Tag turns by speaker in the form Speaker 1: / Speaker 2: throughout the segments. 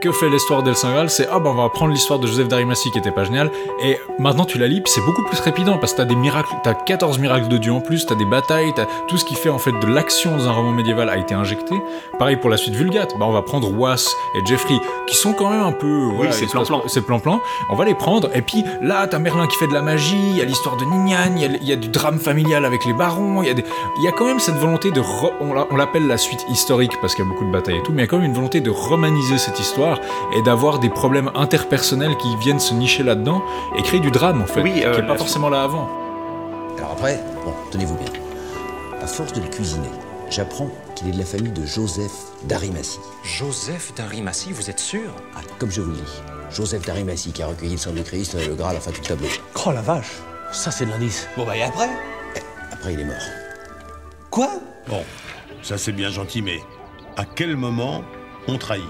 Speaker 1: que fait l'histoire d'El Saint C'est ah ben on va prendre l'histoire de Joseph d'Arimathie qui était pas génial, et maintenant tu la lis, c'est beaucoup plus trépidant parce que t'as des miracles, t'as 14 miracles de Dieu en plus, t'as des batailles, t'as tout ce qui fait en fait de l'action dans un roman médiéval a été injecté. Pareil pour la suite Vulgate, bah on va prendre Was et Jeffrey qui sont quand même un peu.
Speaker 2: oui, c'est plan-plan.
Speaker 1: C'est plan-plan. On va les prendre, et puis là t'as Merlin qui fait de la magie, il y a l'histoire de Nignan, il y, a du drame familial avec les barons, il y, a il y a quand même cette volonté de. On l'appelle la suite historique parce qu'il y a beaucoup de batailles et tout, mais il y a quand même une volonté de romaniser cette histoire et d'avoir des problèmes interpersonnels qui viennent se nicher là-dedans et créer du drame en fait, qui n'est euh, pas forcément là avant.
Speaker 3: Alors après, bon, tenez-vous bien. À force de le cuisiner, j'apprends qu'il est de la famille de Joseph d'Arimathie.
Speaker 2: Joseph d'Arimathie, vous êtes sûr?
Speaker 3: Ah, Comme je vous le dis. Joseph d'Arimathie qui a recueilli le sang du Christ, le Graal, enfin tout le tableau.
Speaker 4: Oh la vache Ça c'est de l'indice.
Speaker 2: Bon bah et après?
Speaker 3: Eh, Après il est mort.
Speaker 2: Quoi?
Speaker 5: Bon, ça c'est bien gentil, mais à quel moment on trahit?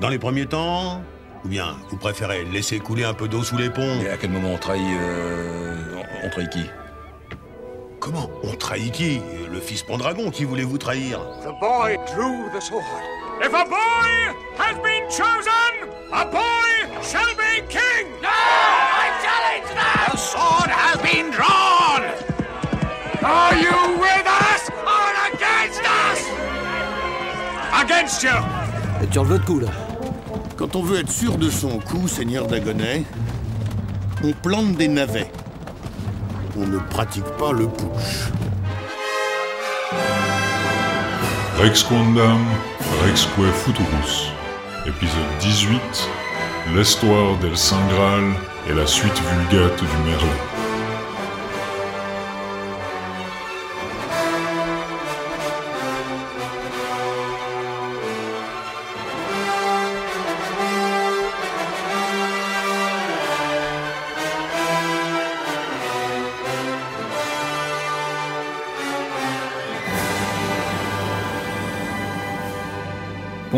Speaker 5: Dans les premiers temps Ou bien vous préférez laisser couler un peu d'eau sous les ponts
Speaker 6: Et à quel moment on trahit euh, On trahit qui?
Speaker 5: Comment? On trahit qui? Le fils Pendragon qui voulait vous trahir?
Speaker 7: The boy drew the sword. If a boy has been chosen, a boy shall be king!
Speaker 8: No! I challenge that!
Speaker 7: The sword has been drawn! Are you with us or against us? Against you!
Speaker 4: Et tu en veux de coup, là
Speaker 5: Quand on veut être sûr de son coup, Seigneur d'Agonais, on plante des navets. On ne pratique pas le push.
Speaker 9: Rex Quandam, Rexque Futurus. Épisode 18 L'histoire d'El Saint Graal et la suite vulgate du Merlin.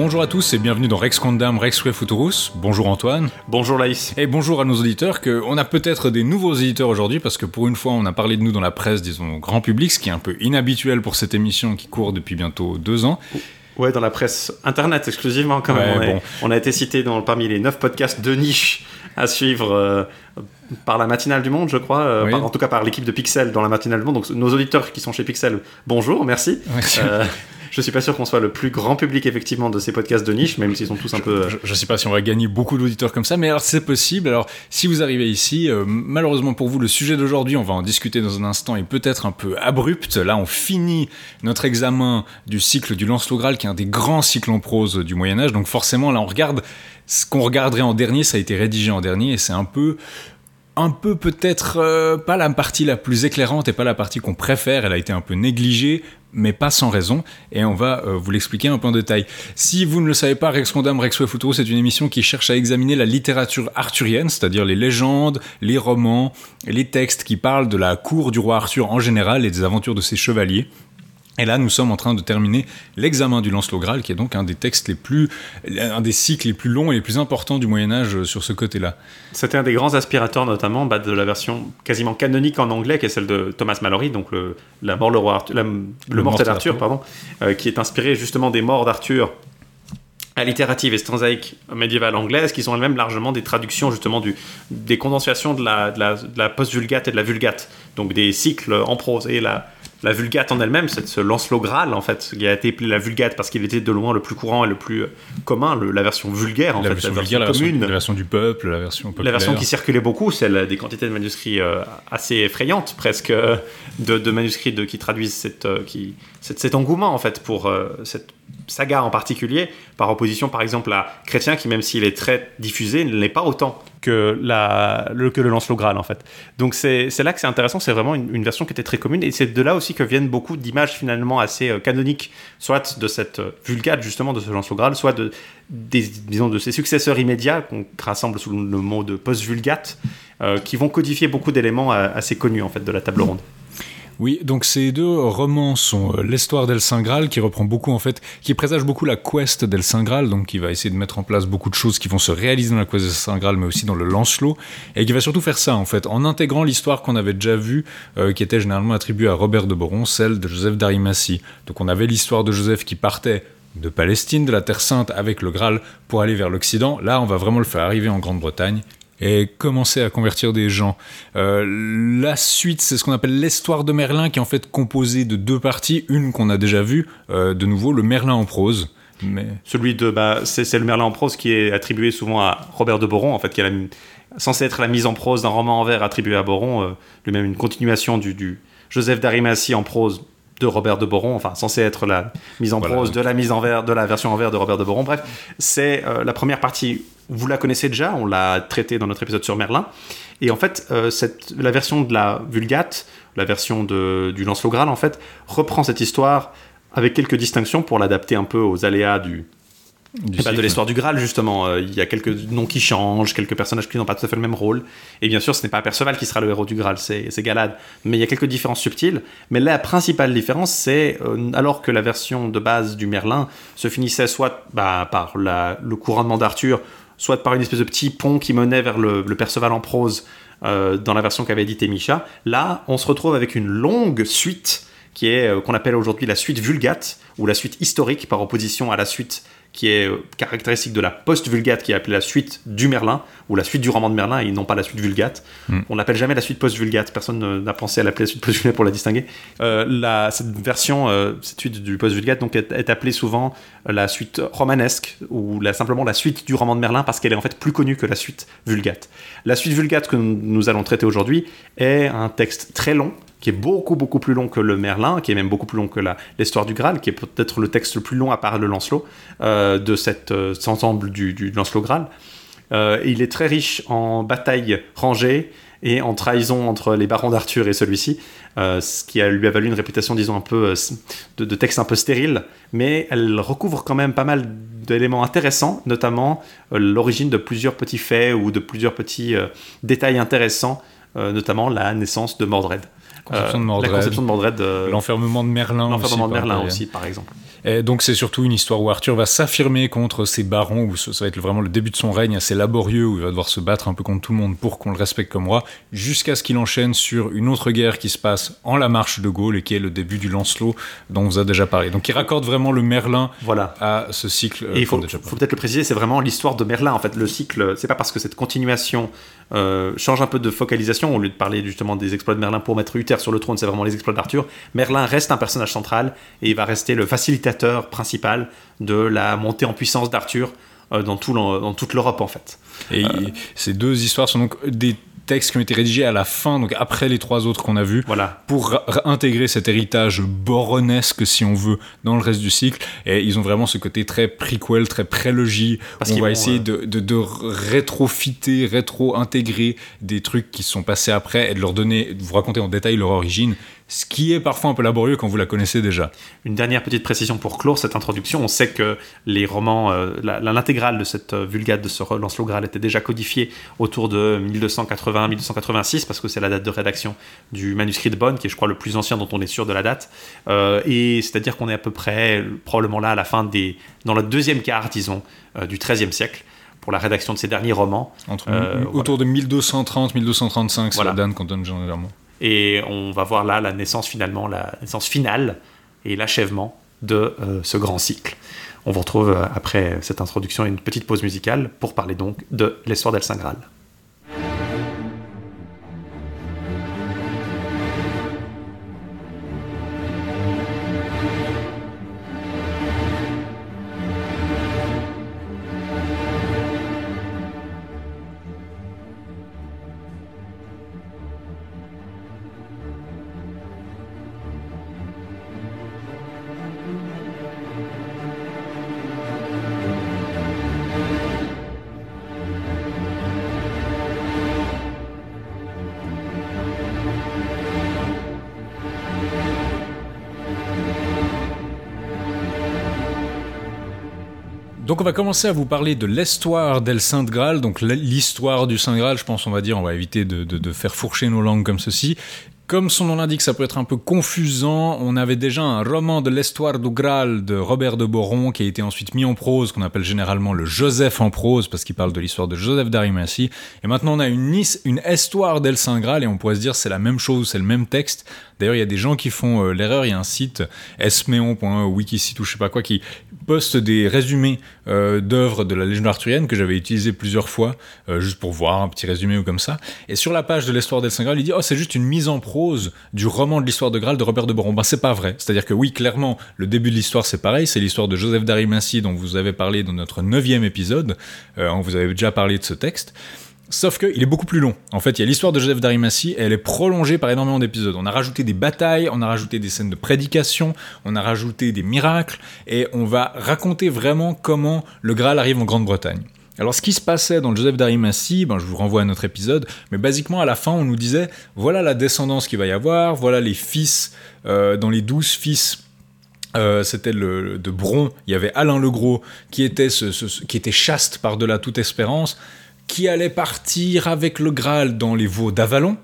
Speaker 1: Bonjour à tous et bienvenue dans Rex Condam Rex Futurus. Bonjour Antoine.
Speaker 2: Bonjour Laïs.
Speaker 1: Et bonjour à nos auditeurs, que on a peut-être des nouveaux auditeurs aujourd'hui parce que pour une fois on a parlé de nous dans la presse, disons grand public, ce qui est un peu inhabituel pour cette émission qui court depuis bientôt deux ans.
Speaker 2: Ouais, dans la presse internet exclusivement quand même. on, a été cité dans, parmi les neuf podcasts de niche à suivre euh, par la matinale du monde, je crois, euh, en tout cas par l'équipe de Pixel dans la matinale du monde. Donc nos auditeurs qui sont chez Pixel, bonjour, merci.
Speaker 1: merci. Euh,
Speaker 2: je suis pas sûr qu'on soit le plus grand public effectivement de ces podcasts de niche, même s'ils sont tous un peu.
Speaker 1: Je, je, sais pas si on va gagner beaucoup d'auditeurs comme ça, mais alors c'est possible. Alors si vous arrivez ici, euh, malheureusement pour vous, le sujet d'aujourd'hui, on va en discuter dans un instant, est peut-être un peu abrupt. Là, on finit notre examen du cycle du Lancelot Graal, qui est un des grands cycles en prose du Moyen Âge. Donc forcément, là, on regarde ce qu'on regarderait en dernier, ça a été rédigé en dernier, et c'est un peu un peu peut-être euh, pas la partie la plus éclairante et pas la partie qu'on préfère, elle a été un peu négligée, mais pas sans raison, et on va euh, vous l'expliquer un peu en détail. Si vous ne le savez pas, Rex Condam Rex Futuro, c'est une émission qui cherche à examiner la littérature arthurienne, c'est-à-dire les légendes, les romans, les textes qui parlent de la cour du roi Arthur en général et des aventures de ses chevaliers. Et là, nous sommes en train de terminer l'examen du Lancelot Graal, qui est donc un des textes les plus, un des cycles les plus longs et les plus importants du Moyen Âge sur ce côté-là.
Speaker 2: C'était un des grands aspirateurs, notamment bah, de la version quasiment canonique en anglais, qui est celle de Thomas Mallory, donc le, la mort le roi Arthur, le, mortel d'Arthur, pardon, euh, qui est inspiré justement des morts d'Arthur allitérative et stanzaïque médiévale anglaise, qui sont elles-mêmes largement des traductions justement du, des condensations de la, de la, de la post-vulgate et de la vulgate, donc des cycles en prose. Et la, la vulgate en elle-même, c'est ce Lancelot Graal en fait, qui a été appelé la vulgate parce qu'il était de loin le plus courant et le plus euh, commun, la version vulgaire en
Speaker 1: la
Speaker 2: fait,
Speaker 1: version la version commune, la version du peuple, la version populaire.
Speaker 2: La version qui circulait beaucoup, celle des quantités de manuscrits euh, assez effrayantes presque, euh, de, manuscrits de, qui traduisent cette, qui, cet engouement en fait pour cette saga en particulier, par opposition par exemple à Chrétien qui même s'il est très diffusé, ne l'est pas autant que, le Lancelot Graal en fait. Donc c'est là que c'est intéressant, c'est vraiment une, version qui était très commune et c'est de là aussi que viennent beaucoup d'images finalement assez euh, canoniques, soit de cette euh, vulgate justement de ce Lancelot Graal, soit de, des, disons, de ses successeurs immédiats qu'on rassemble sous le mot de post-vulgate, euh, qui vont codifier beaucoup d'éléments assez connus en fait de la table ronde.
Speaker 1: Oui, donc ces deux romans sont euh, l'histoire d'El Saint Graal qui reprend beaucoup en fait, qui présage beaucoup la quest d'El Saint Graal, donc qui va essayer de mettre en place beaucoup de choses qui vont se réaliser dans la quest d'El Saint Graal, mais aussi dans le Lancelot, et qui va surtout faire ça en fait, en intégrant l'histoire qu'on avait déjà vue, euh, qui était généralement attribuée à Robert de Boron, celle de Joseph d'Arimathie. Donc on avait l'histoire de Joseph qui partait de Palestine, de la Terre Sainte avec le Graal pour aller vers l'Occident. Là, on va vraiment le faire arriver en Grande-Bretagne et commencer à convertir des gens. Euh, la suite, c'est ce qu'on appelle l'histoire de Merlin, qui est en fait composée de deux parties. Une qu'on a déjà vue, euh, de nouveau, le Merlin en prose. Mais...
Speaker 2: Celui de, bah, c'est le Merlin en prose qui est attribué souvent à Robert de Boron, en fait, qui est censé être la mise en prose d'un roman en vers attribué à Boron, euh, lui-même une continuation du, du Joseph d'Arimathie en prose de Robert de Boron, enfin censé être la mise en prose de la mise en vers, de la version en vers de Robert de Boron. Bref, c'est la première partie vous la connaissez déjà, on l'a traité dans notre épisode sur Merlin. Et en fait, euh, cette, la version de la Vulgate, la version de, du Lancelot Graal, en fait, reprend cette histoire avec quelques distinctions pour l'adapter un peu aux aléas du, de l'histoire du Graal, justement. Euh, il y a quelques noms qui changent, quelques personnages qui n'ont pas tout à fait le même rôle. Et bien sûr, ce n'est pas Perceval qui sera le héros du Graal, c'est Galad. Mais il y a quelques différences subtiles. Mais la principale différence, c'est euh, alors que la version de base du Merlin se finissait soit bah, par la, le couronnement d'Arthur, soit par une espèce de petit pont qui menait vers le, Perceval en prose euh, dans la version qu'avait édité Micha. Là, on se retrouve avec une longue suite qui est euh, qu'on appelle aujourd'hui la suite vulgate ou la suite historique par opposition à la suite qui est euh, caractéristique de la post-vulgate, qui est appelée la suite du Merlin, ou la suite du roman de Merlin, et non pas la suite vulgate. Hmm. On n'appelle jamais la suite post-vulgate, personne n'a pensé à l'appeler la suite post-vulgate pour la distinguer. Euh, cette version, euh, cette suite du post-vulgate, donc, est, appelée souvent la suite romanesque, ou simplement la suite du roman de Merlin, parce qu'elle est en fait plus connue que la suite vulgate. La suite vulgate que nous allons traiter aujourd'hui est un texte très long, qui est beaucoup beaucoup plus long que le Merlin, qui est même beaucoup plus long que l'histoire du Graal, qui est peut-être le texte le plus long à part le Lancelot euh, de cet euh, ensemble du, Lancelot Graal. Euh, il est très riche en batailles rangées et en trahison entre les barons d'Arthur et celui-ci, ce qui lui a valu une réputation, disons, un peu de, texte un peu stérile, mais elle recouvre quand même pas mal d'éléments intéressants, notamment l'origine de plusieurs petits faits ou de plusieurs petits détails intéressants, notamment la naissance de Mordred.
Speaker 1: Conception de Mordred.
Speaker 2: La conception de Mordred.
Speaker 1: L'enfermement de Merlin.
Speaker 2: L'enfermement de Merlin aussi, par exemple.
Speaker 1: Et donc c'est surtout une histoire où Arthur va s'affirmer contre ses barons, où ça va être vraiment le début de son règne assez laborieux, où il va devoir se battre un peu contre tout le monde pour qu'on le respecte comme roi, jusqu'à ce qu'il enchaîne sur une autre guerre qui se passe en la marche de Gaulle et qui est le début du Lancelot dont on vous a déjà parlé. Donc il raccorde vraiment le Merlin
Speaker 2: voilà.
Speaker 1: à ce cycle.
Speaker 2: Et il faut, faut peut-être le préciser, c'est vraiment l'histoire de Merlin. En fait, le cycle, c'est pas parce que cette continuation euh, change un peu de focalisation au lieu de parler justement des exploits de Merlin pour mettre Uther sur le trône, c'est vraiment les exploits d'Arthur. Merlin reste un personnage central et il va rester le facilitateur principal de la montée en puissance d'Arthur euh, dans, tout dans toute l'Europe en fait.
Speaker 1: Et euh, ces deux histoires sont donc des textes qui ont été rédigés à la fin, donc après les trois autres qu'on a vus,
Speaker 2: voilà.
Speaker 1: pour intégrer cet héritage boronesque, si on veut, dans le reste du cycle. Et ils ont vraiment ce côté très prequel, très prélogie, où on va essayer de, de, de rétrofiter, rétro-intégrer des trucs qui sont passés après et de leur donner, de vous raconter en détail leur origine ce qui est parfois un peu laborieux quand vous la connaissez déjà.
Speaker 2: Une dernière petite précision pour clore cette introduction. On sait que les romans, euh, l'intégrale de cette euh, vulgate de ce Lancelot Graal était déjà codifiée autour de 1280-1286 parce que c'est la date de rédaction du manuscrit de Bonn, qui est je crois le plus ancien dont on est sûr de la date. Euh, et c'est-à-dire qu'on est à peu près probablement là à la fin des, dans le deuxième quart, disons, du XIIIe siècle pour la rédaction de ces derniers romans.
Speaker 1: Entre, autour de 1230-1235, c'est la date qu'on donne généralement.
Speaker 2: Et on va voir là la naissance finalement, la naissance finale et l'achèvement de euh, ce grand cycle. On vous retrouve euh, après cette introduction et une petite pause musicale pour parler donc de l'histoire d'El Saint.
Speaker 1: Donc on va commencer à vous parler de l'histoire d'El Saint Graal, donc l'histoire du Saint Graal, je pense on va dire, on va éviter de, faire fourcher nos langues comme ceci. Comme son nom l'indique, ça peut être un peu confusant. On avait déjà un roman de l'histoire du Graal de Robert de Boron qui a été ensuite mis en prose, qu'on appelle généralement le Joseph en prose parce qu'il parle de l'histoire de Joseph d'Arimathie. Et maintenant on a une, une histoire d'El Saint Graal et on pourrait se dire c'est la même chose, c'est le même texte. D'ailleurs, il y a des gens qui font euh, l'erreur. Il y a un site esmeon.wikisite ou je sais pas quoi qui poste des résumés euh, d'œuvres de la légende arthurienne que j'avais utilisé plusieurs fois, euh, juste pour voir un petit résumé ou comme ça. Et sur la page de l'histoire d'El Saint-Graal, il dit Oh, c'est juste une mise en prose du roman de l'histoire de Graal de Robert de Boron. Ben, c'est pas vrai. C'est-à-dire que oui, clairement, le début de l'histoire, c'est pareil. C'est l'histoire de Joseph d'Arimathie dont vous avez parlé dans notre neuvième épisode. On vous avait déjà parlé de ce texte. Sauf qu'il est beaucoup plus long. En fait, il y a l'histoire de Joseph d'Arimathie et elle est prolongée par énormément d'épisodes. On a rajouté des batailles, on a rajouté des scènes de prédication, on a rajouté des miracles et on va raconter vraiment comment le Graal arrive en Grande-Bretagne. Alors, ce qui se passait dans le Joseph d'Arimathie, ben, je vous renvoie à notre épisode, mais basiquement, à la fin, on nous disait voilà la descendance qu'il va y avoir, voilà les fils, euh, dans les douze fils euh, c'était le, de Bron, il y avait Alain Legros qui était, ce- qui était chaste par-delà toute espérance, qui allait partir avec le Graal dans les veaux d'Avalon.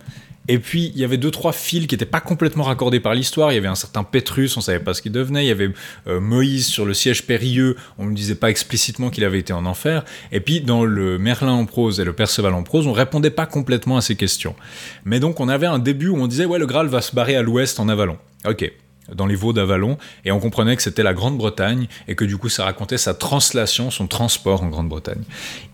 Speaker 1: Et puis il y avait deux trois fils qui n'étaient pas complètement raccordés par l'histoire. Il y avait un certain Pétrus, on savait pas ce qu'il devenait. Il y avait euh, Moïse sur le siège périlleux, on ne disait pas explicitement qu'il avait été en enfer. Et puis dans le Merlin en prose et le Perceval en prose, on répondait pas complètement à ces questions. Mais donc on avait un début où on disait ouais le Graal va se barrer à l'ouest en Avalon. Ok dans les veaux d'Avalon, et on comprenait que c'était la Grande-Bretagne, et que du coup ça racontait sa translation, son transport en Grande-Bretagne.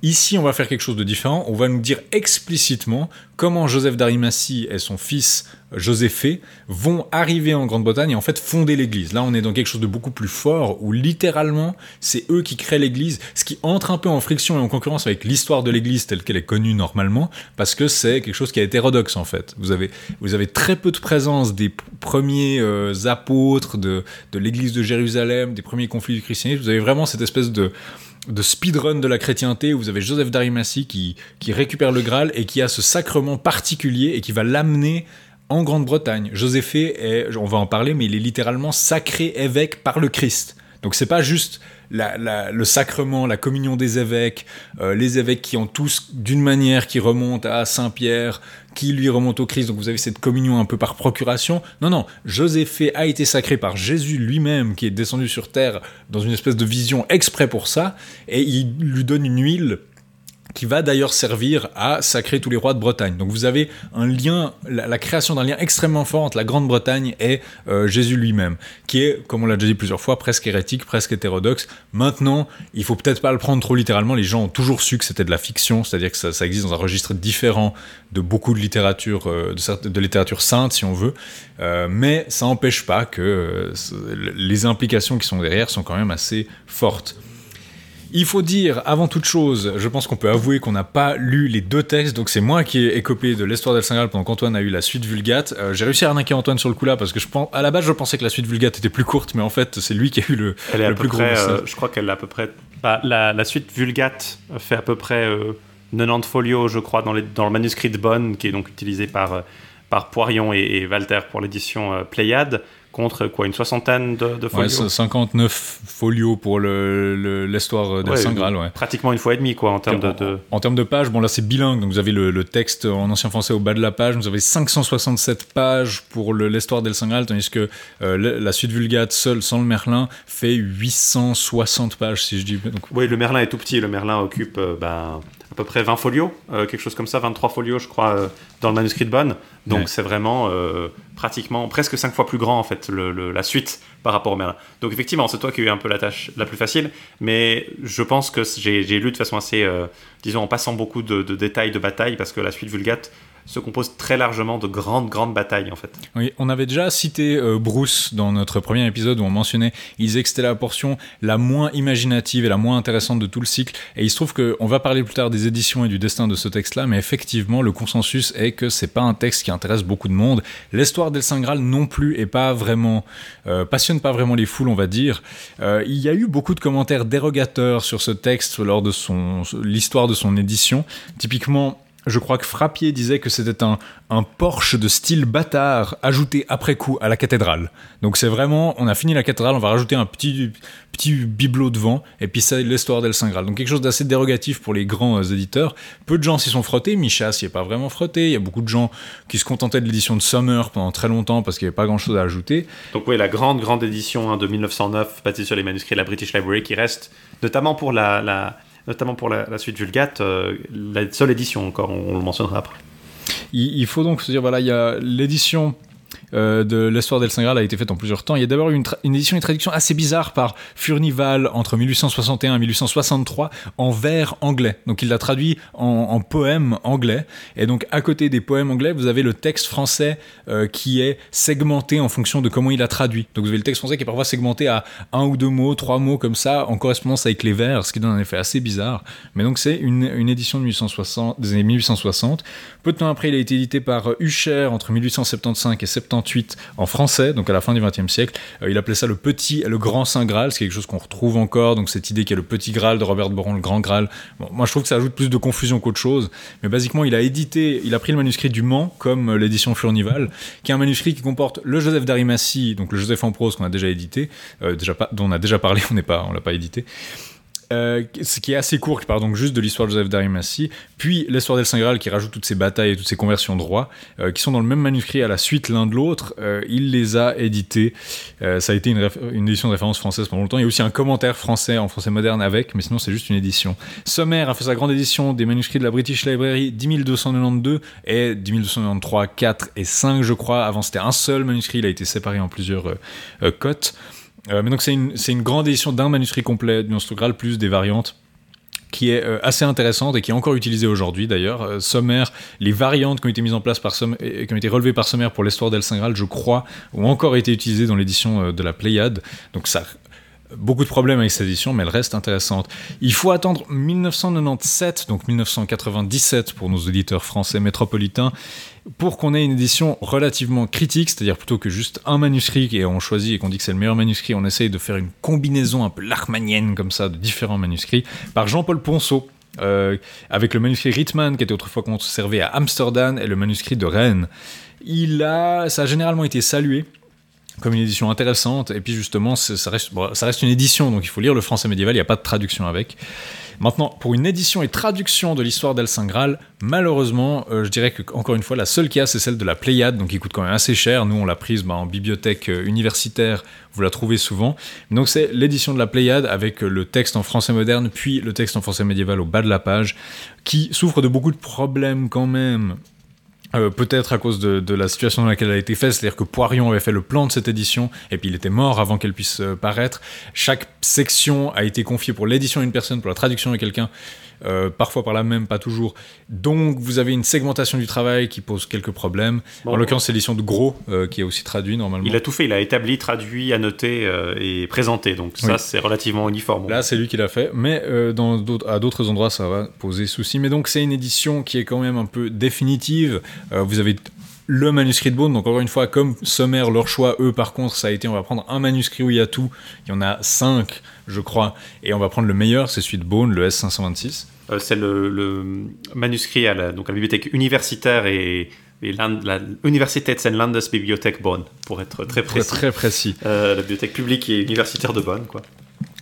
Speaker 1: Ici, on va faire quelque chose de différent, on va nous dire explicitement comment Joseph d'Arimathie et son fils Joséphée vont arriver en Grande-Bretagne et en fait fonder l'Église. Là, on est dans quelque chose de beaucoup plus fort, où littéralement, c'est eux qui créent l'Église, ce qui entre un peu en friction et en concurrence avec l'histoire de l'Église telle qu'elle est connue normalement, parce que c'est quelque chose qui est hétérodoxe en fait. Vous avez, vous avez très peu de présence des premiers euh, apôtres de, de l'Église de Jérusalem, des premiers conflits du christianisme. Vous avez vraiment cette espèce de de speedrun de la chrétienté où vous avez Joseph d'Arimathie qui, qui récupère le Graal et qui a ce sacrement particulier et qui va l'amener en Grande-Bretagne. Joséphée est, on va en parler, mais il est littéralement sacré évêque par le Christ. Donc c'est pas juste le sacrement, la communion des évêques, euh, les évêques qui ont tous d'une manière qui remonte à Saint-Pierre, qui lui remonte au Christ. Donc vous avez cette communion un peu par procuration. Non, non, Joséphée a été sacré par Jésus lui-même, qui est descendu sur terre dans une espèce de vision exprès pour ça, et il lui donne une huile qui va d'ailleurs servir à sacrer tous les rois de Bretagne. Donc vous avez un lien, la, création d'un lien extrêmement fort entre la Grande-Bretagne et euh, Jésus lui-même, qui est, comme on l'a déjà dit plusieurs fois, presque hérétique, presque hétérodoxe. Maintenant, il faut peut-être pas le prendre trop littéralement. Les gens ont toujours su que c'était de la fiction, c'est-à-dire que ça, existe dans un registre différent de beaucoup de littérature, euh, de, littérature sainte, si on veut. Euh, mais ça n'empêche pas que les implications qui sont derrière sont quand même assez fortes. Il faut dire, avant toute chose, je pense qu'on peut avouer qu'on n'a pas lu les deux textes, donc c'est moi qui ai écopé de l'histoire d'El Saint-Graal pendant qu'Antoine a eu la suite Vulgate. Euh, J'ai réussi à arnaquer Antoine sur le coup là, parce que je pense, à la base je pensais que la suite Vulgate était plus courte, mais en fait c'est lui qui a eu le,
Speaker 2: Elle est à
Speaker 1: le
Speaker 2: peu
Speaker 1: plus gros
Speaker 2: près, euh, je crois qu'elle est à peu près. bah, la, la suite Vulgate fait à peu près euh, 90 folios, je crois, dans, les- dans le manuscrit de Bonn, qui est donc utilisé par, euh, par Poirion et, et Walter pour l'édition euh, Pléiade, contre quoi, une soixantaine de, de
Speaker 1: Ouais,
Speaker 2: folios.
Speaker 1: 59 folios pour le- le- l'histoire d'El
Speaker 2: Ouais,
Speaker 1: Saint-Graal, ouais.
Speaker 2: Pratiquement une fois et demie, quoi, en termes de. de-
Speaker 1: En termes de pages, bon là c'est bilingue, donc vous avez le, le texte en ancien français au bas de la page, vous avez 567 pages pour le- l'histoire d'El Saint-Graal, tandis que euh, le- la suite Vulgate seule, sans le Merlin, fait 860 pages, si je dis... Donc,
Speaker 2: Oui, le Merlin est tout petit. Le Merlin occupe euh, ben, à peu près 20 folios, euh, quelque chose comme ça, 23 folios, je crois, dans le manuscrit de Bonn. Donc
Speaker 1: Ouais.
Speaker 2: c'est vraiment pratiquement presque 5 fois plus grand, en fait, le- la suite par rapport au Merlin. Donc effectivement, c'est toi qui as eu un peu la tâche la plus facile, mais je pense que j'ai j'ai lu de façon assez, euh, disons, en passant beaucoup de, de détails de bataille, parce que la suite Vulgate se compose très largement de grandes, grandes batailles, en fait.
Speaker 1: Oui, on avait déjà cité euh, Bruce dans notre premier épisode où on mentionnait, il disait que c'était la portion la moins imaginative et la moins intéressante de tout le cycle. Et il se trouve qu'on va parler plus tard des éditions et du destin de ce texte-là, mais effectivement, le consensus est que c'est pas un texte qui intéresse beaucoup de monde. L'histoire d'El Saint non plus est pas vraiment, euh, passionne pas vraiment les foules, on va dire. Euh, il y a eu beaucoup de commentaires dérogateurs sur ce texte lors de son, l'histoire de son édition. Typiquement, je crois que Frappier disait que c'était un, un Porsche de style bâtard ajouté après coup à la cathédrale. Donc c'est vraiment, on a fini la cathédrale, on va rajouter un petit, petit bibelot devant, et puis c'est l'histoire d'El Saint Graal. Donc quelque chose d'assez dérogatif pour les grands euh, éditeurs. Peu de gens s'y sont frottés, Micha s'y est pas vraiment frotté, il y a beaucoup de gens qui se contentaient de l'édition de Summer pendant très longtemps parce qu'il n'y avait pas grand chose à ajouter.
Speaker 2: Donc oui, la grande, grande édition hein, de 1909, bâtie sur les manuscrits de la British Library, qui reste, notamment pour la, la- notamment pour la, suite Vulgate, euh, la seule édition encore, on, on le mentionnera après.
Speaker 1: Il, il faut donc se dire, voilà, il y a l'édition euh, de l'histoire d'El Saint Graal a été faite en plusieurs temps. Il y a d'abord eu une, édition, une traduction assez bizarre par Furnival entre 1861 et 1863 en vers anglais. Donc il l'a traduit en, en poème anglais. Et donc à côté des poèmes anglais, vous avez le texte français euh, qui est segmenté en fonction de comment il a traduit. Donc vous avez le texte français qui est parfois segmenté à un ou deux mots, trois mots comme ça, en correspondance avec les vers, ce qui donne un effet assez bizarre. Mais donc c'est une, édition de 1860, des années 1860. Peu de temps après, il a été édité par euh, Hucher entre 1875 et 78 en français, donc à la fin du XXe siècle. Euh, il appelait ça le petit et le grand Saint Graal, c'est quelque chose qu'on retrouve encore. Donc cette idée qu'il y a le petit Graal de Robert Boron, le grand Graal. Bon, moi, je trouve que ça ajoute plus de confusion qu'autre chose. Mais basiquement, il a édité, il a pris le manuscrit du Mans, comme euh, l'édition Furnival, qui est un manuscrit qui comporte le Joseph d'Arimathie, donc le Joseph en prose qu'on a déjà édité, euh, déjà pas, dont on a déjà parlé, on n'est pas, on l'a pas édité. Euh, ce qui est assez court, qui part donc juste de l'histoire de Joseph d'Arimathie, puis l'histoire d'El Saint qui rajoute toutes ces batailles et toutes ces conversions de rois, euh, qui sont dans le même manuscrit à la suite l'un de l'autre. Euh, il les a édités. Ça a été une, une édition de référence française pendant longtemps. Il y a aussi un commentaire français en français moderne avec, mais sinon c'est juste une édition. Sommer a fait sa grande édition des manuscrits de la British Library 10292 et 10293, 4 et 5 je crois. Avant c'était un seul manuscrit, il a été séparé en plusieurs cotes. Euh, mais donc c'est une, grande édition d'un manuscrit complet du Monstre Graal plus des variantes qui est euh, assez intéressante et qui est encore utilisée aujourd'hui d'ailleurs. Euh, Sommer, les variantes qui ont été mises en place par et qui ont été relevées par Sommer pour l'histoire d'El Graal, je crois, ont encore été utilisées dans l'édition euh, de la Pléiade. Donc ça beaucoup de problèmes avec cette édition, mais elle reste intéressante. Il faut attendre 1997, donc 1997 pour nos auditeurs français métropolitains, pour qu'on ait une édition relativement critique, c'est-à-dire plutôt que juste un manuscrit et on choisit et qu'on dit que c'est le meilleur manuscrit, on essaye de faire une combinaison un peu larmanienne comme ça de différents manuscrits, par Jean-Paul Ponceau. euh, avec le manuscrit Rittmann qui était autrefois conservé à Amsterdam et le manuscrit de Rennes. Il a, ça a généralement été salué comme une édition intéressante. Et puis justement, ça reste, une édition, donc il faut lire le français médiéval, il n'y a pas de traduction avec. Maintenant, pour une édition et traduction de l'histoire d'El Saint malheureusement, euh, je dirais que encore une fois, la seule qu'il y a, c'est celle de la Pléiade, donc qui coûte quand même assez cher. Nous, on l'a prise bah, en bibliothèque euh, universitaire, vous la trouvez souvent. Donc c'est l'édition de la Pléiade avec euh, le texte en français moderne, puis le texte en français médiéval au bas de la page, qui souffre de beaucoup de problèmes quand même. Euh, peut-être à cause de, la situation dans laquelle elle a été faite, c'est-à-dire que Poirion avait fait le plan de cette édition et puis il était mort avant qu'elle puisse euh, paraître. Chaque section a été confiée pour l'édition à une personne, pour la traduction à quelqu'un, euh, parfois par la même, pas toujours. Donc vous avez une segmentation du travail qui pose quelques problèmes.
Speaker 2: Bon.
Speaker 1: en l'occurrence, c'est l'édition de Gros euh, qui est aussi traduit normalement.
Speaker 2: Il a tout fait, il a établi, traduit, annoté euh, et présenté. Donc ça,
Speaker 1: Oui.
Speaker 2: c'est relativement uniforme.
Speaker 1: Là, c'est lui qui l'a fait, mais dans à d'autres endroits, ça va poser souci. Mais donc, c'est une édition qui est quand même un peu définitive. Vous avez le manuscrit de Beaune, donc encore une fois, comme Sommer, leur choix, eux, par contre, ça a été, on va prendre un manuscrit où il y a tout. Il y en a cinq, je crois, et on va prendre le meilleur, c'est celui de Beaune, le S526.
Speaker 2: Euh, c'est le, le manuscrit à la, donc à la bibliothèque universitaire et, et l'And- la Universitätslandesbibliothek Bonn, pour être très
Speaker 1: Très,
Speaker 2: précis.
Speaker 1: très précis.
Speaker 2: Euh, la bibliothèque publique et universitaire de Bonn, quoi.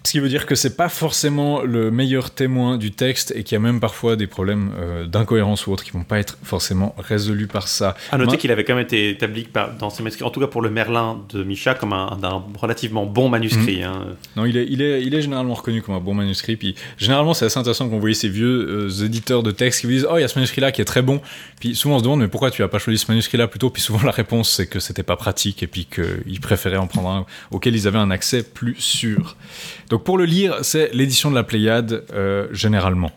Speaker 1: Ce qui veut dire que c'est pas forcément le meilleur témoin du texte et qu'il y a même parfois des problèmes euh, d'incohérence ou autres qui vont pas être forcément résolus par ça.
Speaker 2: À noter
Speaker 1: Ma-
Speaker 2: qu'il avait quand même été établi par- dans ses manuscrits, en tout cas pour le Merlin de Micha, comme un, un relativement bon manuscrit. hein.
Speaker 1: Non, il est, il, est, il est généralement reconnu comme un bon manuscrit. Puis généralement, c'est assez intéressant vous voyez ces vieux euh, éditeurs de textes qui vous disent Oh, il y a ce manuscrit-là qui est très bon. Puis souvent, on se demande Mais pourquoi tu as pas choisi ce manuscrit-là plutôt? Puis souvent, la réponse, c'est que c'était pas pratique et puis qu'ils préféraient en prendre un auquel ils avaient un accès plus sûr. Donc pour le lire, c'est l'édition de la Pléiade, euh, généralement.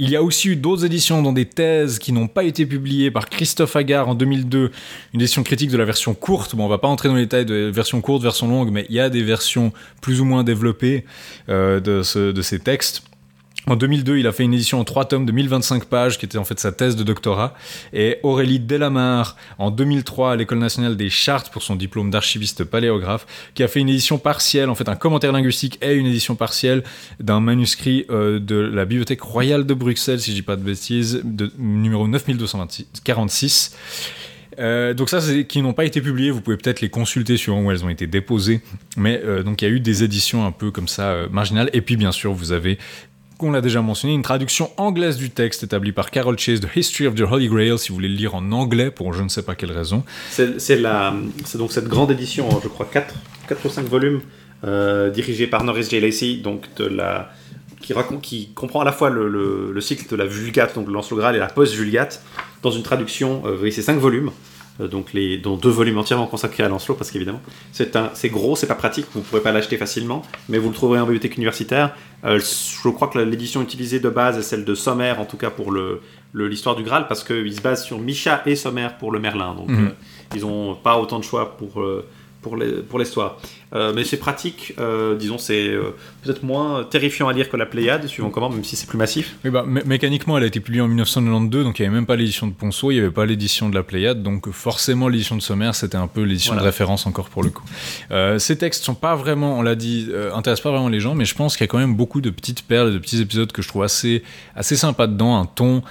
Speaker 1: Il y a aussi eu d'autres éditions dans des thèses qui n'ont pas été publiées par Christophe Agar en 2002, une édition critique de la version courte. Bon, on va pas entrer dans les détails de version courte, version longue, mais il y a des versions plus ou moins développées euh, de, ce- de ces textes. En 2002, il a fait une édition en trois tomes de 1025 pages, qui était en fait sa thèse de doctorat. Et Aurélie Delamare, en 2003, à l'École nationale des chartes pour son diplôme d'archiviste paléographe, qui a fait une édition partielle, en fait un commentaire linguistique et une édition partielle d'un manuscrit euh, de la Bibliothèque royale de Bruxelles, si je dis pas de bêtises, de, numéro 9246. Euh, donc ça, c'est qui n'ont pas été publiés. Vous pouvez peut-être les consulter suivant où elles ont été déposées. Mais euh, donc il y a eu des éditions un peu comme ça marginales. Et puis bien sûr, vous avez qu'on l'a déjà mentionné, une traduction anglaise du texte établie par Carol Chase, The History of the Holy Grail, si vous voulez le lire en anglais pour je ne sais pas quelle raison.
Speaker 2: C'est donc cette grande édition, en, je crois 4, ou 5 volumes, euh, dirigée par Norris J. Lacey, donc de la, qui, raconte, qui comprend à la fois le, le- le cycle de la Vulgate, donc le Lance le Graal, et la post-Vulgate, dans une traduction, euh, c'est 5 volumes, donc les, dont deux volumes entièrement consacrés à Lancelot, parce qu'évidemment, c'est un- c'est gros, c'est pas pratique, vous ne pourrez pas l'acheter facilement, mais vous le trouverez en bibliothèque universitaire. Euh, je crois que l'édition utilisée de base est celle de Sommer, en tout cas pour le le- l'histoire du Graal, parce qu'il se base sur Micha et Sommer pour le Merlin, donc
Speaker 1: Mhm.
Speaker 2: euh, ils n'ont pas autant de choix pour, euh, pour les- pour l'histoire. Euh, mais c'est pratique, euh, disons, c'est euh, peut-être moins terrifiant à lire que la Pléiade, suivant comment, même si c'est plus massif.
Speaker 1: Oui, bah, mé- mécaniquement, elle a été publiée en 1992, donc il n'y avait même pas l'édition de Ponceau, il n'y avait pas l'édition de la Pléiade, donc forcément l'édition de Sommer, c'était un peu l'édition
Speaker 2: Voilà.
Speaker 1: de référence encore pour le coup. Ces textes sont pas vraiment, on l'a dit, intéressent pas vraiment les gens, mais je pense qu'il y a quand même beaucoup de petites perles, de petits épisodes que je trouve assez, assez sympa dedans, un ton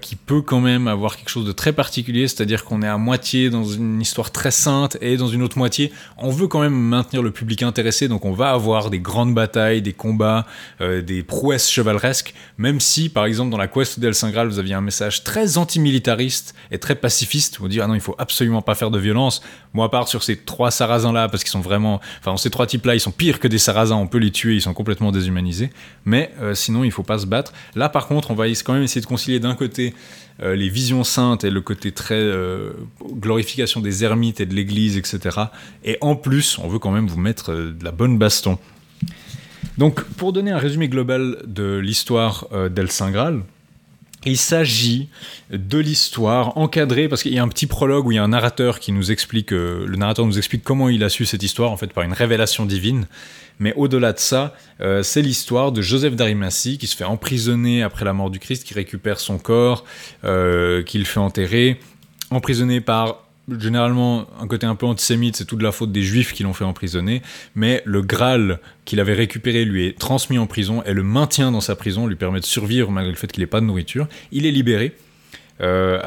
Speaker 1: qui peut quand même avoir quelque chose de très particulier, c'est-à-dire qu'on est à moitié dans une histoire très sainte et dans une autre moitié, on veut quand même maintenir le public intéressé, donc on va avoir des grandes batailles, des combats, euh, des prouesses chevaleresques, même si, par exemple, dans la Quest d'El Saint Graal, vous aviez un message très antimilitariste et très pacifiste, vous dire, ah non, il faut absolument pas faire de violence. Moi, à part sur ces trois sarrasins-là, parce qu'ils sont vraiment, enfin, ces trois types-là, ils sont pires que des sarrasins, on peut les tuer, ils sont complètement déshumanisés, mais euh, sinon, il faut pas se battre. Là, par contre, on va quand même essayer de concilier d'un côté euh, les visions saintes et le côté très euh, glorification des ermites et de l'église, etc. Et en plus, on veut quand même vous mettre euh, de la bonne baston. Donc, pour donner un résumé global de l'histoire d'El Saint Graal, il s'agit de l'histoire encadrée parce qu'il y a un petit prologue où il y a un narrateur qui nous explique, euh, le narrateur nous explique comment il a su cette histoire en fait par une révélation divine. Mais au-delà de ça, euh, c'est l'histoire de Joseph d'Arimathie qui se fait emprisonner après la mort du Christ, qui récupère son corps, euh, qu'il fait enterrer, emprisonné par généralement un côté un peu antisémite, c'est toute la faute des juifs qui l'ont fait emprisonner, mais le Graal qu'il avait récupéré lui est transmis en prison et le maintien dans sa prison lui permet de survivre malgré le fait qu'il n'ait pas de nourriture. Il est libéré euh,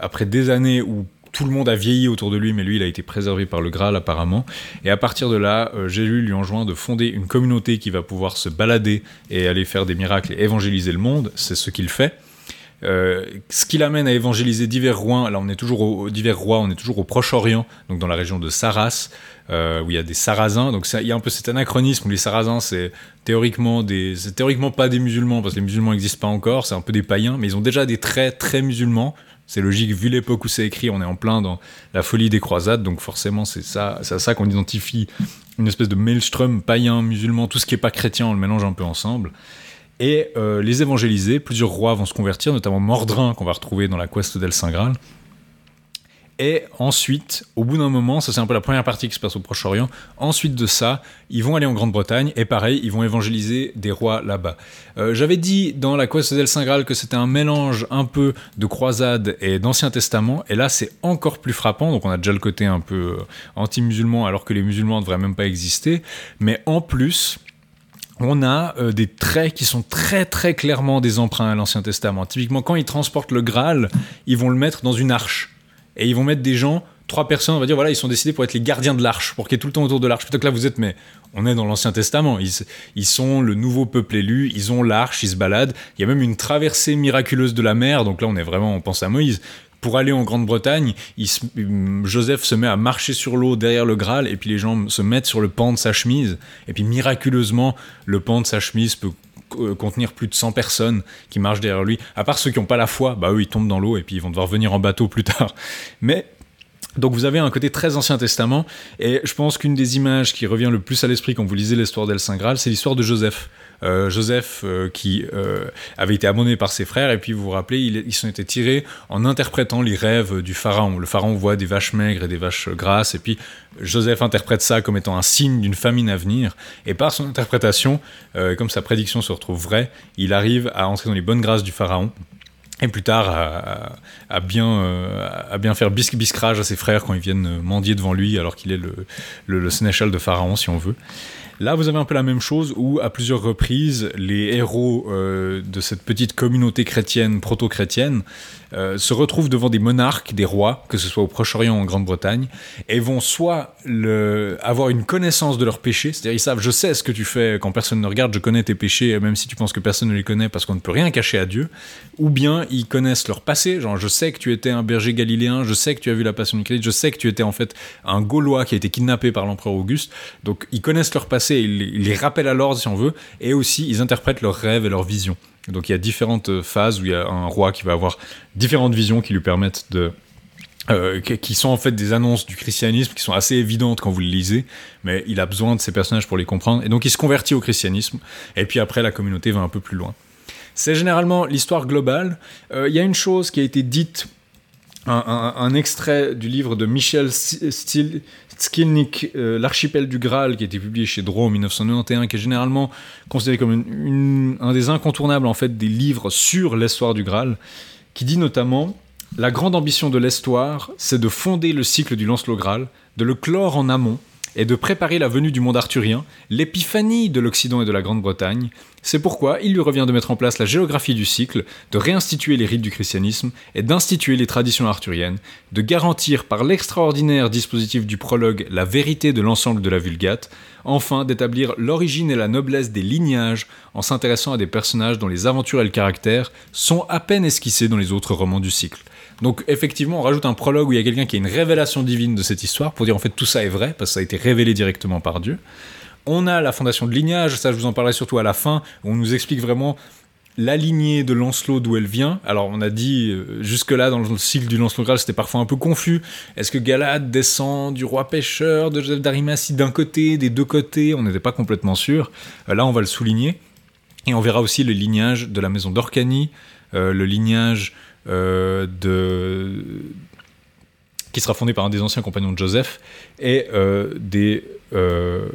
Speaker 1: après des années où tout le monde a vieilli autour de lui, mais lui, il a été préservé par le Graal apparemment. Et à partir de là, euh, Jésus lui enjoint de fonder une communauté qui va pouvoir se balader et aller faire des miracles et évangéliser le monde. C'est ce qu'il fait. Euh, ce qui l'amène à évangéliser divers rois, là on est toujours au, divers rois, on est toujours au Proche-Orient, donc dans la région de Saras, euh, où il y a des Sarrasins. Donc ça- il y a un peu cet anachronisme où les Sarrasins c'est théoriquement des, c'est théoriquement pas des musulmans parce que les musulmans n'existent pas encore, c'est un peu des païens, mais ils ont déjà des traits très musulmans. C'est logique vu l'époque où c'est écrit, on est en plein dans la folie des croisades, donc forcément c'est ça, c'est à ça qu'on identifie une espèce de maelstrom païen, musulman, tout ce qui est pas chrétien, on le mélange un peu ensemble et euh, les évangéliser. Plusieurs rois vont se convertir, notamment Mordrin, qu'on va retrouver dans la quest d'El Saint Graal. Et ensuite, au bout d'un moment, ça c'est un peu la première partie qui se passe au Proche-Orient, ensuite de ça, ils vont aller en Grande-Bretagne, et pareil, ils vont évangéliser des rois là-bas. Euh, J'avais dit dans la quest d'El Saint Graal que c'était un mélange un peu de croisade et d'Ancien Testament, et là c'est encore plus frappant, donc on a déjà le côté un peu euh, anti-musulman, alors que les musulmans ne devraient même pas exister, mais en plus, on a euh, des traits qui sont très très clairement des emprunts à l'Ancien Testament. Typiquement, quand ils transportent le Graal, ils vont le mettre dans une arche. Et ils vont mettre des gens, trois personnes, on va dire, voilà, ils sont décidés pour être les gardiens de l'arche, pour qu'il y ait tout le temps autour de l'arche. Plutôt que là, vous êtes, mais on est dans l'Ancien Testament. Ils, ils sont le nouveau peuple élu, ils ont l'arche, ils se baladent. Il y a même une traversée miraculeuse de la mer, donc là, on est vraiment, on pense à Moïse. Pour aller en Grande-Bretagne, Joseph se met à marcher sur l'eau derrière le Graal, et puis les gens se mettent sur le pan de sa chemise, et puis miraculeusement, le pan de sa chemise peut euh, contenir plus de 100 personnes qui marchent derrière lui. À part ceux qui n'ont pas la foi, bah eux, ils tombent dans l'eau, et puis ils vont devoir venir en bateau plus tard. Mais donc vous avez un côté très Ancien Testament, et je pense qu'une des images qui revient le plus à l'esprit quand vous lisez l'histoire d'El Saint Graal, c'est l'histoire de Joseph. Euh, Joseph euh, qui euh, avait été abonné par ses frères, et puis vous vous rappelez, ils, sont été tirés en interprétant les rêves du pharaon. Le pharaon voit des vaches maigres et des vaches grasses, et puis Joseph interprète ça comme étant un signe d'une famine à venir, et par son interprétation, comme sa prédiction se retrouve vraie, il arrive à entrer dans les bonnes grâces du pharaon. Et plus tard, à, bien, à bien faire bisque biscrage à ses frères quand ils viennent mendier devant lui, alors qu'il est le, le sénéchal de Pharaon, si on veut. Là, vous avez un peu la même chose où, à plusieurs reprises, les héros euh, de cette petite communauté chrétienne, proto-chrétienne, euh, se retrouvent devant des monarques, des rois, que ce soit au Proche-Orient ou en Grande-Bretagne, et vont soit avoir une connaissance de leurs péchés, c'est-à-dire ils savent, je sais ce que tu fais quand personne ne regarde, je connais tes péchés, même si tu penses que personne ne les connaît parce qu'on ne peut rien cacher à Dieu, ou bien ils connaissent leur passé, genre je sais que tu étais un berger galiléen, je sais que tu as vu la passion du Christ, je sais que tu étais en fait un Gaulois qui a été kidnappé par l'empereur Auguste, donc ils connaissent leur passé, ils, ils les rappellent à l'ordre si on veut, et aussi ils interprètent leurs rêves et leurs visions. Donc il y a différentes phases où il y a un roi qui va avoir différentes visions qui lui permettent de euh, qui sont en fait des annonces du christianisme qui sont assez évidentes quand vous le lisez, mais il a besoin de ces personnages pour les comprendre. Et donc il se convertit au christianisme, et puis après la communauté va un peu plus loin. C'est généralement l'histoire globale. Euh, Il y a une chose qui a été dite, un- un extrait du livre de Michel Stil- Skilnik, euh, L'archipel du Graal, qui a été publié chez Draw en 1991, qui est généralement considéré comme un des incontournables en fait des livres sur l'histoire du Graal, qui dit notamment la grande ambition de l'histoire, c'est de fonder le cycle du Lancelot Graal, de le clore en amont et de préparer la venue du monde arthurien, l'épiphanie de l'Occident et de la Grande-Bretagne. C'est pourquoi il lui revient de mettre en place la géographie du cycle, de réinstituer les rites du christianisme et d'instituer les traditions arthuriennes, de garantir par l'extraordinaire dispositif du prologue la vérité de l'ensemble de la Vulgate, enfin d'établir l'origine et la noblesse des lignages en s'intéressant à des personnages dont les aventures et le caractère sont à peine esquissés dans les autres romans du cycle. Donc effectivement, on rajoute un prologue où il y a quelqu'un qui a une révélation divine de cette histoire pour dire en fait tout ça est vrai parce que ça a été révélé directement par Dieu. On a la fondation de lignage, ça je vous en parlerai surtout à la fin, où on nous explique vraiment la lignée de Lancelot d'où elle vient. Alors on a dit euh, jusque-là dans le cycle du Lancelot Graal c'était parfois un peu confus. Est-ce que Galad descend du roi pêcheur, de Joseph d'Arimathie d'un côté, des deux côtés? On n'était pas complètement sûr. Euh, là on va le souligner. Et on verra aussi le lignage de la maison d'Orcanie, euh, le lignage de qui sera fondé par un des anciens compagnons de Joseph et euh, des euh,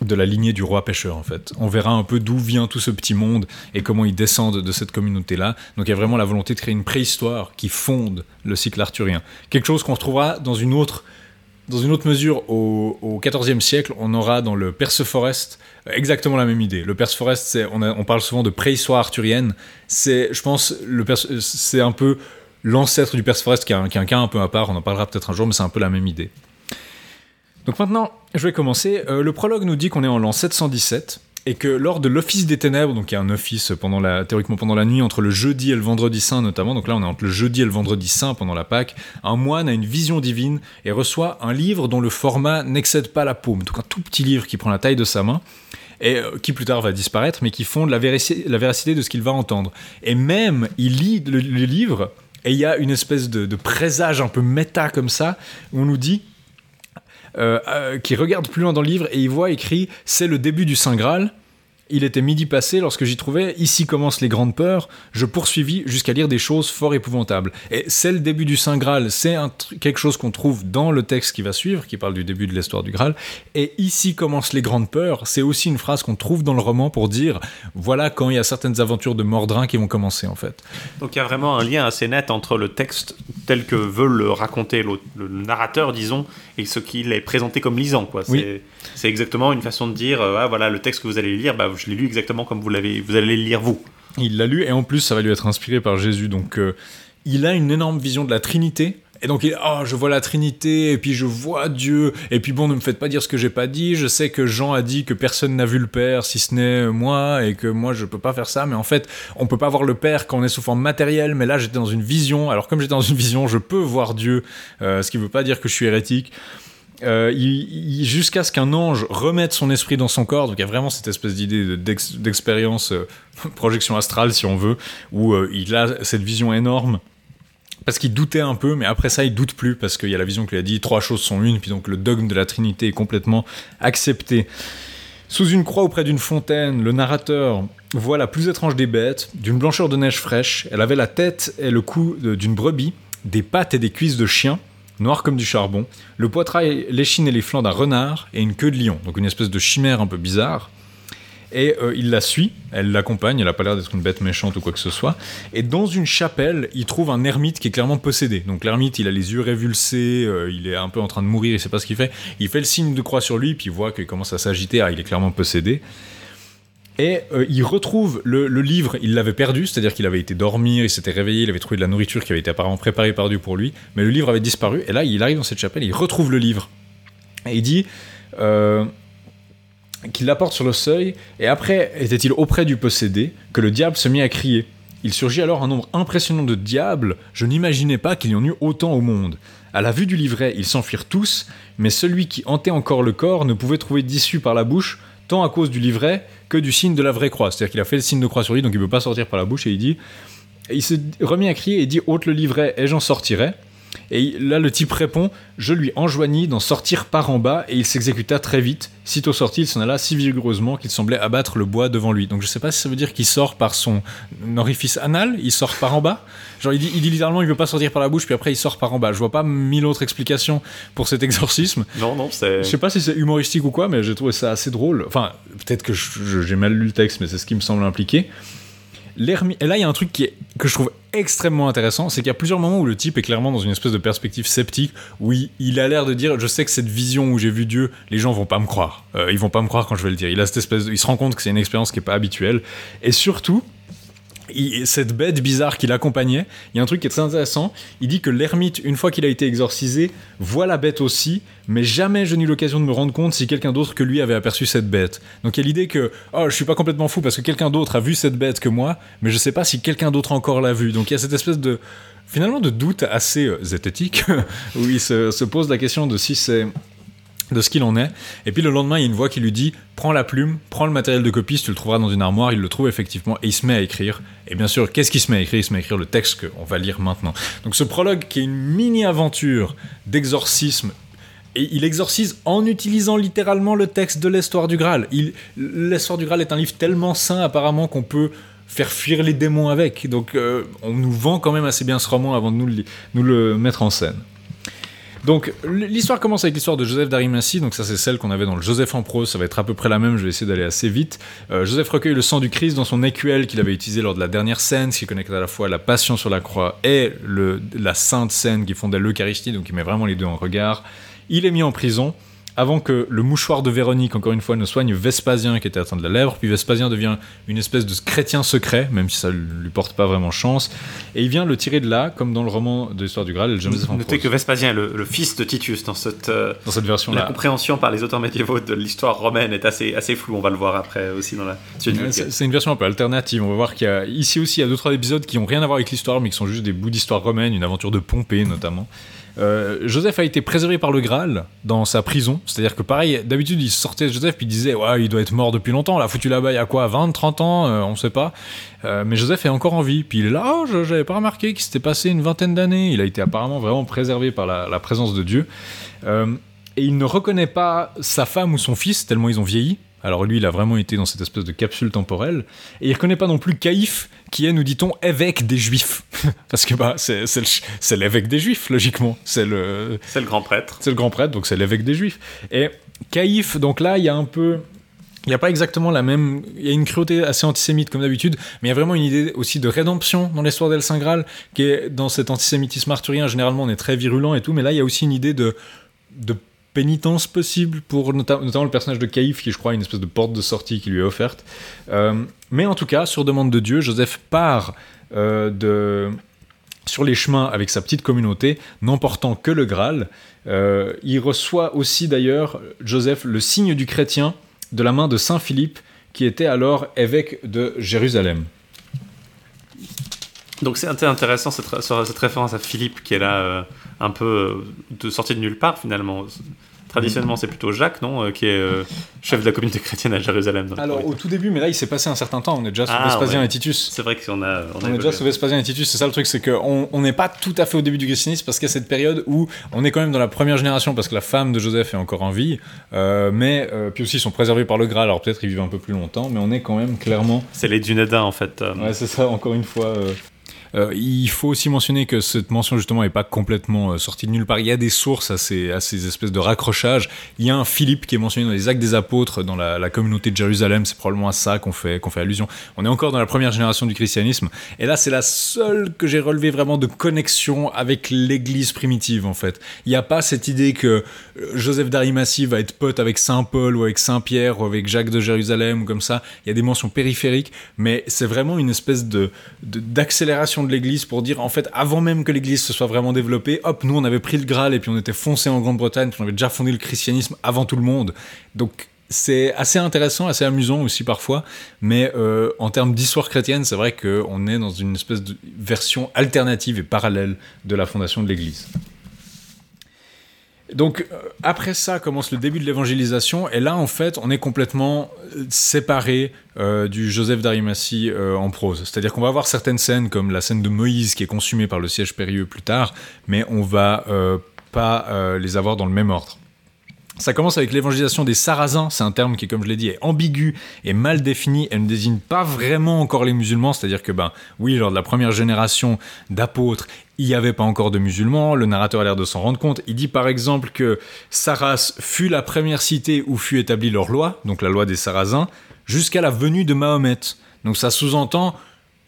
Speaker 1: de la lignée du roi pêcheur en fait. On verra un peu d'où vient tout ce petit monde et comment ils descendent de cette communauté là. Donc il y a vraiment la volonté de créer une préhistoire qui fonde le cycle arthurien. Quelque chose qu'on retrouvera dans une autre dans une autre mesure, au, XIVe siècle, on aura dans le Perceforest exactement la même idée. Le Perceforest, c'est, on, a- on parle souvent de préhistoire arthurienne. C'est, je pense, le Perce- c'est un peu l'ancêtre du Perceforest qui un, qui est un cas un peu à part. On en parlera peut-être un jour, mais c'est un peu la même idée. Donc maintenant, je vais commencer. Euh, le prologue nous dit qu'on est en l'an 717 et que lors de l'office des ténèbres, donc il y a un office pendant théoriquement pendant la nuit, entre le jeudi et le vendredi saint notamment, donc là on est entre le jeudi et le vendredi saint pendant la Pâque, un moine a une vision divine et reçoit un livre dont le format n'excède pas la paume, donc un tout petit livre qui prend la taille de sa main, et euh, qui plus tard va disparaître, mais qui fonde la, véraci- la véracité de ce qu'il va entendre. Et même, il lit le, le livre, et il y a une espèce de, de présage un peu méta comme ça, où on nous dit euh, euh, qui regarde plus loin dans le livre et il voit écrit c'est le début du Saint Graal. Il était midi passé lorsque j'y trouvais ici commencent les grandes peurs. Je poursuivis jusqu'à lire des choses fort épouvantables. Et c'est le début du Saint Graal. C'est quelque chose qu'on trouve dans le texte qui va suivre, qui parle du début de l'histoire du Graal. Et ici commencent les grandes peurs. C'est aussi une phrase qu'on trouve dans le roman pour dire voilà quand il y a certaines aventures de Mordrin qui vont commencer en fait.
Speaker 2: Donc il y a vraiment un lien assez net entre le texte tel que veut le raconter le narrateur, disons, et ce qu'il est présenté comme lisant. Quoi. C'est,
Speaker 1: Oui.
Speaker 2: c'est exactement une façon de dire, euh, ah, voilà, le texte que vous allez lire, bah, je l'ai lu exactement comme vous, l'avez, vous allez le lire vous.
Speaker 1: Il l'a lu et en plus ça va lui être inspiré par Jésus. Donc euh, il a une énorme vision de la Trinité. Et donc il oh je vois la Trinité et puis je vois Dieu et puis bon ne me faites pas dire ce que j'ai pas dit. Je sais que Jean a dit que personne n'a vu le Père si ce n'est moi et que moi je peux pas faire ça. Mais en fait on peut pas voir le Père quand on est sous forme matérielle. Mais là j'étais dans une vision. Alors comme j'étais dans une vision je peux voir Dieu. Euh, ce qui veut pas dire que je suis hérétique. Euh, jusqu'à ce qu'un ange remette son esprit dans son corps. Donc il y a vraiment cette espèce d'idée de- d'ex- d'expérience, euh, projection astrale si on veut, où euh, il a cette vision énorme. Parce qu'il doutait un peu, mais après ça, il doute plus, parce qu'il y a la vision qui lui a dit trois choses sont une, puis donc le dogme de la Trinité est complètement accepté. Sous une croix auprès d'une fontaine, le narrateur voit la plus étrange des bêtes, d'une blancheur de neige fraîche. Elle avait la tête et le cou d'une brebis, des pattes et des cuisses de chien, noires comme du charbon, le poitrail, l'échine et les flancs d'un renard, et une queue de lion, donc une espèce de chimère un peu bizarre. Et euh, il la suit, elle l'accompagne, elle a pas l'air d'être une bête méchante ou quoi que ce soit. Et dans une chapelle, il trouve un ermite qui est clairement possédé. Donc l'ermite, il a les yeux révulsés, euh, il est un peu en train de mourir, il sait pas ce qu'il fait. Il fait le signe de croix sur lui, puis il voit qu'il commence à s'agiter, ah, il est clairement possédé. Et euh, il retrouve le, livre, il l'avait perdu, c'est-à-dire qu'il avait été dormir, il s'était réveillé, il avait trouvé de la nourriture qui avait été apparemment préparée par Dieu pour lui, mais le livre avait disparu, et là il arrive dans cette chapelle, il retrouve le livre. Et il dit euh, qu'il l'apporte sur le seuil, et après était-il auprès du possédé, que le diable se mit à crier. Il surgit alors un nombre impressionnant de diables, je n'imaginais pas qu'il y en eût autant au monde. À la vue du livret, ils s'enfuirent tous, mais celui qui hantait encore le corps ne pouvait trouver d'issue par la bouche, tant à cause du livret que du signe de la vraie croix. C'est-à-dire qu'il a fait le signe de croix sur lui, donc il ne peut pas sortir par la bouche, et il dit... il s'est remis à crier et dit ôte le livret et j'en sortirai. Et là, le type répond Je lui enjoignis d'en sortir par en bas et il s'exécuta très vite. Sitôt sorti, il s'en alla si vigoureusement qu'il semblait abattre le bois devant lui. Donc je sais pas si ça veut dire qu'il sort par son orifice anal, il sort par en bas. Genre il dit, il dit littéralement il veut pas sortir par la bouche, puis après il sort par en bas. Je vois pas mille autres explications pour cet exorcisme.
Speaker 2: Non, non, c'est.
Speaker 1: Je sais pas si c'est humoristique ou quoi, mais j'ai trouvé ça assez drôle. Enfin, peut-être que j'ai mal lu le texte, mais c'est ce qui me semble impliqué. Et là, il y a un truc que je trouve extrêmement intéressant, c'est qu'il y a plusieurs moments où le type est clairement dans une espèce de perspective sceptique, où il, il a l'air de dire, je sais que cette vision où j'ai vu Dieu, les gens vont pas me croire. Euh, ils vont pas me croire quand je vais le dire. Il a cette espèce, de- il se rend compte que c'est une expérience qui est pas habituelle, et surtout. Cette bête bizarre qui l'accompagnait, il y a un truc qui est très intéressant. Il dit que l'ermite, une fois qu'il a été exorcisé, voit la bête aussi, mais jamais je n'ai eu l'occasion de me rendre compte si quelqu'un d'autre que lui avait aperçu cette bête. Donc il y a l'idée que, oh, je suis pas complètement fou parce que quelqu'un d'autre a vu cette bête que moi, mais je sais pas si quelqu'un d'autre encore l'a vue. Donc il y a cette espèce de, finalement, de doute assez euh, zététique, où il se pose la question de si c'est de ce qu'il en est. Et puis le lendemain, il y a une voix qui lui dit Prends la plume, prends le matériel de copie, si tu le trouveras dans une armoire. Il le trouve effectivement et il se met à écrire. Et bien sûr, qu'est-ce qu'il se met à écrire? Il se met à écrire le texte qu'on va lire maintenant. Donc ce prologue qui est une mini-aventure d'exorcisme. Et il exorcise en utilisant littéralement le texte de l'histoire du Graal. L'histoire du Graal est un livre tellement sain apparemment qu'on peut faire fuir les démons avec. Donc euh, on nous vend quand même assez bien ce roman avant de nous le mettre en scène. Donc l'histoire commence avec l'histoire de Joseph d'Arimathie, donc ça c'est celle qu'on avait dans le Joseph en prose, ça va être à peu près la même, je vais essayer d'aller assez vite. Euh, Joseph recueille le sang du Christ dans son écuelle qu'il avait utilisé lors de la dernière scène, ce qui connecte à la fois la passion sur la croix et la sainte scène qui fondait l'Eucharistie, donc il met vraiment les deux en regard. Il est mis en prison avant que le mouchoir de Véronique, encore une fois, ne soigne Vespasien qui était atteint de la lèvre, puis Vespasien devient une espèce de chrétien secret, même si ça lui porte pas vraiment chance, et il vient le tirer de là, comme dans le roman de l'histoire du Graal le en
Speaker 2: Notez que Vespasien est le, le fils de Titus dans cette, euh,
Speaker 1: Dans cette version-là.
Speaker 2: La compréhension par les auteurs médiévaux de l'histoire romaine est assez, assez floue. On va le voir après aussi dans la suite.
Speaker 1: C'est c'est une version un peu alternative. On va voir qu'il y a ici aussi il y a deux trois épisodes qui ont rien à voir avec l'histoire, mais qui sont juste des bouts d'histoire romaine, une aventure de Pompée notamment. Euh, Joseph a été préservé par le Graal dans sa prison, c'est-à-dire que pareil, d'habitude il sortait Joseph puis il disait ouais il doit être mort depuis longtemps, là foutu là-bas il y a quoi 20, 30 ans, euh, on sait pas. Euh, mais Joseph est encore en vie, puis il est là, oh j'avais pas remarqué qu'il s'était passé une vingtaine d'années, il a été apparemment vraiment préservé par la, la présence de Dieu. Euh, et il ne reconnaît pas sa femme ou son fils, tellement ils ont vieilli. Alors lui, il a vraiment été dans cette espèce de capsule temporelle. Et il reconnaît pas non plus Caïphe, qui est, nous dit-on, évêque des Juifs. Parce que bah, c'est c'est le ch- c'est l'évêque des Juifs, logiquement. C'est le,
Speaker 2: C'est le grand prêtre.
Speaker 1: c'est le grand prêtre, donc c'est l'évêque des Juifs. Et Caïphe, donc là, il y a un peu... Il n'y a pas exactement la même... Il y a une cruauté assez antisémite, comme d'habitude, mais il y a vraiment une idée aussi de rédemption dans l'histoire d'El Saint Graal, qui est dans cet antisémitisme arthurien, généralement, on est très virulent et tout, mais là, il y a aussi une idée de, de pénitence possible pour nota- notamment le personnage de Caïphe, qui, je crois, a une espèce de porte de sortie qui lui est offerte. Euh, mais en tout cas, sur demande de Dieu, Joseph part euh, de sur les chemins avec sa petite communauté, n'emportant que le Graal. Euh, il reçoit aussi d'ailleurs, Joseph, le signe du chrétien de la main de Saint Philippe, qui était alors évêque de Jérusalem.
Speaker 2: Donc c'est intéressant cette, référence à Philippe qui est là un peu euh, de sortie de nulle part finalement. Traditionnellement, c'est plutôt Jacques, non, euh, qui est euh, chef de la communauté chrétienne à Jérusalem.
Speaker 1: Alors au tout début, mais là il s'est passé un certain temps, on est déjà sous
Speaker 2: Ah,
Speaker 1: Vespasien
Speaker 2: ouais.
Speaker 1: et Titus.
Speaker 2: c'est vrai qu'on a, on a
Speaker 1: On est
Speaker 2: évolué.
Speaker 1: déjà sous Vespasien et Titus, c'est ça le truc, c'est qu'on on n'est pas tout à fait au début du christianisme parce qu'il y a cette période où on est quand même dans la première génération parce que la femme de Joseph est encore en vie, euh, mais euh, puis aussi ils sont préservés par le Graal, alors peut-être ils vivent un peu plus longtemps, mais on est quand même clairement
Speaker 2: C'est les Dunédins en fait.
Speaker 1: Ouais, c'est ça, encore une fois. Euh. Il faut aussi mentionner que cette mention justement n'est pas complètement euh, sortie de nulle part. Il y a des sources à ces, espèces de raccrochages. Il y a un Philippe qui est mentionné dans les Actes des Apôtres, dans la, communauté de Jérusalem. C'est probablement à ça qu'on fait, allusion. On est encore dans la première génération du christianisme. Et là, c'est la seule que j'ai relevée vraiment de connexion avec l'Église primitive en fait. Il n'y a pas cette idée que euh, Joseph d'Arimathie va être pote avec Saint Paul ou avec Saint Pierre ou avec Jacques de Jérusalem ou comme ça. Il y a des mentions périphériques, mais c'est vraiment une espèce d'accélération de l'Église pour dire en fait avant même que l'Église se soit vraiment développée, hop, nous on avait pris le Graal et puis on était foncé en Grande-Bretagne, puis on avait déjà fondé le christianisme avant tout le monde. Donc c'est assez intéressant, assez amusant aussi parfois, mais euh, en termes d'histoire chrétienne, c'est vrai qu'on est dans une espèce de version alternative et parallèle de la fondation de l'Église. Donc euh, après ça commence le début de l'évangélisation et là en fait on est complètement euh, séparé euh, du Joseph d'Arimathie en prose. C'est-à-dire qu'on va avoir certaines scènes comme la scène de Moïse qui est consumée par le siège périlleux plus tard, mais on va pas les avoir dans le même ordre. Ça commence avec l'évangélisation des Sarrasins, c'est un terme qui, comme je l'ai dit, est ambigu et mal défini. Elle ne désigne pas vraiment encore les musulmans, c'est-à-dire que, ben, oui, lors de la première génération d'apôtres, il n'y avait pas encore de musulmans. Le narrateur a l'air de s'en rendre compte. Il dit par exemple que Saras fut la première cité où fut établie leur loi, donc la loi des Sarrasins, jusqu'à la venue de Mahomet. Donc ça sous-entend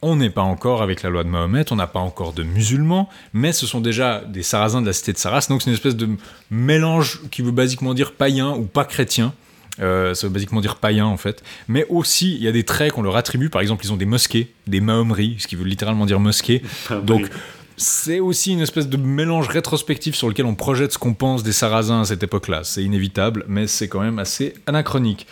Speaker 1: on n'est pas encore avec la loi de Mahomet, on n'a pas encore de musulmans, mais ce sont déjà des sarrasins de la cité de Saras, donc c'est une espèce de mélange qui veut basiquement dire païen ou pas chrétien. Euh, ça veut basiquement dire païen en fait. Mais aussi, il y a des traits qu'on leur attribue. Par exemple, ils ont des mosquées, des mahomeries, ce qui veut littéralement dire mosquée. Donc, c'est aussi une espèce de mélange rétrospectif sur lequel on projette ce qu'on pense des Sarrasins à cette époque-là. C'est inévitable, mais c'est quand même assez anachronique.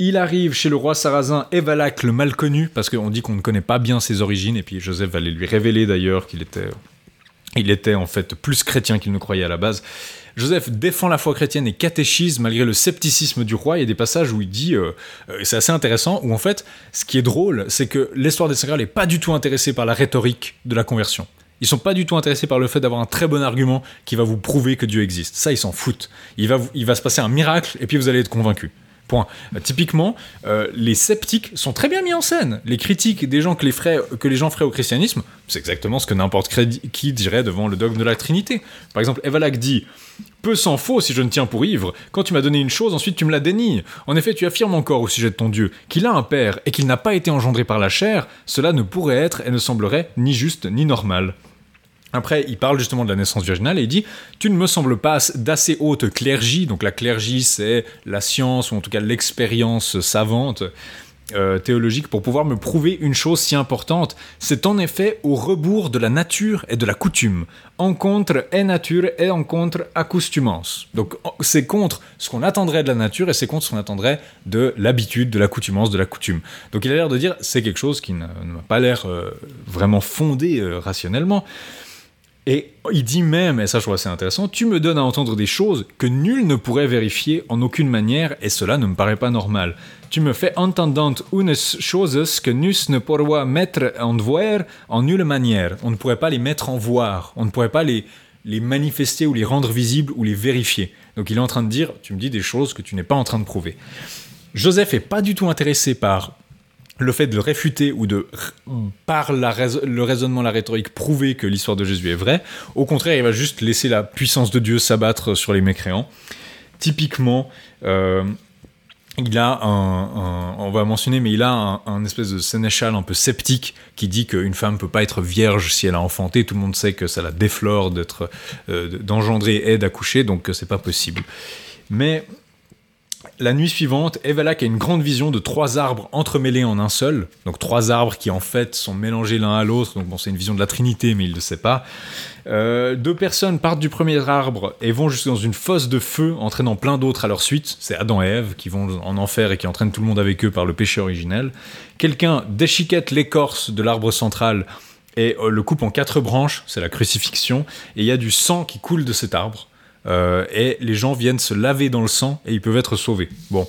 Speaker 1: Il arrive chez le roi sarrasin Evalak le mal connu, parce qu'on dit qu'on ne connaît pas bien ses origines, et puis Joseph va lui révéler d'ailleurs qu'il était, il était en fait plus chrétien qu'il ne croyait à la base. Joseph défend la foi chrétienne et catéchise malgré le scepticisme du roi. Il y a des passages où il dit, euh, euh, c'est assez intéressant, où en fait, ce qui est drôle, c'est que l'histoire des Sagrales n'est pas du tout intéressée par la rhétorique de la conversion. Ils sont pas du tout intéressés par le fait d'avoir un très bon argument qui va vous prouver que Dieu existe. Ça, ils s'en foutent. Il va, il va se passer un miracle et puis vous allez être convaincu. Point. Typiquement, euh, les sceptiques sont très bien mis en scène. Les critiques des gens que les, que les gens feraient au christianisme, c'est exactement ce que n'importe qui dirait devant le dogme de la Trinité. Par exemple, Evalak dit peu s'en faut si je ne tiens pour ivre. Quand tu m'as donné une chose, ensuite tu me la dénies. En effet, tu affirmes encore au sujet de ton Dieu qu'il a un père et qu'il n'a pas été engendré par la chair. Cela ne pourrait être et ne semblerait ni juste ni normal. Après, il parle justement de la naissance virginale et il dit Tu ne me sembles pas d'assez haute clergie. Donc, la clergie, c'est la science ou en tout cas l'expérience savante euh, théologique pour pouvoir me prouver une chose si importante. C'est en effet au rebours de la nature et de la coutume. En contre est nature et en contre accoutumance. Donc, c'est contre ce qu'on attendrait de la nature et c'est contre ce qu'on attendrait de l'habitude, de l'accoutumance, de la coutume. Donc, il a l'air de dire c'est quelque chose qui ne m'a pas l'air euh, vraiment fondé euh, rationnellement. Et il dit même, et ça je trouve assez intéressant, tu me donnes à entendre des choses que nul ne pourrait vérifier en aucune manière, et cela ne me paraît pas normal. Tu me fais entendant unes choses que nus ne pourra mettre en voir en nulle manière. On ne pourrait pas les mettre en voir, on ne pourrait pas les, les manifester ou les rendre visibles ou les vérifier. Donc il est en train de dire, tu me dis des choses que tu n'es pas en train de prouver. Joseph est pas du tout intéressé par le fait de réfuter ou de, par le raisonnement, la rhétorique, prouver que l'histoire de Jésus est vraie. Au contraire, il va juste laisser la puissance de Dieu s'abattre sur les mécréants. Typiquement, euh, il a un, on va mentionner, mais il a un, espèce de sénéchal un peu sceptique qui dit qu'une femme peut pas être vierge si elle a enfanté. Tout le monde sait que ça la déflore d'être, euh, d'engendrer et d'accoucher, donc euh, c'est pas possible. Mais la nuit suivante, Evalak a une grande vision de trois arbres entremêlés en un seul. Donc trois arbres qui en fait sont mélangés l'un à l'autre. Donc bon, c'est une vision de la Trinité, mais il ne sait pas. Euh, deux personnes partent du premier arbre et vont jusque dans une fosse de feu, entraînant plein d'autres à leur suite. C'est Adam et Ève qui vont en enfer et qui entraînent tout le monde avec eux par le péché originel. Quelqu'un déchiquette l'écorce de l'arbre central et euh, le coupe en quatre branches. C'est la crucifixion. Et il y a du sang qui coule de cet arbre. Euh, et les gens viennent se laver dans le sang et ils peuvent être sauvés. Bon,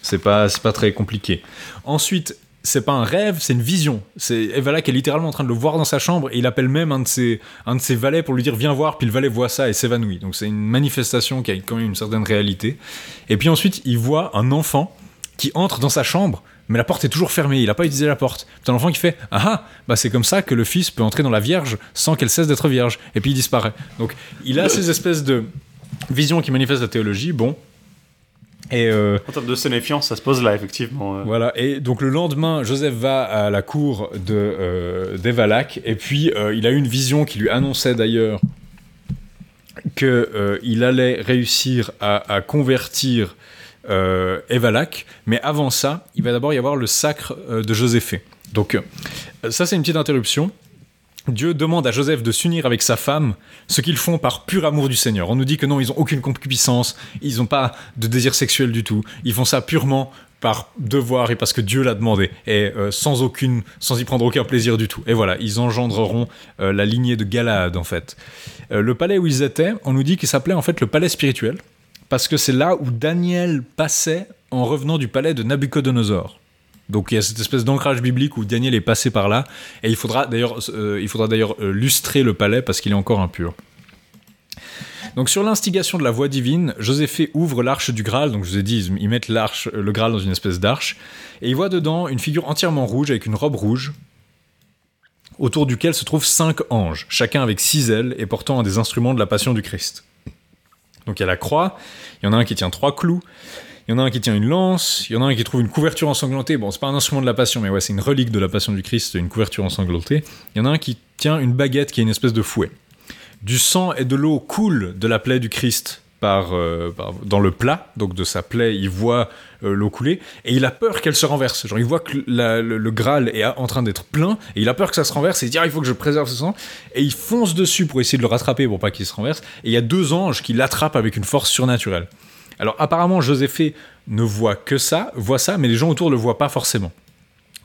Speaker 1: c'est pas, pas très compliqué. Ensuite, c'est pas un rêve, c'est une vision. C'est Evala qui est littéralement en train de le voir dans sa chambre et il appelle même un de ses, un de ses valets pour lui dire viens voir, puis le valet voit ça et s'évanouit. Donc c'est une manifestation qui a quand même une certaine réalité. Et puis ensuite, il voit un enfant qui entre dans sa chambre, mais la porte est toujours fermée, il n'a pas utilisé la porte. C'est un enfant qui fait Ah ah, bah c'est comme ça que le fils peut entrer dans la Vierge sans qu'elle cesse d'être vierge. Et puis il disparaît. Donc il a ces espèces de visions qui manifestent la théologie, bon. Et euh,
Speaker 2: En termes de sénéfiance, ça se pose là, effectivement. euh.
Speaker 1: voilà, et donc le lendemain, Joseph va à la cour de euh, d'Evalak, et puis euh, il a eu une vision qui lui annonçait d'ailleurs qu'il allait réussir à, à convertir Evalak, mais avant ça, il va d'abord y avoir le sacre de Joséphée. Donc ça c'est une petite interruption. Dieu demande à Joseph de s'unir avec sa femme, ce qu'ils font par pur amour du Seigneur. On nous dit que non, ils n'ont aucune concupiscence, ils n'ont pas de désir sexuel du tout, ils font ça purement par devoir et parce que Dieu l'a demandé, et euh, sans aucune, sans y prendre aucun plaisir du tout. Et voilà, ils engendreront euh, la lignée de Galahad en fait. Euh, le palais où ils étaient, on nous dit qu'il s'appelait en fait le palais spirituel, parce que c'est là où Daniel passait en revenant du palais de Nabucodonosor. Donc il y a cette espèce d'ancrage biblique où Daniel est passé par là, et il faudra d'ailleurs, euh, il faudra d'ailleurs euh, lustrer le palais parce qu'il est encore impur. Donc sur l'instigation de la voix divine, Joséphée ouvre l'arche du Graal. Donc je vous ai dit, ils- mettent l'arche, euh, le Graal dans une espèce d'arche, et il voit dedans une figure entièrement rouge avec une robe rouge, autour duquel se trouvent cinq anges, chacun avec six ailes et portant un des instruments de la passion du Christ. Donc il y a la croix, il y en a un qui tient trois clous, il y en a un qui tient une lance, il y en a un qui trouve une couverture ensanglantée. Bon, c'est pas un instrument de la passion, mais ouais, c'est une relique de la passion du Christ, une couverture ensanglantée. Il y en a un qui tient une baguette qui est une espèce de fouet. Du sang et de l'eau coulent de la plaie du Christ par, euh, dans le plat, donc de sa plaie, il voit euh, l'eau couler, et il a peur qu'elle se renverse. Genre, il voit que le, le Graal est en train d'être plein, et il a peur que ça se renverse, et il dit, ah, il faut que je préserve ce sang, et il fonce dessus pour essayer de le rattraper pour pas qu'il se renverse, et il y a deux anges qui l'attrapent avec une force surnaturelle. Alors apparemment, Joséphée ne voit que ça, voit ça, mais les gens autour le voient pas forcément.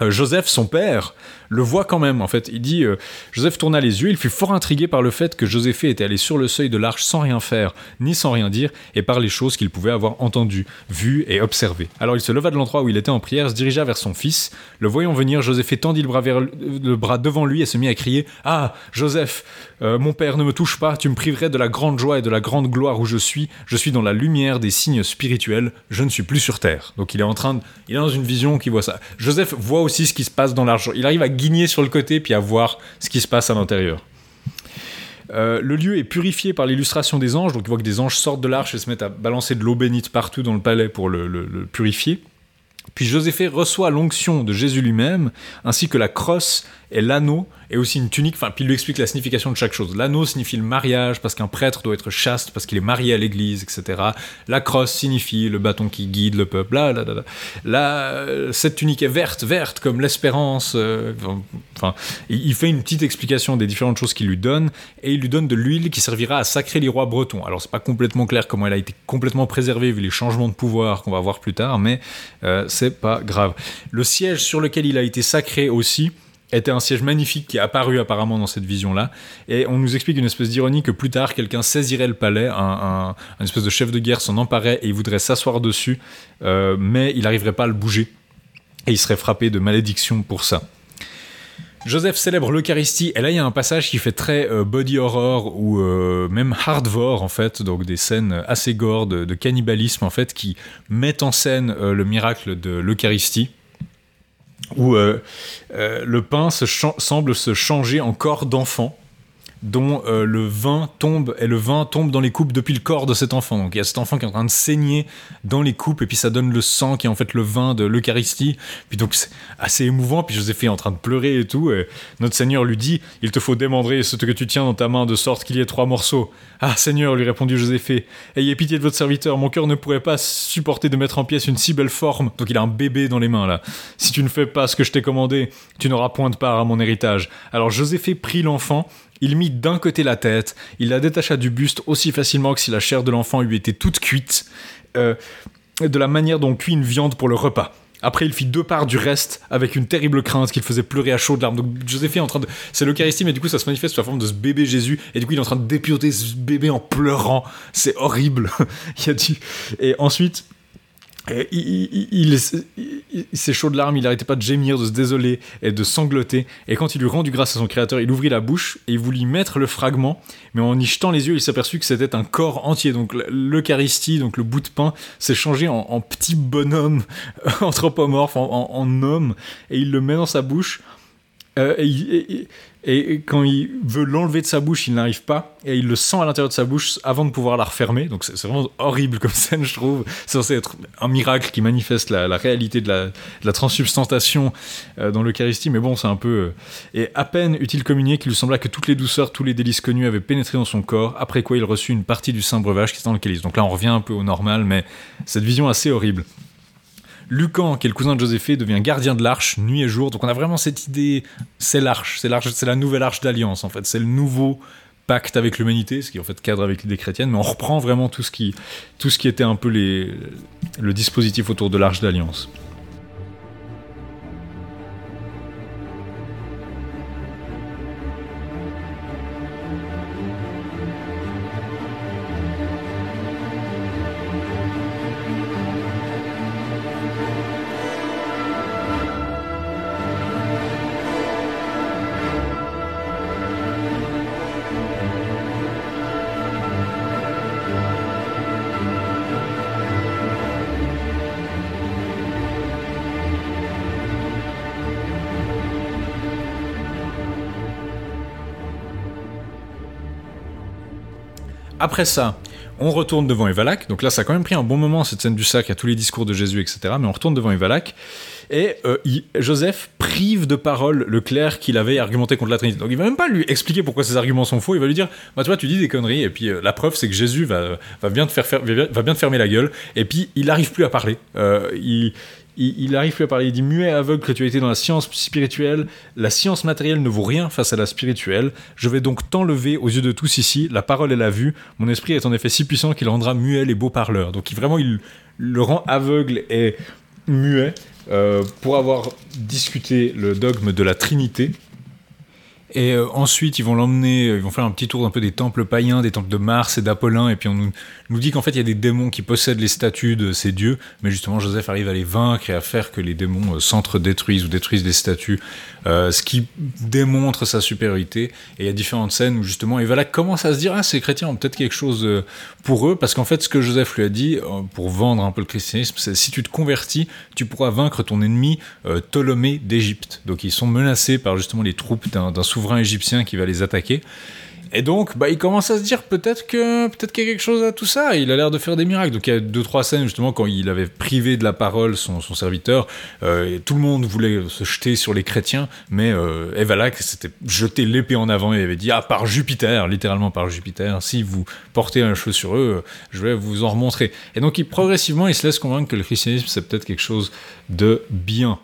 Speaker 1: Euh, Joseph, son père, le voit quand même. En fait, il dit euh, Joseph tourna les yeux. Il fut fort intrigué par le fait que Joséphée était allé sur le seuil de l'arche sans rien faire, ni sans rien dire, et par les choses qu'il pouvait avoir entendues, vues et observées. Alors il se leva de l'endroit où il était en prière, se dirigea vers son fils. Le voyant venir, Joséphée tendit le bras, devant lui et se mit à crier Ah, Joseph, euh, mon père, ne me touche pas. Tu me priverais de la grande joie et de la grande gloire où je suis. Je suis dans la lumière des signes spirituels. Je ne suis plus sur terre. Donc il est en train de, il est dans une vision qui voit ça. Joseph voit aussi ce qui se passe dans l'arche. Il arrive à guigner sur le côté puis à voir ce qui se passe à l'intérieur. Euh, le lieu est purifié par l'illustration des anges, donc il voit que des anges sortent de l'arche et se mettent à balancer de l'eau bénite partout dans le palais pour le, le- le purifier. Puis Joséphée reçoit l'onction de Jésus lui-même, ainsi que la crosse et l'anneau, et aussi une tunique, enfin, puis il lui explique la signification de chaque chose. L'anneau signifie le mariage, parce qu'un prêtre doit être chaste, parce qu'il est marié à l'église, etc. La crosse signifie le bâton qui guide le peuple, là, là, là, là. Cette tunique est verte, verte, comme l'espérance. euh, enfin, il il fait une petite explication des différentes choses qu'il lui donne, et il lui donne de l'huile qui servira à sacrer les rois bretons. Alors, c'est pas complètement clair comment elle a été complètement préservée, vu les changements de pouvoir qu'on va voir plus tard, mais euh, c'est pas grave. Le siège sur lequel il a été sacré aussi, était un siège magnifique qui est apparu apparemment dans cette vision-là. Et on nous explique une espèce d'ironie que plus tard, quelqu'un saisirait le palais, un, espèce de chef de guerre s'en emparait et il voudrait s'asseoir dessus, euh, mais il n'arriverait pas à le bouger. Et il serait frappé de malédiction pour ça. Joseph célèbre l'Eucharistie, et là il y a un passage qui fait très euh, body horror ou euh, même hardcore en fait, donc des scènes assez gore de, de cannibalisme en fait, qui mettent en scène euh, le miracle de l'Eucharistie où euh, euh, le pain semble se changer en corps d'enfant dont euh, le vin tombe et le vin tombe dans les coupes depuis le corps de cet enfant. Donc il y a cet enfant qui est en train de saigner dans les coupes et puis ça donne le sang qui est en fait le vin de l'Eucharistie. Puis donc c'est assez émouvant. Puis Joséphine est en train de pleurer et tout. Et notre Seigneur lui dit il te faut démembrer ce que tu tiens dans ta main de sorte qu'il y ait trois morceaux. Ah Seigneur, lui répondit Joséphée, ayez pitié de votre serviteur. Mon cœur ne pourrait pas supporter de mettre en pièces une si belle forme. Donc il a un bébé dans les mains là. Si tu ne fais pas ce que je t'ai commandé, tu n'auras point de part à mon héritage. Alors Joséphée prit l'enfant il mit d'un côté la tête, il la détacha du buste aussi facilement que si la chair de l'enfant lui était toute cuite, euh, de la manière dont on cuit une viande pour le repas. Après, il fit deux parts du reste avec une terrible crainte qu'il faisait pleurer à chaudes larmes. Donc, Joséphine est en train de. C'est l'Eucharistie, mais du coup, ça se manifeste sous la forme de ce bébé Jésus. Et du coup, il est en train de dépioter ce bébé en pleurant. C'est horrible. il y a du. Et ensuite. Il, il, il, il- il- ses chaudes larmes, il n'arrêtait pas de gémir, de se désoler et de sangloter. Et quand il eut rendu grâce à son créateur, il ouvrit la bouche et il voulut mettre le fragment, mais en y jetant les yeux, il s'aperçut que c'était un corps entier. Donc l'Eucharistie, donc le bout de pain, s'est changé en, petit bonhomme anthropomorphe, en, en- homme, et il le met dans sa bouche. Euh, et- et quand il veut l'enlever de sa bouche, il n'arrive pas, et il le sent à l'intérieur de sa bouche avant de pouvoir la refermer. Donc c'est vraiment horrible comme scène, je trouve. C'est censé être un miracle qui manifeste la, réalité de la, de euh, dans l'Eucharistie, mais bon, c'est un peu. euh, Et à peine eut-il communié qu'il lui sembla que toutes les douceurs, tous les délices connus avaient pénétré dans son corps, après quoi il reçut une partie du saint breuvage qui était dans le calice. Donc là, on revient un peu au normal, mais cette vision assez horrible. Lucan, qui est le cousin de Joséphée, devient gardien de l'arche nuit et jour. Donc on a vraiment cette idée, c'est l'arche, c'est l'arche, c'est la nouvelle arche d'alliance en fait, c'est le nouveau pacte avec l'humanité, ce qui en fait cadre avec l'idée chrétienne, mais on reprend vraiment tout ce qui, tout ce qui était un peu le dispositif autour de l'arche d'alliance. Après ça, on retourne devant Evalak. Donc là, ça a quand même pris un bon moment, cette scène du sac, à tous les discours de Jésus, etc. Mais on retourne devant Evalak. Et euh, Joseph prive de parole le clerc qu'il avait argumenté contre la Trinité. Donc il va même pas lui expliquer pourquoi ses arguments sont faux. Il va lui dire Bah, toi, tu dis des conneries. Et puis euh, la preuve, c'est que Jésus va, va, bien te faire, va bien te fermer la gueule. Et puis il n'arrive plus à parler. Euh. Il, arrive plus à parler, il dit muet aveugle que tu as été dans la science spirituelle, la science matérielle ne vaut rien face à la spirituelle, je vais donc t'enlever aux yeux de tous ici, la parole et la vue, mon esprit est en effet si puissant qu'il rendra muet les beaux parleurs. Donc vraiment il le rend aveugle et muet euh, pour avoir discuté le dogme de la Trinité. Et euh, ensuite, ils vont l'emmener, euh, ils vont faire un petit tour un peu des temples païens, des temples de Mars et d'Apollin, et puis on nous, nous dit qu'en fait, il y a des démons qui possèdent les statues de ces dieux, mais justement, Joseph arrive à les vaincre et à faire que les démons euh, s'entre-détruisent ou détruisent les statues, euh, ce qui démontre sa supériorité. Et il y a différentes scènes où justement, Evala commence à se dire, ah, ces chrétiens ont peut-être quelque chose pour eux, parce qu'en fait, ce que Joseph lui a dit, pour vendre un peu le christianisme, c'est si tu te convertis, tu pourras vaincre ton ennemi Ptolémée d'Égypte. Donc ils sont menacés par justement les troupes d'un d'un souverain égyptien qui va les attaquer. Et donc, bah, il commence à se dire peut-être que peut-être qu'il y a quelque chose à tout ça. Il a l'air de faire des miracles. Donc il y a deux trois scènes justement quand il avait privé de la parole son, serviteur. euh, et tout le monde voulait se jeter sur les chrétiens, mais euh, s'était jeté l'épée en avant et avait dit ah par Jupiter, littéralement par Jupiter, si vous portez un cheveu sur eux, je vais vous en remontrer. Et donc il progressivement il se laisse convaincre que le christianisme c'est peut-être quelque chose de bien.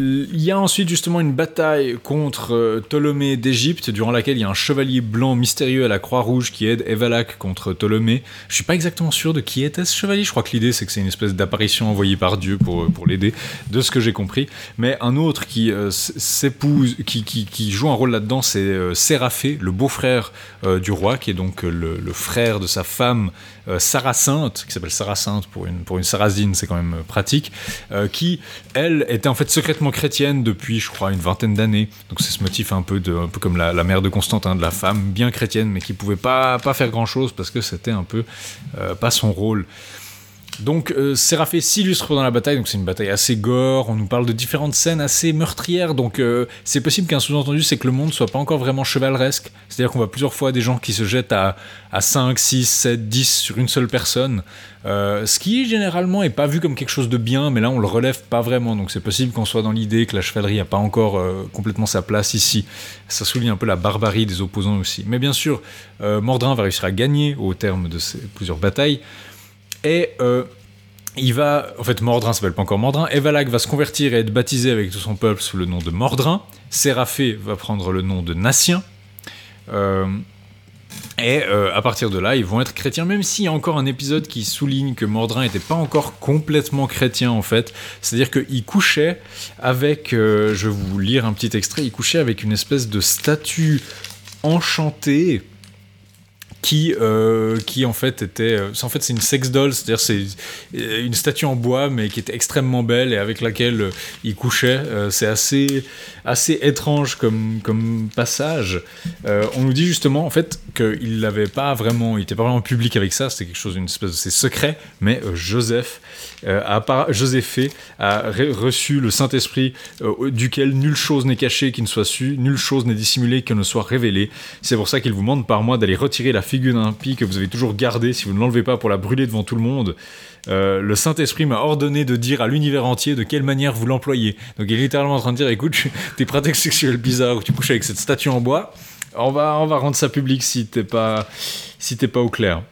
Speaker 1: Il y a ensuite justement une bataille contre euh, Ptolémée d'Égypte, durant laquelle il y a un chevalier blanc mystérieux à la Croix-Rouge qui aide Evalak contre Ptolémée. Je suis pas exactement sûr de qui était ce chevalier. Je crois que l'idée c'est que c'est une espèce d'apparition envoyée par Dieu pour, euh, pour l'aider, de ce que j'ai compris. Mais un autre qui euh, s'épouse, qui, qui, joue un rôle là-dedans, c'est euh, le beau-frère du roi, qui est donc le frère de sa femme euh, Saracinthe, qui s'appelle Saracinthe pour une, pour une Sarrasine, c'est quand même euh, pratique, euh, qui, elle, était en fait secrètement chrétienne depuis, je crois, une vingtaine d'années. Donc c'est ce motif un peu, de, un peu comme la, mère de Constantin, de la femme bien chrétienne, mais qui pouvait pas, pas faire grand-chose parce que c'était un peu pas son rôle. Donc euh, s'illustre pendant la bataille, donc c'est une bataille assez gore, on nous parle de différentes scènes assez meurtrières, donc euh, c'est possible qu'un sous-entendu c'est que le monde soit pas encore vraiment chevaleresque, c'est-à-dire qu'on voit plusieurs fois des gens qui se jettent à, à 5, 6, 7, 10 sur une seule personne, euh, ce qui généralement est pas vu comme quelque chose de bien, mais là on le relève pas vraiment, donc c'est possible qu'on soit dans l'idée que la chevalerie a pas encore euh, complètement sa place ici, ça souligne un peu la barbarie des opposants aussi. Mais bien sûr, Mordrin va réussir à gagner au terme de ces plusieurs batailles, et euh, il va, en fait, Mordrin s'appelle pas encore Mordrin. Evalak va se convertir et être baptisé avec tout son peuple sous le nom de Mordrin. Séraphée va prendre le nom de Natien. Euh, et euh, à partir de là, ils vont être chrétiens, même s'il y a encore un épisode qui souligne que Mordrin n'était pas encore complètement chrétien en fait. C'est-à-dire qu'il couchait avec, je vais vous lire un petit extrait, il couchait avec une espèce de statue enchantée qui, euh, qui en fait était, euh, en fait c'est une sex doll, c'est-à-dire c'est euh, une statue en bois mais qui était extrêmement belle et avec laquelle il couchait. C'est assez, assez étrange comme, comme passage. On nous dit justement en fait qu'il n'avait pas vraiment, il était pas vraiment public avec ça, c'était quelque chose d'une espèce de secret, mais Joseph a Joséphée a re- reçu le Saint-Esprit duquel nulle chose n'est cachée qui ne soit su, nulle chose n'est dissimulée qui ne soit révélée. C'est pour ça qu'il vous demande par moi d'aller retirer la figure d'un impie que vous avez toujours gardée si vous ne l'enlevez pas pour la brûler devant tout le monde. Euh, le Saint-Esprit m'a ordonné de dire à l'univers entier de quelle manière vous l'employez. Donc il est littéralement en train de dire, écoute, tes pratiques sexuelles bizarres où tu couches avec cette statue en bois, on va, on va rendre ça public si t'es pas, si t'es pas au clair.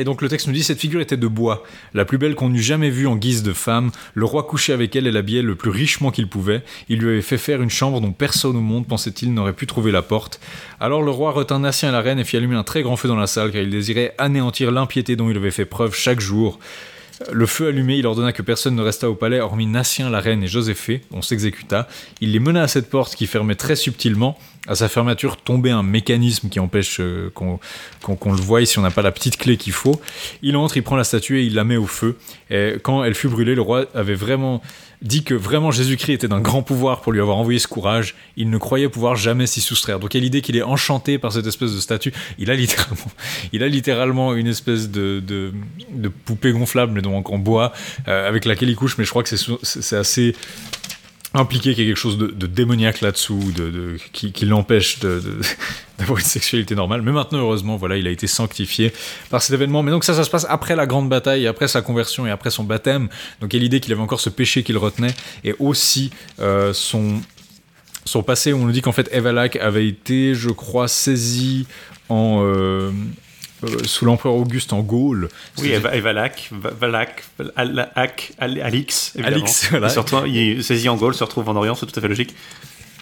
Speaker 1: Et donc le texte nous dit cette figure était de bois, la plus belle qu'on eût jamais vue en guise de femme. Le roi couchait avec elle et l'habillait le plus richement qu'il pouvait. Il lui avait fait faire une chambre dont personne au monde, pensait-il, n'aurait pu trouver la porte. Alors le roi retint Natien et la reine et fit allumer un très grand feu dans la salle, car il désirait anéantir l'impiété dont il avait fait preuve chaque jour. Le feu allumé, il ordonna que personne ne restât au palais, hormis Natien, la reine et Joséphée. On s'exécuta. Il les mena à cette porte qui fermait très subtilement. À sa fermeture tombait un mécanisme qui empêche euh, qu'on le voie si on n'a pas la petite clé qu'il faut. Il entre, il prend la statue et il la met au feu. Et quand elle fut brûlée, le roi avait vraiment dit que vraiment Jésus-Christ était d'un grand pouvoir pour lui avoir envoyé ce courage. Il ne croyait pouvoir jamais s'y soustraire. Donc il y a l'idée qu'il est enchanté par cette espèce de statue. Il a littéralement, il a littéralement une espèce de, de, poupée gonflable, mais donc en bois, euh, avec laquelle il couche. Mais je crois que c'est assez impliqué qu'il y a quelque chose de, démoniaque là-dessous, de, qui, l'empêche d'avoir une sexualité normale. Mais maintenant, heureusement, voilà, il a été sanctifié par cet événement. Mais donc ça, ça se passe après la grande bataille, après sa conversion et après son baptême. Donc il y a l'idée qu'il avait encore ce péché qui le retenait et aussi euh, son son passé. On nous dit qu'en fait, Evalak avait été, je crois, saisi en euh, sous l'empereur Auguste en Gaule.
Speaker 2: Oui, Eva- Evalak, Va- Valak, Alak, Al- Alix, évidemment.
Speaker 1: Alix, voilà.
Speaker 2: Et surtout, il en Gaule, se retrouve en Orient, c'est tout à fait logique.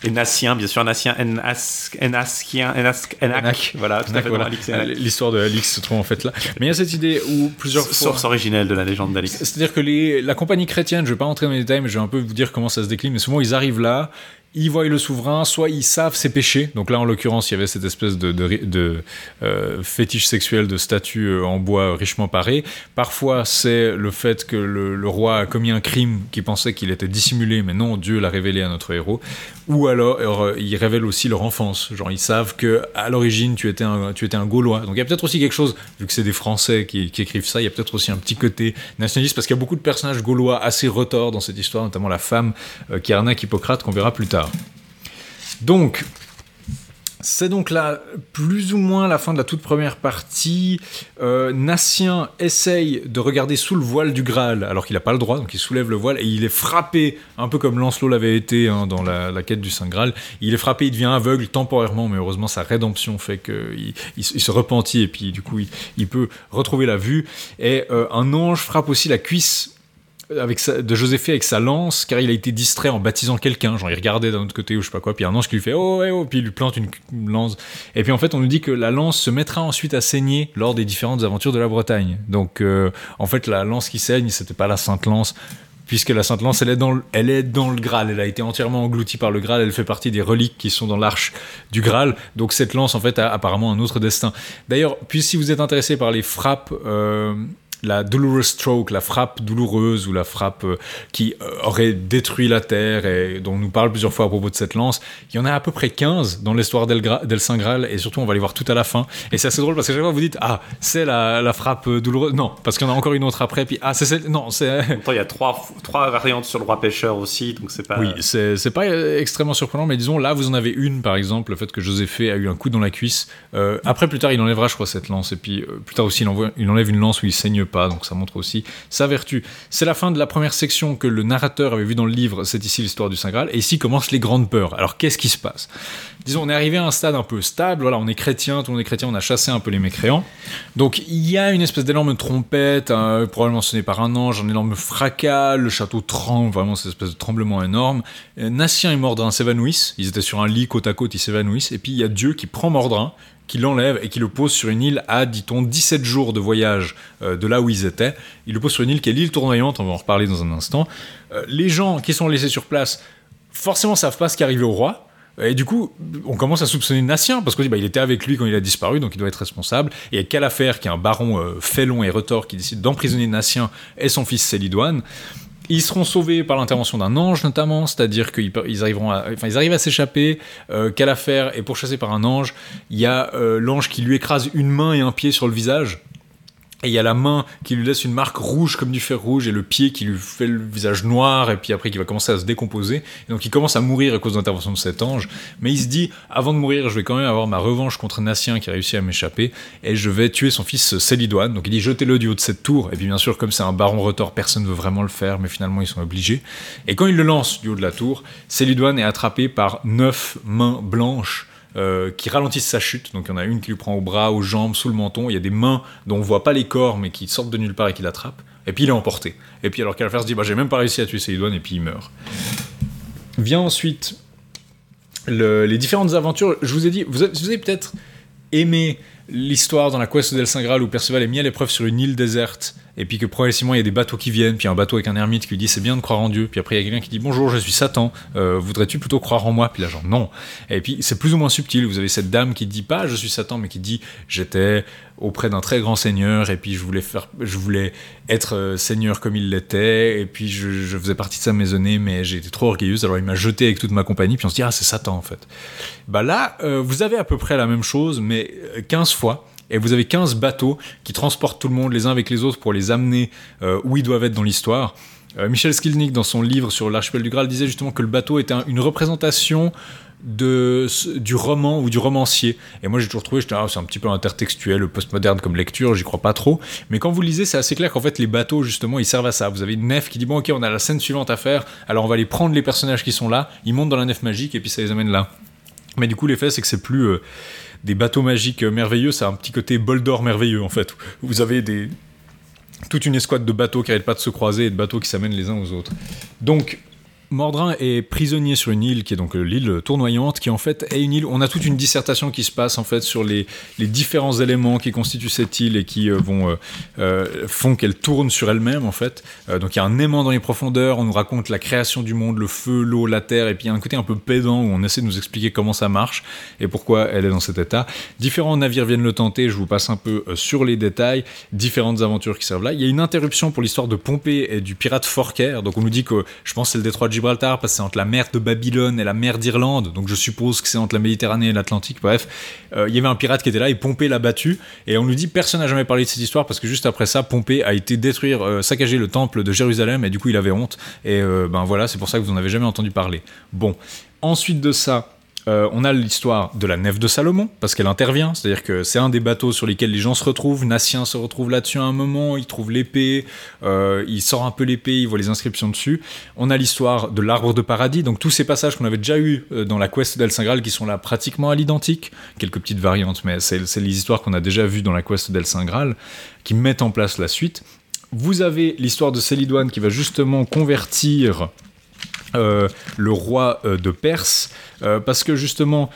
Speaker 2: Et Nassien, bien sûr, Nassien, Enas- Enaskien, Enask, Enak, voilà, tout à fait,
Speaker 1: voilà.
Speaker 2: et.
Speaker 1: L'histoire de Alix se trouve en fait là. Mais il y a cette idée où plusieurs fois.
Speaker 2: Source originelle de la légende d'Alix.
Speaker 1: C'est-à-dire que les, la compagnie chrétienne, je vais pas entrer dans les détails, mais je vais un peu vous dire comment ça se décline, mais souvent ils arrivent là, ils voient le souverain, soit ils savent ses péchés, donc là en l'occurrence il y avait cette espèce de, euh, fétiche sexuel de statue euh, en bois richement paré, parfois c'est le fait que le, le roi a commis un crime qui pensait qu'il était dissimulé, mais non, Dieu l'a révélé à notre héros, ou alors euh, ils révèlent aussi leur enfance, genre ils savent que à l'origine tu étais un, tu étais un Gaulois, donc il y a peut-être aussi quelque chose, vu que c'est des Français qui, écrivent ça, il y a peut-être aussi un petit côté nationaliste, parce qu'il y a beaucoup de personnages gaulois assez retors dans cette histoire, notamment la femme euh, qui arnaque Hippocrate, qu'on verra plus tard. Donc, c'est donc là plus ou moins la fin de la toute première partie. Euh, Nassien essaye de regarder sous le voile du Graal, alors qu'il n'a pas le droit, donc il soulève le voile et il est frappé, un peu comme Lancelot l'avait été hein, dans la, quête du Saint Graal. Il est frappé, il devient aveugle temporairement, mais heureusement sa rédemption fait qu'il il, se- repentit et puis du coup il, il peut retrouver la vue. Et euh, un ange frappe aussi la cuisse avec de Joséphée avec sa lance, car il a été distrait en baptisant quelqu'un. Genre, il regardait d'un autre côté ou je sais pas quoi, puis un ange qui lui fait oh, ouais, oh, puis il lui plante une, une lance. Et puis en fait, on nous dit que la lance se mettra ensuite à saigner lors des différentes aventures de la Bretagne. Donc, euh, en fait, la lance qui saigne, c'était pas la Sainte Lance. Puisque la Sainte Lance, elle est, dans le, elle est dans le Graal, elle a été entièrement engloutie par le Graal, elle fait partie des reliques qui sont dans l'arche du Graal. Donc cette lance, en fait, a apparemment un autre destin. D'ailleurs, puis si vous êtes intéressé par les frappes, euh, la doulourous stroke, la frappe douloureuse ou la frappe euh, qui euh, aurait détruit la Terre et dont on nous parle plusieurs fois à propos de cette lance, il y en a à peu près 15 dans l'histoire d'El, d'El Saint Graal et surtout on va les voir tout à la fin. Et c'est assez drôle parce que chaque fois vous dites ah c'est la, la frappe douloureuse, non parce qu'il y en a encore une autre après puis ah c'est celle, non c'est
Speaker 2: En même temps, il y a trois, trois variantes sur le roi pêcheur aussi, donc c'est pas.
Speaker 1: Oui, c'est c'est pas euh, extrêmement surprenant, mais disons là, vous en avez une, par exemple, le fait que Joséphée a eu un coup dans la cuisse. Euh, après, plus tard, il enlèvera, je crois, cette lance, et puis euh, plus tard aussi, il, envoie- il enlève une lance où il saigne pas, donc ça montre aussi sa vertu. C'est la fin de la première section que le narrateur avait vue dans le livre, c'est ici l'histoire du Saint Graal, et ici commencent les grandes peurs. Alors, qu'est-ce qui se passe? Disons, on est arrivé à un stade un peu stable, voilà, on est chrétien, tout le monde est chrétien, on a chassé un peu les mécréants. Donc, il y a une espèce d'énorme trompette, euh, probablement sonnée par un ange, un énorme fracas, le château tremble, vraiment cette espèce de tremblement énorme. Euh, Nassien et Mordrin s'évanouissent, ils étaient sur un lit côte à côte, ils s'évanouissent, et puis il y a Dieu qui prend Mordrin, qui l'enlève et qui le pose sur une île à, dit-on, 17 jours de voyage euh, de là où ils étaient. Il le pose sur une île qui est l'île tournoyante, on va en reparler dans un instant. Euh, les gens qui sont laissés sur place, forcément, savent pas ce qui est arrivé au roi. Et du coup, on commence à soupçonner Nassien, parce qu'on dit bah, il était avec lui quand il a disparu, donc il doit être responsable. Et il y a baron euh, félon et retors, qui décide d'emprisonner Nassien et son fils Célidoine. Ils seront sauvés par l'intervention d'un ange notamment, c'est-à-dire qu'ils à, arrivent à s'échapper. Euh, Calafer est pourchassé par un ange. Il y a euh, l'ange qui lui écrase une main et un pied sur le visage. Et il y a la main qui lui laisse une marque rouge comme du fer rouge et le pied qui lui fait le visage noir et puis après qui va commencer à se décomposer. Et donc il commence à mourir à cause de l'intervention de cet ange. Mais il se dit, avant de mourir, je vais quand même avoir ma revanche contre Nassien qui a réussi à m'échapper et je vais tuer son fils Célidoine. Donc il dit, jetez-le du haut de cette tour. Et puis bien sûr, comme c'est un baron retors, personne ne veut vraiment le faire, mais finalement ils sont obligés. Et quand il le lance du haut de la tour, Célidoine est attrapé par neuf mains blanches euh, qui ralentissent sa chute. Donc il y en a une qui lui prend au bras, aux jambes, sous le menton. Il y a des mains dont on voit pas les corps, mais qui sortent de nulle part et qui l'attrapent. Et puis il est emporté. Et puis alors Calafer se dit, bah, j'ai même pas réussi à tuer Célidoine, et puis il meurt. Vient ensuite le- les différentes aventures. Je vous ai dit, vous avez peut-être aimé l'histoire dans la quest d'El Saint Graal où Perceval est mis à l'épreuve sur une île déserte et puis que progressivement il y a des bateaux qui viennent puis un bateau avec un ermite qui lui dit c'est bien de croire en Dieu. Puis après il y a quelqu'un qui dit bonjour je suis Satan. Euh, voudrais-tu plutôt croire en moi? Puis là genre non. Et puis c'est plus ou moins subtil. Vous avez cette dame qui dit pas je suis Satan mais qui dit j'étais auprès d'un très grand seigneur et puis je voulais faire je voulais être euh, seigneur comme il l'était et puis je, faisais partie de sa maisonnée mais été trop orgueilleuse alors il m'a jeté avec toute ma compagnie puis on se dit ah c'est Satan en fait bah là euh, vous avez à peu près la même chose mais euh, 15 fois et vous avez 15 bateaux qui transportent tout le monde les uns avec les autres pour les amener euh, où ils doivent être dans l'histoire. Euh, Michel Skilnick, dans son livre sur l'archipel du Graal, disait justement que le bateau était un- une représentation du roman ou du romancier. Et moi, j'ai toujours trouvé, ah, c'est un petit peu intertextuel, postmoderne comme lecture, j'y crois pas trop. Mais quand vous lisez, c'est assez clair qu'en fait, les bateaux, justement, ils servent à ça. Vous avez une nef qui dit, bon, ok, on a la scène suivante à faire, alors on va aller prendre les personnages qui sont là, ils montent dans la nef magique et puis ça les amène là. Mais du coup, l'effet, c'est que c'est plus euh, des bateaux magiques euh, merveilleux, a un petit côté bol d'or merveilleux, en fait. Vous avez toute une escouade de bateaux qui n'arrêtent pas de se croiser et de bateaux qui s'amènent les uns aux autres. Donc, Mordrin est prisonnier sur une île qui est donc euh, l'île tournoyante, qui en fait est une île. On a toute une dissertation qui se passe en fait sur les, différents éléments qui constituent cette île et qui euh, vont euh, font qu'elle tourne sur elle-même en fait. Donc il y a un aimant dans les profondeurs. On nous raconte la création du monde, le feu, l'eau, la terre, et puis il y a un côté un peu pédant où on essaie de nous expliquer comment ça marche et pourquoi elle est dans cet état. Différents navires viennent le tenter. Je vous passe un peu sur les détails. Différentes aventures qui servent là. Il y a une interruption pour l'histoire de Pompée et du pirate Forker. Donc on nous dit que je pense c'est le détroit de Gibraltar parce que c'est entre la mer de Babylone et la mer d'Irlande. Donc je suppose que c'est entre la Méditerranée et l'Atlantique. Bref, Euh, il y avait un pirate qui était là et Pompée l'a battu. Et on nous dit personne n'a jamais parlé de cette histoire parce que juste après ça, Pompée a été détruire, euh, saccager le temple de Jérusalem et du coup il avait honte. Et euh, ben voilà, c'est pour ça que vous en avez jamais entendu parler. Bon, ensuite de ça. Euh, on a l'histoire de la nef de Salomon, parce qu'elle intervient, c'est-à-dire que c'est un des bateaux sur lesquels les gens se retrouvent. Nassien se retrouve là-dessus à un moment, il trouve l'épée, euh, il sort un peu l'épée, il voit les inscriptions dessus. On a l'histoire de l'arbre de paradis, donc tous ces passages qu'on avait déjà eu euh, dans la quest d'El Saint Graal qui sont là pratiquement à l'identique, quelques petites variantes, mais c'est les histoires qu'on a déjà vues dans la quest d'El Saint Graal qui mettent en place la suite. Vous avez l'histoire de Célidoine qui va justement convertir le roi euh, de Perse, euh, parce que justement,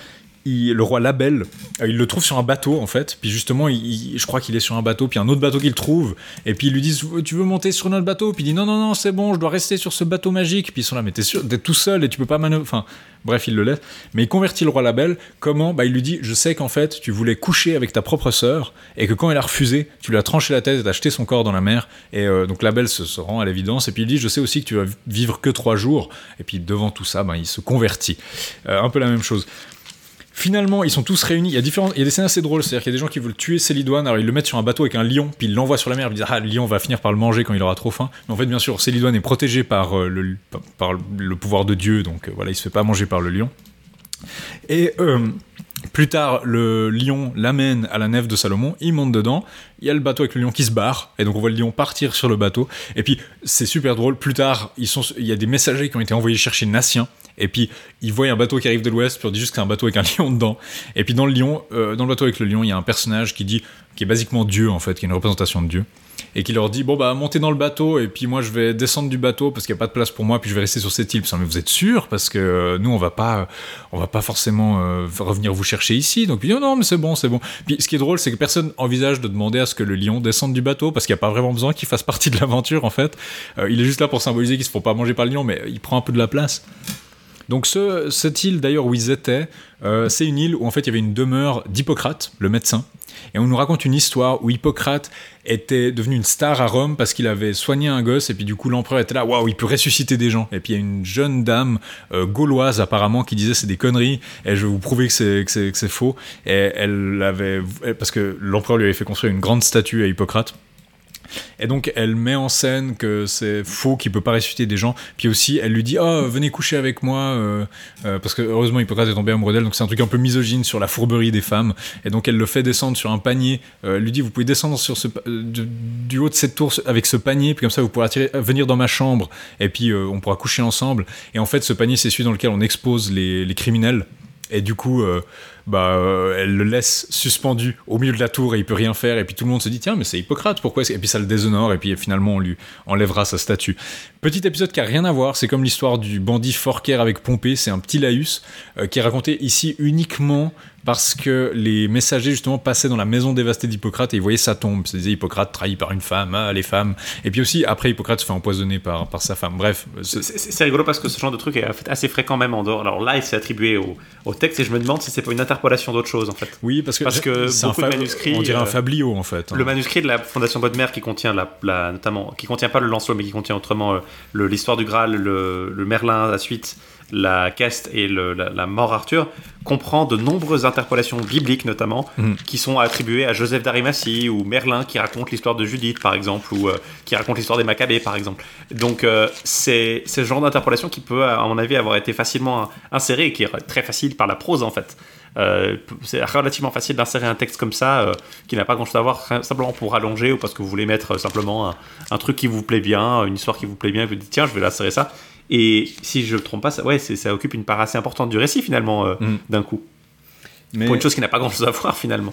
Speaker 1: le roi Label, euh, il le trouve sur un bateau en fait, puis justement, je crois qu'il est sur un bateau, puis un autre bateau qu'il trouve, et puis ils lui disent Tu veux monter sur notre bateau? Puis il dit Non, non, non, c'est bon, je dois rester sur ce bateau magique. Puis ils sont là, mais t'es tout seul et tu peux pas manœuvrer. Enfin, bref, il le laisse. Mais il convertit le roi Label. Comment? Bah, il lui dit Je sais qu'en fait, tu voulais coucher avec ta propre sœur, et que quand elle a refusé, tu lui as tranché la tête et t'as jeté son corps dans la mer. Et euh, donc Label se, se rend à l'évidence, et puis il dit Je sais aussi que tu vas vivre que trois jours. Et puis devant tout ça, ben, il se convertit. Euh, un peu la même chose. Finalement, ils sont tous réunis. Il y a, des scènes assez drôles. C'est-à-dire qu'il y a des gens qui veulent tuer Célidoine. Alors, ils le mettent sur un bateau avec un lion, puis ils l'envoient sur la mer. Ils disent Ah, le lion va finir par le manger quand il aura trop faim. Mais en fait, bien sûr, Célidoine est protégé par, euh, le, par le pouvoir de Dieu. Donc, euh, voilà, il se fait pas manger par le lion. Et. euh, plus tard, le lion l'amène à la nef de Salomon, il monte dedans, il y a le bateau avec le lion qui se barre, et donc on voit le lion partir sur le bateau, et puis c'est super drôle, plus tard, il y a des messagers qui ont été envoyés chercher Nassien, et puis ils voient un bateau qui arrive de l'ouest, puis on dit juste que c'est un bateau avec un lion dedans, et puis dans le lion, euh, dans le bateau avec le lion, il y a un personnage qui dit, qui est basiquement Dieu en fait, qui est une représentation de Dieu, et qui leur dit bon bah montez dans le bateau et puis moi je vais descendre du bateau parce qu'il n'y a pas de place pour moi puis je vais rester sur cette île. Mais vous êtes sûr? Parce que euh, nous on va pas on va pas forcément euh, revenir vous chercher ici. Donc puis non non mais c'est bon c'est bon. Puis ce qui est drôle c'est que personne envisage de demander à ce que le lion descende du bateau parce qu'il n'y a pas vraiment besoin qu'il fasse partie de l'aventure en fait. Il est juste là pour symboliser qu'ils se font pas manger par le lion mais il prend un peu de la place donc ce, cette île d'ailleurs où ils étaient, euh, c'est une île où en fait il y avait une demeure d'Hippocrate, le médecin. Et on nous raconte une histoire où Hippocrate était devenu une star à Rome parce qu'il avait soigné un gosse et puis du coup l'empereur était là, waouh, il peut ressusciter des gens. Et puis il y a une jeune dame euh, gauloise apparemment qui disait c'est des conneries et je vais vous prouver que c'est que c'est faux. Et elle avait parce que l'empereur lui avait fait construire une grande statue à Hippocrate. Et donc elle met en scène que c'est faux, qu'il peut pas ressusciter des gens. Puis aussi elle lui dit oh venez coucher avec moi euh, euh, parce que heureusement Hippocrate est tombé amoureux d'elle donc c'est un truc un peu misogyne sur la fourberie des femmes. Et donc elle le fait descendre sur un panier. Euh, elle lui dit vous pouvez descendre sur ce du, haut de cette tour avec ce panier puis comme ça vous pourrez venir dans ma chambre et puis on pourra coucher ensemble. Et en fait ce panier c'est celui dans lequel on expose les, criminels. Et du coup, bah, euh, elle le laisse suspendu au milieu de la tour et il peut rien faire. Et puis tout le monde se dit tiens, mais c'est Hippocrate, pourquoi Et puis ça le déshonore et puis finalement on lui enlèvera sa statue. Petit épisode qui a rien à voir, c'est comme l'histoire du bandit Forker avec Pompée. C'est un petit laïus euh, qui est raconté ici uniquement parce que les messagers justement passaient dans la maison dévastée d'Hippocrate et ils voyaient sa tombe. Ils disaient Hippocrate trahi par une femme, ah, les femmes. Et puis aussi après Hippocrate se fait empoisonner par, par sa femme. Bref, c'est-
Speaker 2: rigolo parce que ce genre de truc est assez fréquent même en dehors. Alors là, il s'est attribué au, au texte et je me demande si c'est pas une, interpolations d'autres choses en fait.
Speaker 1: Oui, parce que,
Speaker 2: Parce que
Speaker 1: c'est un
Speaker 2: beaucoup de manuscrits,
Speaker 1: On dirait un
Speaker 2: euh,
Speaker 1: fabliau en fait. hein.
Speaker 2: Le manuscrit de la Fondation Bodmer qui contient la, la- notamment, qui contient pas le Lancelot, mais qui contient autrement euh, l'histoire du Graal, le, le Merlin, la suite, la Queste et le- la, la mort Arthur, comprend de nombreuses interpolations bibliques notamment,
Speaker 1: Mhm.
Speaker 2: qui sont attribuées à Joseph d'Arimathie ou Merlin qui raconte l'histoire de Judith par exemple, ou euh, qui raconte l'histoire des Maccabées par exemple. Donc euh, c'est ce genre d'interpolation qui peut, à mon avis, avoir été facilement inséré et qui est très facile par la prose en fait. Euh, c'est relativement facile d'insérer un texte comme ça euh, qui n'a pas grand chose à voir simplement pour rallonger ou parce que vous voulez mettre euh, simplement un, un truc qui vous plaît bien, une histoire qui vous plaît bien, et vous dites tiens je vais l'insérer ça. Et si je ne me trompe pas, ça, ouais, ça occupe une part assez importante du récit finalement euh,
Speaker 1: Mm.
Speaker 2: d'un coup.
Speaker 1: Mais
Speaker 2: Pour une chose qui n'a pas grand chose à voir finalement.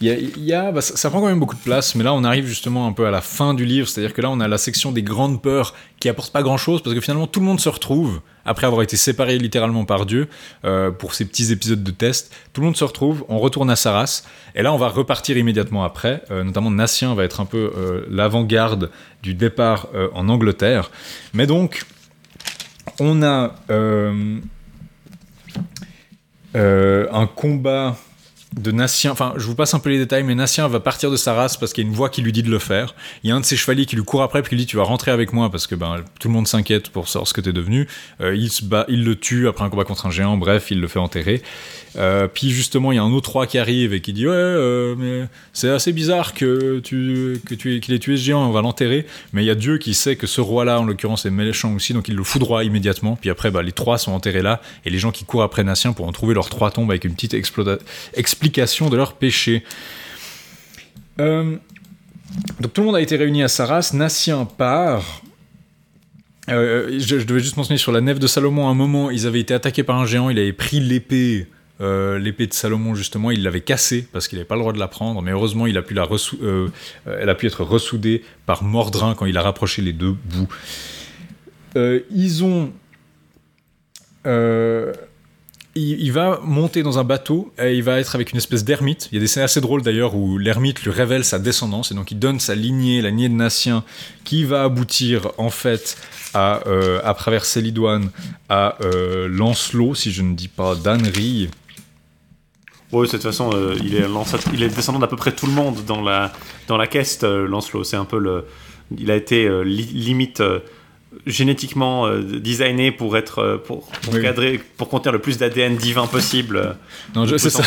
Speaker 1: il y a, il y a- bah, ça, ça prend quand même beaucoup de place, mais là on arrive justement un peu à la fin du livre, c'est-à-dire que là on a la section des grandes peurs qui apporte pas grand-chose parce que finalement tout le monde se retrouve après avoir été séparé littéralement par Dieu euh, pour ces petits épisodes de test. Tout le monde se retrouve, on retourne à Saras et là on va repartir immédiatement après. Euh, notamment Nassien va être un peu euh, l'avant-garde du départ en Angleterre. Mais donc on a euh, euh, un combat de Nassien, enfin je vous passe un peu les détails, mais Nassien va partir de sa race parce qu'il y a une voix qui lui dit de le faire. Il y a un de ses chevaliers qui lui court après puis qui lui dit tu vas rentrer avec moi parce que ben, tout le monde s'inquiète pour savoir ce que t'es devenu. Euh, il se bat, il le tue après un combat contre un géant, bref, il le fait enterrer. Euh, puis justement il y a un autre roi qui arrive et qui dit ouais euh, mais c'est assez bizarre que tu que tu qu'il ait tué ce géant, on va l'enterrer. Mais il y a Dieu qui sait que ce roi-là en l'occurrence est méchant aussi, donc il le foudroie immédiatement. Puis après bah, les trois sont enterrés là et les gens qui courent après Nassien pourront trouver leurs trois tombes avec une petite explication de leur péché. Euh, donc tout le monde a été réuni à Saras. Nassien part. Je, je devais juste mentionner sur la nef de Salomon, à un moment, ils avaient été attaqués par un géant, il avait pris l'épée, euh, l'épée de Salomon justement, il l'avait cassée parce qu'il n'avait pas le droit de la prendre, mais heureusement, euh, euh, elle a pu être ressoudée par Mordrin quand il a rapproché les deux bouts. Ils ont. il, va monter dans un bateau et il va être avec une espèce d'ermite. Il y a des scènes assez drôles d'ailleurs où l'ermite lui révèle sa descendance et donc il donne sa lignée, la lignée de Nassien, qui va aboutir en fait à, à travers Célidoine à Lancelot, si je ne dis pas d'ânerie.
Speaker 2: Oui, de toute façon, euh, il, est descendant d'à peu près tout le monde dans la, dans la caisse, euh, Lancelot. C'est un peu le. Il a été euh, li- limite génétiquement euh, designé pour être euh, pour, pour
Speaker 1: Oui.
Speaker 2: cadrer, pour contenir le plus d'ADN divin possible. euh,
Speaker 1: Non, c'est ça,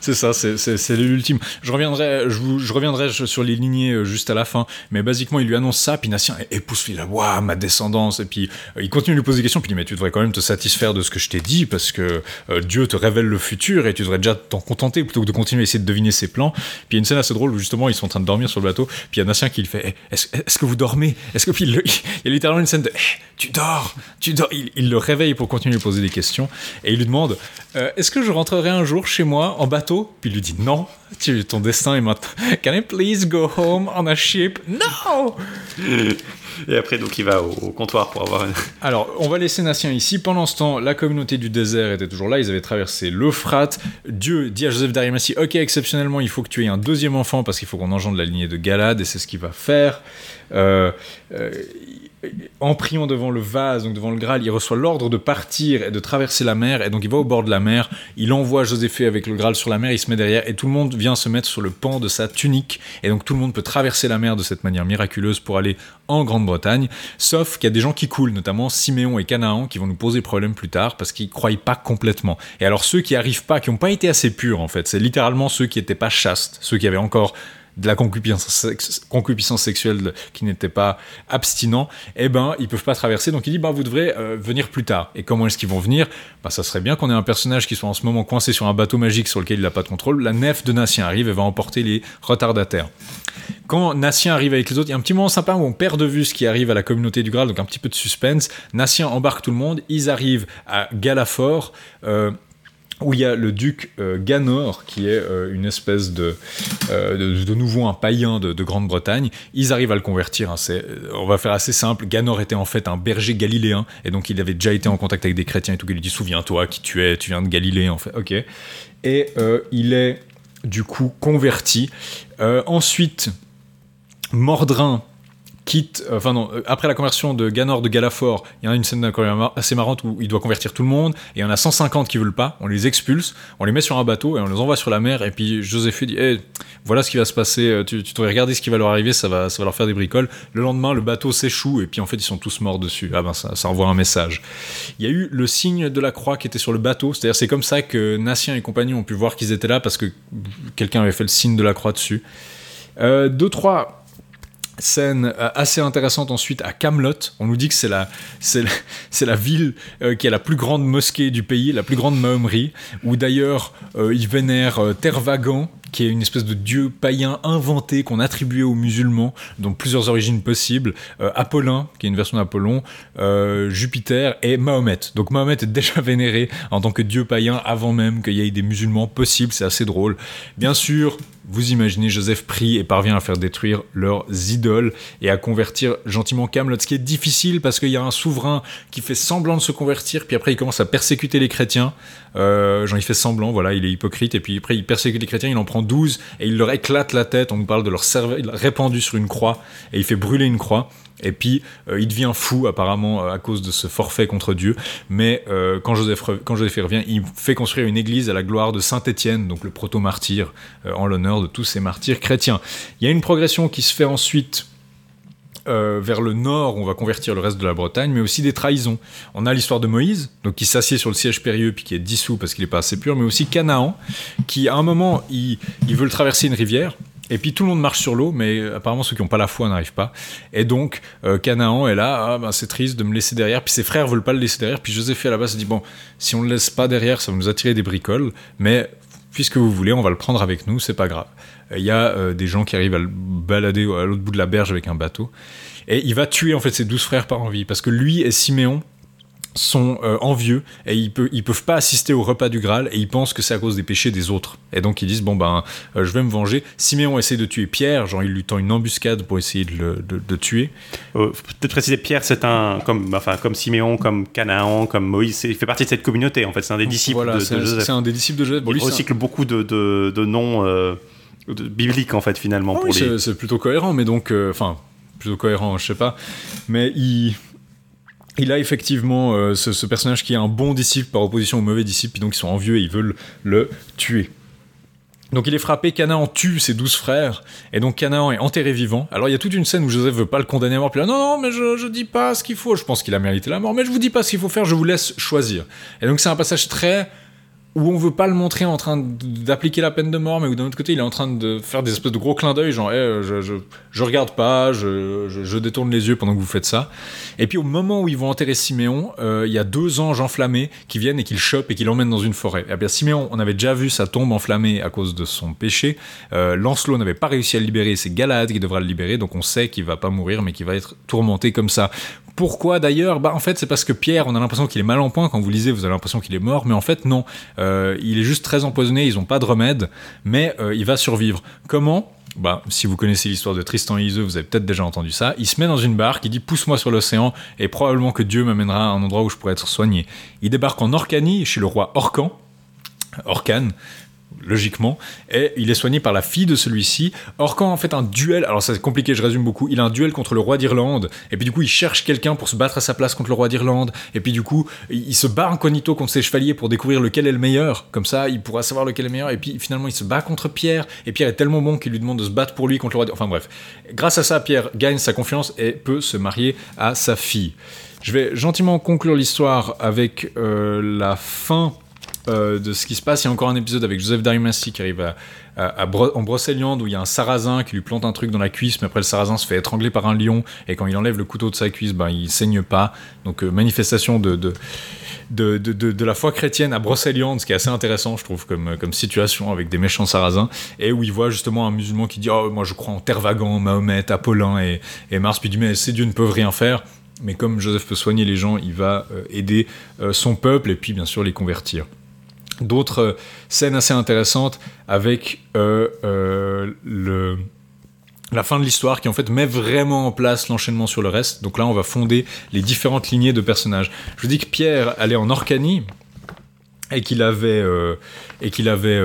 Speaker 1: c'est ça, c'est- l'ultime. Je reviendrai, je, vous, je reviendrai sur les lignées euh, juste à la fin, mais basiquement il lui annonce ça, puis Nassien épouse il a waouh ma descendance, et puis il continue de lui poser des questions, puis il dit mais tu devrais quand même te satisfaire de ce que je t'ai dit parce que euh, Dieu te révèle le futur et tu devrais déjà t'en contenter plutôt que de continuer à essayer de deviner ses plans. Puis il y a une scène assez drôle où justement ils sont en train de dormir sur le bateau, puis il y a qui le fait Eh, est-ce que vous dormez? Est-ce que puis il, il y a littéralement une scène de Tu dors, tu dors. Il, il le réveille pour continuer à lui poser des questions et il lui demande euh, est-ce que je rentrerai un jour chez moi en bateau? Puis il lui dit non, tu, ton destin est maintenant. Can I please go home on a ship? No
Speaker 2: Et après, donc, il va au, au comptoir pour avoir une.
Speaker 1: Alors, on va laisser Nassien ici. Pendant ce temps, la communauté du désert était toujours là. Ils avaient traversé l'Euphrate. Dieu dit à Joseph d'Arimathie Ok, exceptionnellement, il faut que tu aies un deuxième enfant parce qu'il faut qu'on engendre la lignée de Galad et c'est ce qu'il va faire. Euh, euh, en priant devant le vase, donc devant le Graal, il reçoit l'ordre de partir et de traverser la mer. Et donc, il va au bord de la mer. Il envoie Joséphée avec le Graal sur la mer. Il se met derrière et tout le monde vient se mettre sur le pan de sa tunique. Et donc, tout le monde peut traverser la mer de cette manière miraculeuse pour aller en Grande-Bretagne. Sauf qu'il y a des gens qui coulent, notamment Siméon et Canaan, qui vont nous poser problème plus tard parce qu'ils croient pas complètement. Et alors, ceux qui arrivent pas, qui n'ont pas été assez purs, en fait, c'est littéralement ceux qui n'étaient pas chastes, ceux qui avaient encore de la concupiscence, sex- concupiscence sexuelle qui n'était pas abstinent, eh ben ils peuvent pas traverser. Donc il dit bah vous devrez euh, venir plus tard. Et comment est-ce qu'ils vont venir? Bah ça serait bien qu'on ait un personnage qui soit en ce moment coincé sur un bateau magique sur lequel il n'a pas de contrôle. La nef de Nassien arrive et va emporter les retardataires. Quand Nassien arrive avec les autres, il y a un petit moment sympa où on perd de vue ce qui arrive à la communauté du Graal, donc un petit peu de suspense. Nassien embarque tout le monde, ils arrivent à Galafort. euh, où il y a le duc euh, Ganor, qui est euh, une espèce de, euh, de, nouveau un païen de, de Grande-Bretagne. Ils arrivent à le convertir. hein, on va faire assez simple. Ganor était en fait un berger galiléen, et donc il avait déjà été en contact avec des chrétiens et tout. Il lui dit Souviens-toi qui tu es, tu viens de Galilée, en fait. Ok. Et il est du coup converti. Ensuite, Mordrin quitte, euh, enfin non, euh, après la conversion de Ganor de Galafort, il y en a une scène assez marrante où il doit convertir tout le monde, et il y en a 150 qui veulent pas, on les expulse, on les met sur un bateau et on les envoie sur la mer, et puis Joséphine dit, Eh, voilà ce qui va se passer, euh, tu, tu devrais regarder ce qui va leur arriver, ça va, ça va leur faire des bricoles. Le lendemain, le bateau s'échoue, et puis en fait, ils sont tous morts dessus. Ah ben, ça, ça envoie un message. Il y a eu le signe de la croix qui était sur le bateau, c'est-à-dire c'est comme ça que Nassien et compagnie ont pu voir qu'ils étaient là, parce que quelqu'un avait fait le signe de la croix dessus. Deux, trois scène euh, assez intéressante ensuite à Camelot. On nous dit que c'est la, c'est la, ville euh, qui a la plus grande mosquée du pays, la plus grande mahomerie, où d'ailleurs euh, ils vénèrent Tervagan, qui est une espèce de dieu païen inventé qu'on attribuait aux musulmans, dont plusieurs origines possibles. Euh, Apollin, qui est une version d'Apollon, Jupiter et Mahomet. Donc Mahomet est déjà vénéré en tant que dieu païen avant même qu'il y ait des musulmans possibles. C'est assez drôle. Bien sûr, vous imaginez, Joseph prie et parvient à faire détruire leurs idoles et à convertir gentiment Camelot, ce qui est difficile parce qu'il y a un souverain qui fait semblant de se convertir, puis après il commence à persécuter les chrétiens. Euh, genre il fait semblant, voilà, il est hypocrite, et puis après il persécute les chrétiens, il en prend 12 et il leur éclate la tête. On nous parle de leur cervelle répandu sur une croix et il fait brûler une croix. Et puis, euh, il devient fou, apparemment, euh, à cause de ce forfait contre Dieu. Mais euh, quand, Joseph, quand Joseph revient, il fait construire une église à la gloire de Saint Étienne, donc le proto-martyr, en l'honneur de tous ces martyrs chrétiens. Il y a une progression qui se fait ensuite vers le nord, on va convertir le reste de la Bretagne, mais aussi des trahisons. On a l'histoire de Moïse, donc qui s'assied sur le siège périlleux puis qui est dissous parce qu'il n'est pas assez pur, mais aussi Canaan, qui à un moment, il, il veut traverser une rivière. Et puis tout le monde marche sur l'eau, mais apparemment ceux qui n'ont pas la foi n'arrivent pas. Et donc euh, Canaan est là, ah, ben, c'est triste de me laisser derrière. Puis ses frères veulent pas le laisser derrière. Puis Joseph à la base se dit bon, si on le laisse pas derrière, ça va nous attirer des bricoles. Mais puisque vous voulez, on va le prendre avec nous, c'est pas grave. Il y a euh, des gens qui arrivent à le balader à l'autre bout de la berge avec un bateau. Et il va tuer en fait ses douze frères par envie, parce que lui et Siméon sont euh, envieux et ils, peut, ils peuvent pas assister au repas du Graal et ils pensent que c'est à cause des péchés des autres. Et donc ils disent bon ben euh, je vais me venger. Siméon essaie de tuer Pierre, genre il lui tend une embuscade pour essayer de le de, de tuer.
Speaker 2: Euh, peut-être préciser, Pierre, c'est un comme enfin comme Siméon, comme Canaan, comme Moïse, il fait partie de cette communauté. En fait, c'est un des disciples
Speaker 1: Voilà,
Speaker 2: de, de Joseph.
Speaker 1: c'est un des disciples de Joseph. Bon,
Speaker 2: il
Speaker 1: un-
Speaker 2: recycle beaucoup de, de, de noms bibliques en fait finalement
Speaker 1: Ah
Speaker 2: pour
Speaker 1: oui,
Speaker 2: les.
Speaker 1: c'est- plutôt cohérent, mais donc, enfin, plutôt cohérent, je sais pas. Mais il, il a effectivement euh, ce, personnage qui est un bon disciple par opposition au mauvais disciple, puis donc ils sont envieux et ils veulent le tuer. Donc il est frappé, Canaan tue ses douze frères, et donc Canaan est enterré vivant. Alors il y a toute une scène où Joseph veut pas le condamner à mort, puis là, non, non, mais je, je dis pas ce qu'il faut, je pense qu'il a mérité la mort, mais je vous dis pas ce qu'il faut faire, je vous laisse choisir. Et donc c'est un passage très où on veut pas le montrer en train d'appliquer la peine de mort, mais où d'un autre côté il est en train de faire des espèces de gros clins d'œil, genre Eh, je, je, je regarde pas, je, je, détourne les yeux pendant que vous faites ça. Et puis au moment où ils vont enterrer Siméon, euh, il y a deux anges enflammés qui viennent et qui le chopent et qui l'emmènent dans une forêt. Et bien Siméon, on avait déjà vu sa tombe enflammée à cause de son péché. Euh, Lancelot n'avait pas réussi à le libérer, c'est Galahad qui devra le libérer, donc on sait qu'il va pas mourir, mais qu'il va être tourmenté comme ça. Pourquoi d'ailleurs Bah en fait c'est parce que Pierre, on a l'impression qu'il est mal en point quand vous lisez, vous avez l'impression qu'il est mort, mais en fait non. Euh, il est juste très empoisonné, ils ont pas de remède, mais euh, il va survivre. Comment? Bah, si vous connaissez l'histoire de Tristan et Iseux, vous avez peut-être déjà entendu ça. Il se met dans une barque, il dit pousse-moi sur l'océan et probablement que Dieu m'amènera à un endroit où je pourrais être soigné. Il débarque en Orcanie chez le roi Orcan, Orcan, logiquement, et il est soigné par la fille de celui-ci. Orcan en fait un duel, alors c'est compliqué, je résume beaucoup, il a un duel contre le roi d'Irlande, et puis du coup il cherche quelqu'un pour se battre à sa place contre le roi d'Irlande, et puis du coup il il se bat incognito contre ses chevaliers pour découvrir lequel est le meilleur, comme ça il pourra savoir lequel est le meilleur, et puis finalement il se bat contre Pierre, et Pierre est tellement bon qu'il lui demande de se battre pour lui contre le roi d'Irlande, enfin bref. Grâce à ça, Pierre gagne sa confiance et peut se marier à sa fille. Je vais gentiment conclure l'histoire avec euh, la fin euh, de ce qui se passe. Il y a encore un épisode avec Joseph d'Arimathie qui arrive à, en Brocéliande où il y a un sarrasin qui lui plante un truc dans la cuisse, mais après le sarrasin se fait étrangler par un lion et quand il enlève le couteau de sa cuisse, ben, il saigne pas. Donc euh, manifestation de, la foi chrétienne à Brocéliande, ce qui est assez intéressant, je trouve, comme, situation avec des méchants sarrasins, et où il voit justement un musulman qui dit Oh, moi je crois en Tervagan, Mahomet, Apollin et, et Mars, puis il dit Mais ces dieux ne peuvent rien faire. Mais comme Joseph peut soigner les gens, il va euh, aider son peuple et puis bien sûr les convertir d'autres euh, scènes assez intéressantes avec euh, euh, la fin de l'histoire qui en fait met vraiment en place l'enchaînement sur le reste. Donc là, on va fonder les différentes lignées de personnages. Je vous dis que Pierre allait en Orcanie et qu'il avait et avait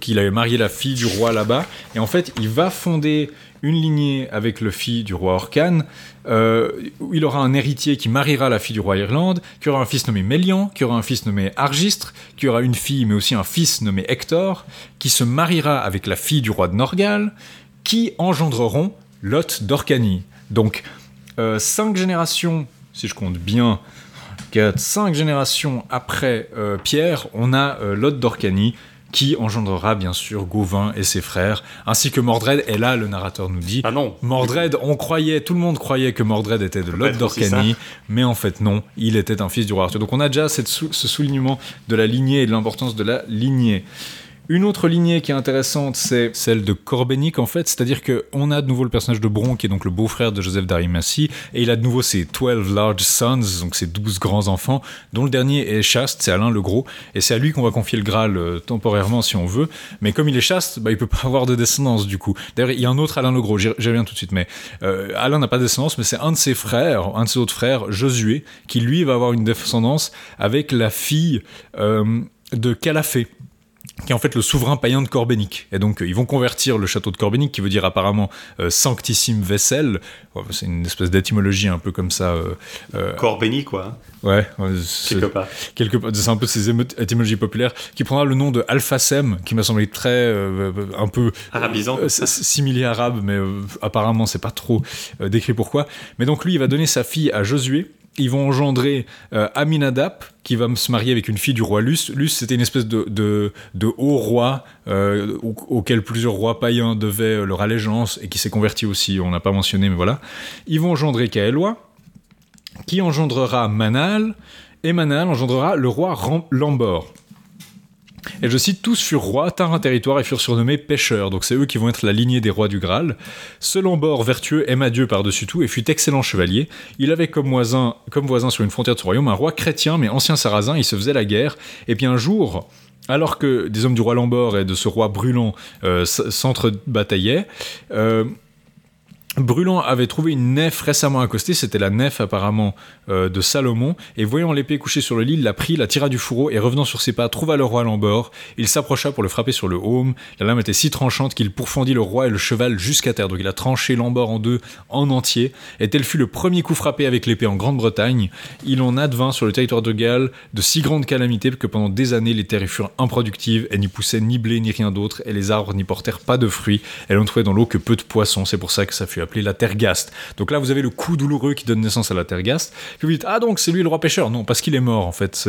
Speaker 1: qu'il avait marié la fille du roi là-bas et en fait il va fonder une lignée avec le fils du roi Orcan, euh, il aura un héritier qui mariera la fille du roi Irlande, qui aura un fils nommé Mélian, qui aura un fils nommé Argistre, qui aura une fille mais aussi un fils nommé Hector, qui se mariera avec la fille du roi de Norgal, qui engendreront Lot d'Orcanie. Donc, euh, cinq générations, si je compte bien, 4, 5 générations après euh, Pierre, on a euh, Lot d'Orcanie, qui engendrera bien sûr Gauvin et ses frères, ainsi que Mordred. Et là, le narrateur nous dit
Speaker 2: Ah non.
Speaker 1: Mordred, on croyait, tout le monde croyait que Mordred était de
Speaker 2: aussi
Speaker 1: d'Orcanie, mais en fait non, il était un fils du roi Arthur. Donc on a déjà cette sou- ce soulignement de la lignée et de l'importance de la lignée. Une autre lignée qui est intéressante, c'est celle de Corbenic en fait, c'est-à-dire qu'on a de nouveau le personnage de Bron qui est donc le beau-frère de Joseph d'Arimathie, et il a de nouveau ses 12 large sons, donc ses 12 grands enfants, dont le dernier est chaste, c'est Alain le Gros, et c'est à lui qu'on va confier le Graal euh, temporairement si on veut, mais comme il est chaste, bah, il peut pas avoir de descendance du coup. D'ailleurs, il y a un autre Alain le Gros, j'y reviens tout de suite, mais euh, Alain n'a pas de descendance, mais c'est un de ses frères, un de ses autres frères, Josué, qui lui va avoir une descendance avec la fille euh, de Calafé qui est en fait le souverain païen de Corbenic. Et donc, euh, ils vont convertir le château de Corbenic, qui veut dire apparemment euh, sanctissime vaisselle. Ouais, C'est une espèce d'étymologie un peu comme ça. euh, euh,
Speaker 2: Corps béni, quoi.
Speaker 1: ouais, ouais,
Speaker 2: Quelque part.
Speaker 1: quelque part, c'est un peu ces étymologies populaires, qui prendra le nom de Alphasem, qui m'a semblé très, euh, un peu
Speaker 2: Arabisant.
Speaker 1: similé arabe, mais apparemment c'est pas trop décrit pourquoi. Mais donc lui, il va donner sa fille à Josué. Ils vont engendrer euh, Aminadab, qui va se marier avec une fille du roi Luce. Luce, c'était une espèce de, de, haut roi euh, au- auquel plusieurs rois païens devaient euh, leur allégeance et qui s'est converti aussi. On n'a pas mentionné, mais voilà. Ils vont engendrer Kaelwa, qui engendrera Manal, et Manal engendrera le roi Ram- Lambor. Et je cite, tous furent rois, tinrent un territoire et furent surnommés pêcheurs. Donc c'est eux qui vont être la lignée des rois du Graal. Ce Lambord vertueux aima Dieu par-dessus tout et fut excellent chevalier. Il avait comme voisin, comme voisin sur une frontière de son royaume un roi chrétien mais ancien sarrasin, il se faisait la guerre. Et puis un jour, alors que des hommes du roi Lambord et de ce roi brûlant euh, s'entre-bataillaient, euh, Brûlant avait trouvé une nef récemment accostée, c'était la nef apparemment euh, de Salomon, et voyant l'épée couchée sur le lit, la prit, la tira du fourreau, et revenant sur ses pas, trouva le roi Lambord. Il s'approcha pour le frapper sur le haume. La lame était si tranchante qu'il pourfendit le roi et le cheval jusqu'à terre. Donc il a tranché Lambord en deux, en entier, et tel fut le premier coup frappé avec l'épée en Grande-Bretagne. Il en advint sur le territoire de Galles de si grandes calamités que pendant des années les terres y furent improductives, et n'y poussaient ni blé ni rien d'autre, et les arbres n'y portèrent pas de fruits, et l'on trouvait dans l'eau que peu de poissons, c'est pour ça que ça fut appelé la Tergaste. Donc là vous avez le coup douloureux qui donne naissance à la Tergaste, vous dites ah donc c'est lui le roi pêcheur, non parce qu'il est mort en fait,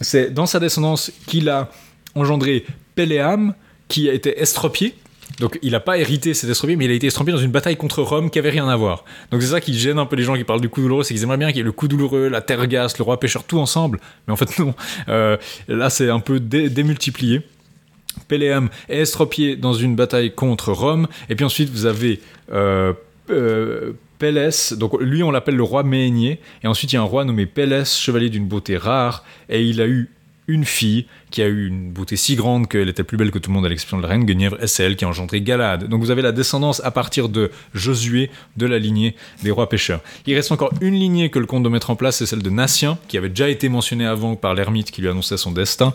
Speaker 1: c'est, dans sa descendance qu'il a engendré Péléam, qui a été estropié, donc il n'a pas hérité cet estropié, mais il a été estropié dans une bataille contre Rome qui avait rien à voir. Donc c'est ça qui gêne un peu les gens qui parlent du coup douloureux, c'est qu'ils aimeraient bien qu'il y ait le coup douloureux, la Tergaste, le roi pêcheur, tout ensemble. Mais en fait non. Euh, là c'est un peu dé- démultiplié. Péléam est estropié dans une bataille contre Rome. Et puis ensuite vous avez euh, euh, Pélès, donc lui on l'appelle le roi Méhénier. Et ensuite il y a un roi nommé Pélès, chevalier d'une beauté rare. Et il a eu une fille qui a eu une beauté si grande qu'elle était plus belle que tout le monde à l'exception de la reine Guenièvre, et c'est elle qui a engendré Galade. Donc vous avez la descendance à partir de Josué de la lignée des rois pêcheurs. Il reste encore une lignée que le comte doit mettre en place, c'est celle de Natien, qui avait déjà été mentionnée avant par l'ermite qui lui annonçait son destin.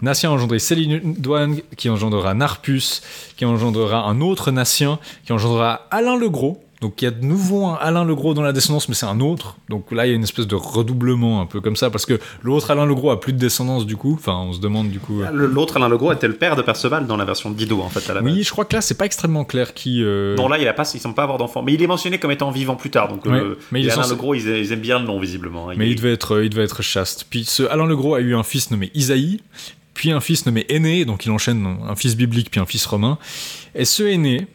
Speaker 1: Natien a engendré Céline-Douane, qui engendrera Narpus, qui engendrera un autre Natien, qui engendrera Alain le Gros. Donc il y a de nouveau un Alain le Gros dans la descendance, mais c'est un autre. Donc là il y a une espèce de redoublement un peu comme ça, parce que l'autre Alain le Gros a plus de descendance du coup. Enfin on se demande du coup. euh,
Speaker 2: L'autre, Alain Legros, était le père de Perceval dans la version de Dido, en fait, à la base.
Speaker 1: Oui, je crois que là c'est pas extrêmement clair qui. euh,
Speaker 2: Non, là, il, a pas, il semble pas avoir d'enfant. Mais il est mentionné comme étant vivant plus tard. Donc,
Speaker 1: Ouais,
Speaker 2: euh,
Speaker 1: mais il est
Speaker 2: Alain
Speaker 1: censé-
Speaker 2: Legros, ils, ils aiment bien le nom, visiblement. hein.
Speaker 1: Mais il devait être, il devait être chaste. Puis ce Alain le Gros a eu un fils nommé Isaïe, puis un fils nommé Aîné, donc il enchaîne un fils biblique puis un fils romain. Et ce Aîné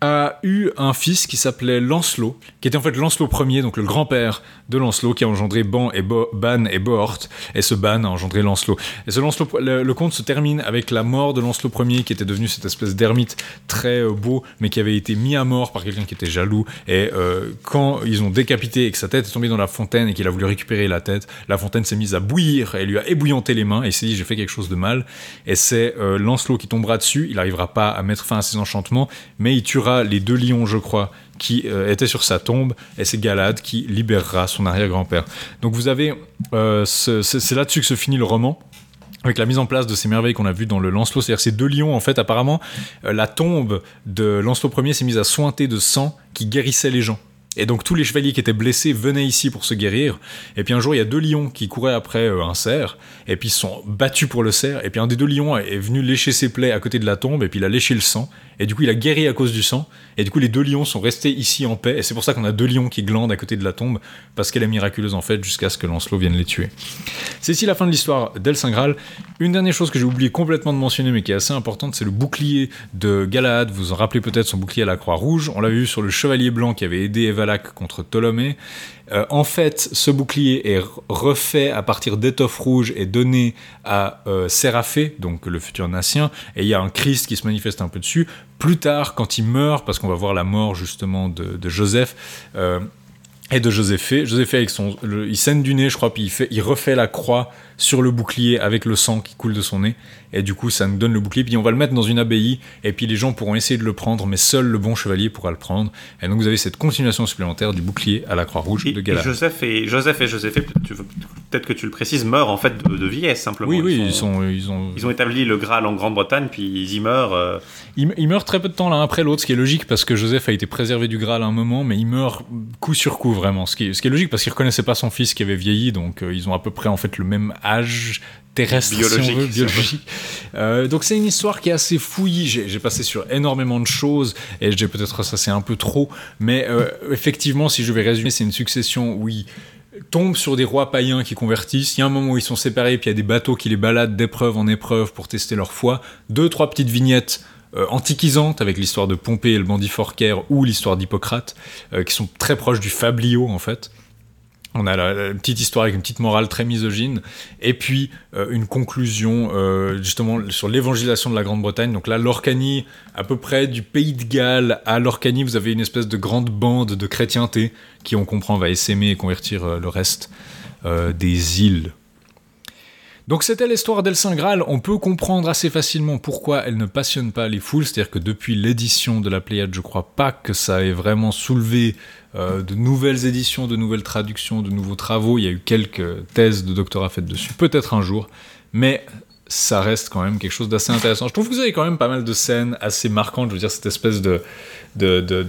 Speaker 1: a eu un fils qui s'appelait Lancelot, qui était en fait Lancelot Ier, donc le grand-père de Lancelot, qui a engendré Ban et, Bo- et Bohort, et ce Ban a engendré Lancelot. Et ce Lancelot, le, le conte se termine avec la mort de Lancelot Ier, qui était devenu cette espèce d'ermite très euh, beau, mais qui avait été mis à mort par quelqu'un qui était jaloux. Et euh, quand ils ont décapité et que sa tête est tombée dans la fontaine et qu'il a voulu récupérer la tête, la fontaine s'est mise à bouillir et lui a ébouillanté les mains et il s'est dit j'ai fait quelque chose de mal. Et c'est euh, Lancelot qui tombera dessus. Il n'arrivera pas à mettre fin à ses enchantements, mais il tuera les deux lions, je crois, qui euh, étaient sur sa tombe, et c'est Galad qui libérera son arrière-grand-père. Donc vous avez, euh, ce- c'est là-dessus que se finit le roman. avec la mise en place de ces merveilles qu'on a vues dans le Lancelot, c'est-à-dire ces deux lions, en fait, apparemment, euh, la tombe de Lancelot Ier s'est mise à sointer de sang qui guérissait les gens. Et donc tous les chevaliers qui étaient blessés venaient ici pour se guérir. Et puis un jour, il y a deux lions qui couraient après euh, un cerf, et puis ils sont battus pour le cerf. Et puis un des deux lions est venu lécher ses plaies à côté de la tombe, et puis il a léché le sang. Et du coup, il a guéri à cause du sang. Et du coup, les deux lions sont restés ici en paix. Et c'est pour ça qu'on a deux lions qui glandent à côté de la tombe, parce qu'elle est miraculeuse en fait, jusqu'à ce que Lancelot vienne les tuer. C'est ici la fin de l'histoire d'El Saint. Une dernière chose que j'ai oublié complètement de mentionner, mais qui est assez importante, c'est le bouclier de Galahad. Vous vous en rappelez peut-être son bouclier à la croix rouge. On l'avait vu sur le chevalier blanc qui avait aidé Evalak contre Ptolémée. Euh, en fait, ce bouclier est refait à partir d'étoffes rouges et donné à euh, Séraphée, donc le futur Natien, et il y a un Christ qui se manifeste un peu dessus. Plus tard, quand il meurt, parce qu'on va voir la mort justement de, Joseph, euh, et de Joséphée. Joséphée avec son, il saigne du nez, je crois, puis il refait la croix sur le bouclier avec le sang qui coule de son nez. Et du coup, ça nous donne le bouclier. Puis on va le mettre dans une abbaye, et puis les gens pourront essayer de le prendre, mais seul le bon chevalier pourra le prendre. Et donc vous avez cette continuation supplémentaire du bouclier à la croix rouge de
Speaker 2: Et
Speaker 1: Galahad.
Speaker 2: Joseph et Joseph et Joséphée, peut-être que tu le précises, meurent en fait de, de vieillesse simplement.
Speaker 1: Oui, oui, ils sont, ils ont,
Speaker 2: Ils ont établi le Graal en Grande-Bretagne, puis ils y meurent. euh,
Speaker 1: Il, il meurt très peu de temps l'un après l'autre, ce qui est logique parce que Joseph a été préservé du Graal à un moment, mais il meurt coup sur coup vraiment. Ce qui est, ce qui est logique parce qu'il reconnaissait pas son fils qui avait vieilli, donc euh, ils ont à peu près en fait le même âge terrestre,
Speaker 2: Biologique,
Speaker 1: veut,
Speaker 2: si on veut.
Speaker 1: biologique. Euh, donc c'est une histoire qui est assez fouillie. J'ai passé sur énormément de choses et j'ai peut-être ça c'est un peu trop, mais euh, effectivement, si je vais résumer, c'est une succession où il tombe sur des rois païens qui convertissent. Il y a un moment où ils sont séparés, puis il y a des bateaux qui les baladent d'épreuve en épreuve pour tester leur foi. Deux, trois petites vignettes euh, antiquisantes avec l'histoire de Pompée et le bandit Forcaire ou l'histoire d'Hippocrate, qui sont très proches du fablio en fait. On a la, petite histoire avec une petite morale très misogyne, et puis euh, une conclusion euh, justement sur l'évangélisation de la Grande-Bretagne. Donc là, l'Orcanie, à peu près du pays de Galles à l'Orcanie, vous avez une espèce de grande bande de chrétienté qui, on comprend, va essaimer et convertir euh, le reste des îles. Donc c'était l'histoire d'El Saint Graal. On peut comprendre assez facilement pourquoi elle ne passionne pas les foules. C'est-à-dire que depuis l'édition de la Pléiade, je crois pas que ça ait vraiment soulevé euh, de nouvelles éditions, de nouvelles traductions, de nouveaux travaux. Il y a eu quelques thèses de doctorat faites dessus, peut-être un jour, mais ça reste quand même quelque chose d'assez intéressant. Je trouve que vous avez quand même pas mal de scènes assez marquantes. Je veux dire, cette espèce de. de, de,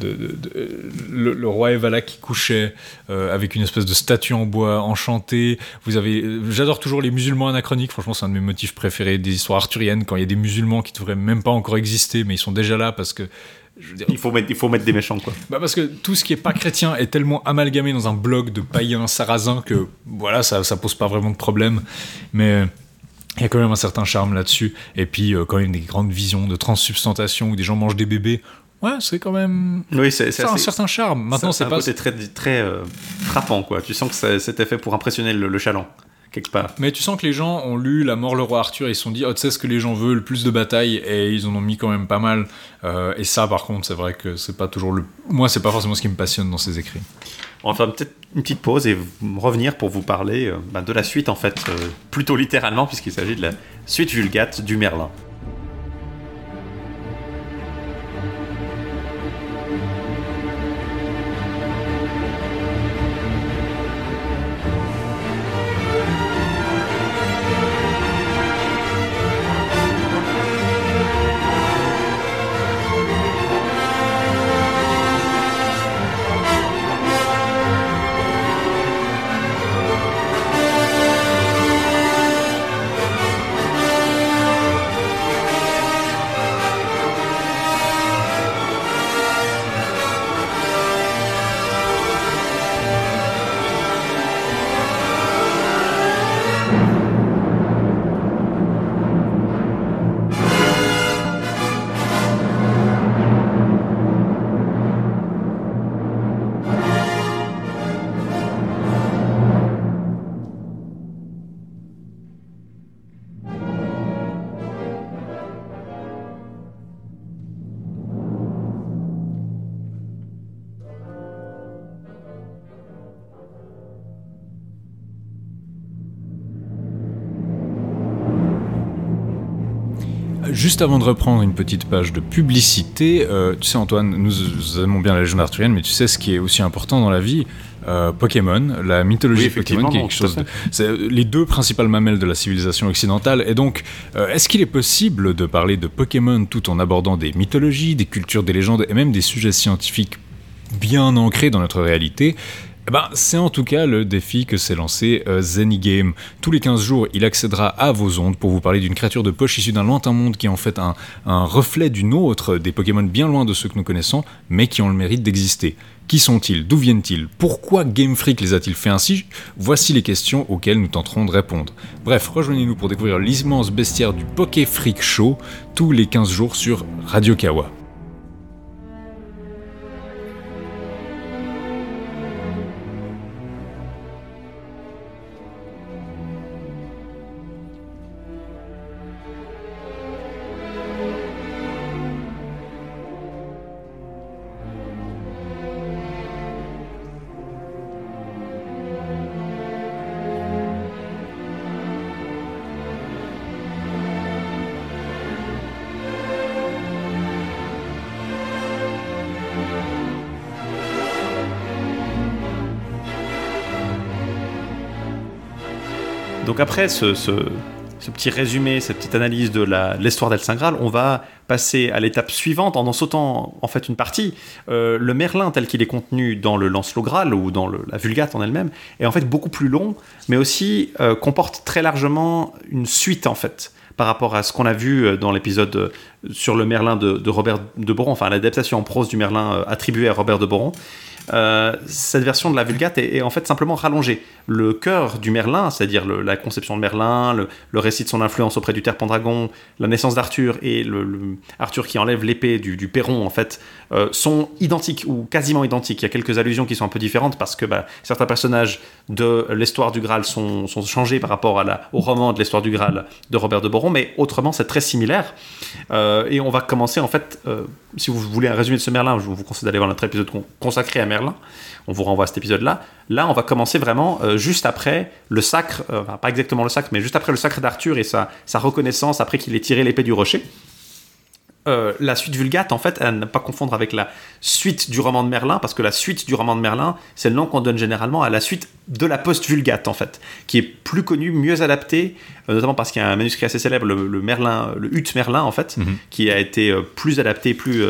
Speaker 1: le, le roi Evala qui couchait euh, avec une espèce de statue en bois enchantée. Vous avez. J'adore toujours les musulmans anachroniques. Franchement, c'est un de mes motifs préférés des histoires arthuriennes quand il y a des musulmans qui devraient même pas encore exister, mais ils sont déjà là parce que. Je veux dire,
Speaker 2: il, faut mettre, il faut mettre des méchants, quoi.
Speaker 1: bah parce que tout ce qui est pas chrétien est tellement amalgamé dans un blog de païens sarrasins que voilà, ça, ça pose pas vraiment de problème. Mais il y a quand même un certain charme là-dessus. Et puis euh, quand même des grandes visions de transsubstantation où des gens mangent des bébés. Ouais, c'est quand même.
Speaker 2: Oui, c'est c'est
Speaker 1: Ça a un certain charme. Maintenant,
Speaker 2: c'est
Speaker 1: c'est pas.
Speaker 2: côté très, très euh, frappant, quoi. Tu sens que c'était fait pour impressionner le, le chaland, quelque part.
Speaker 1: Mais tu sens que les gens ont lu La mort le roi Arthur et ils se sont dit, oh, tu sais ce que les gens veulent, plus de batailles, et ils en ont mis quand même pas mal. Euh, et ça, par contre, c'est vrai que c'est pas toujours le. Moi, c'est pas forcément ce qui me passionne dans ces écrits.
Speaker 2: On va faire peut-être une petite pause et revenir pour vous parler euh, bah, de la suite, en fait, euh, plutôt littéralement, puisqu'il s'agit de la suite vulgate du Merlin.
Speaker 1: Juste avant de reprendre une petite page de publicité, euh, tu sais Antoine, nous aimons bien la légende arthurienne, mais tu sais ce qui est aussi important dans la vie euh, Pokémon, la mythologie
Speaker 2: Oui,
Speaker 1: Pokémon, qui est
Speaker 2: effectivement,
Speaker 1: quelque
Speaker 2: tout à
Speaker 1: chose de- c'est les deux principales mamelles de la civilisation occidentale. Et donc, euh, est-ce qu'il est possible de parler de Pokémon tout en abordant des mythologies, des cultures, des légendes et même des sujets scientifiques bien ancrés dans notre réalité? Eh ben, c'est en tout cas le défi que s'est lancé euh, Zenigame. Tous les 15 jours, il accédera à vos ondes pour vous parler d'une créature de poche issue d'un lointain monde qui est en fait un, reflet du nôtre, des Pokémon bien loin de ceux que nous connaissons, mais qui ont le mérite d'exister. Qui sont-ils? D'où viennent-ils? Pourquoi Game Freak les a-t-il fait ainsi? Voici les questions auxquelles nous tenterons de répondre. Bref, rejoignez-nous pour découvrir l'immense bestiaire du Poké Freak Show tous les 15 jours sur Radio Kawa.
Speaker 2: Après ce, petit résumé, cette petite analyse de l'histoire d'El Saint on va passer à l'étape suivante en en sautant en fait une partie. Euh, le Merlin tel qu'il est contenu dans le Lancelot Graal ou dans la Vulgate en elle-même est en fait beaucoup plus long, mais aussi euh, comporte très largement une suite en fait par rapport à ce qu'on a vu euh, dans l'épisode sur le Merlin de, de Robert de Boron, enfin l'adaptation en prose du Merlin attribuée à Robert de Boron. Euh, cette version de la Vulgate est, en fait simplement rallongée. Le cœur du Merlin, c'est-à-dire la conception de Merlin, le, récit de son influence auprès du Terre Pendragon, la naissance d'Arthur et le, Arthur qui enlève l'épée du, du Perron, en fait, euh, sont identiques ou quasiment identiques. Il y a quelques allusions qui sont un peu différentes parce que bah, certains personnages de l'histoire du Graal sont, changés par rapport au roman de l'histoire du Graal de Robert de Boron, mais autrement c'est très similaire. Euh, et on va commencer en fait, si vous voulez un résumé de ce Merlin, je vous conseille d'aller voir notre épisode con- consacré à Merlin. On vous renvoie à cet épisode-là. Là, on va commencer vraiment euh, juste après le sacre, euh, enfin, pas exactement le sacre, mais juste après le sacre d'Arthur et sa, sa reconnaissance après qu'il ait tiré l'épée du rocher. Euh, la suite Vulgate, en fait, à ne pas confondre avec la suite du roman de Merlin, parce que la suite du roman de Merlin, c'est le nom qu'on donne généralement à la suite de la post-Vulgate, en fait, qui est plus connue, mieux adaptée, euh, notamment parce qu'il y a un manuscrit assez célèbre, le, le Merlin, le Hut Merlin, en fait, qui a été euh, plus adapté, plus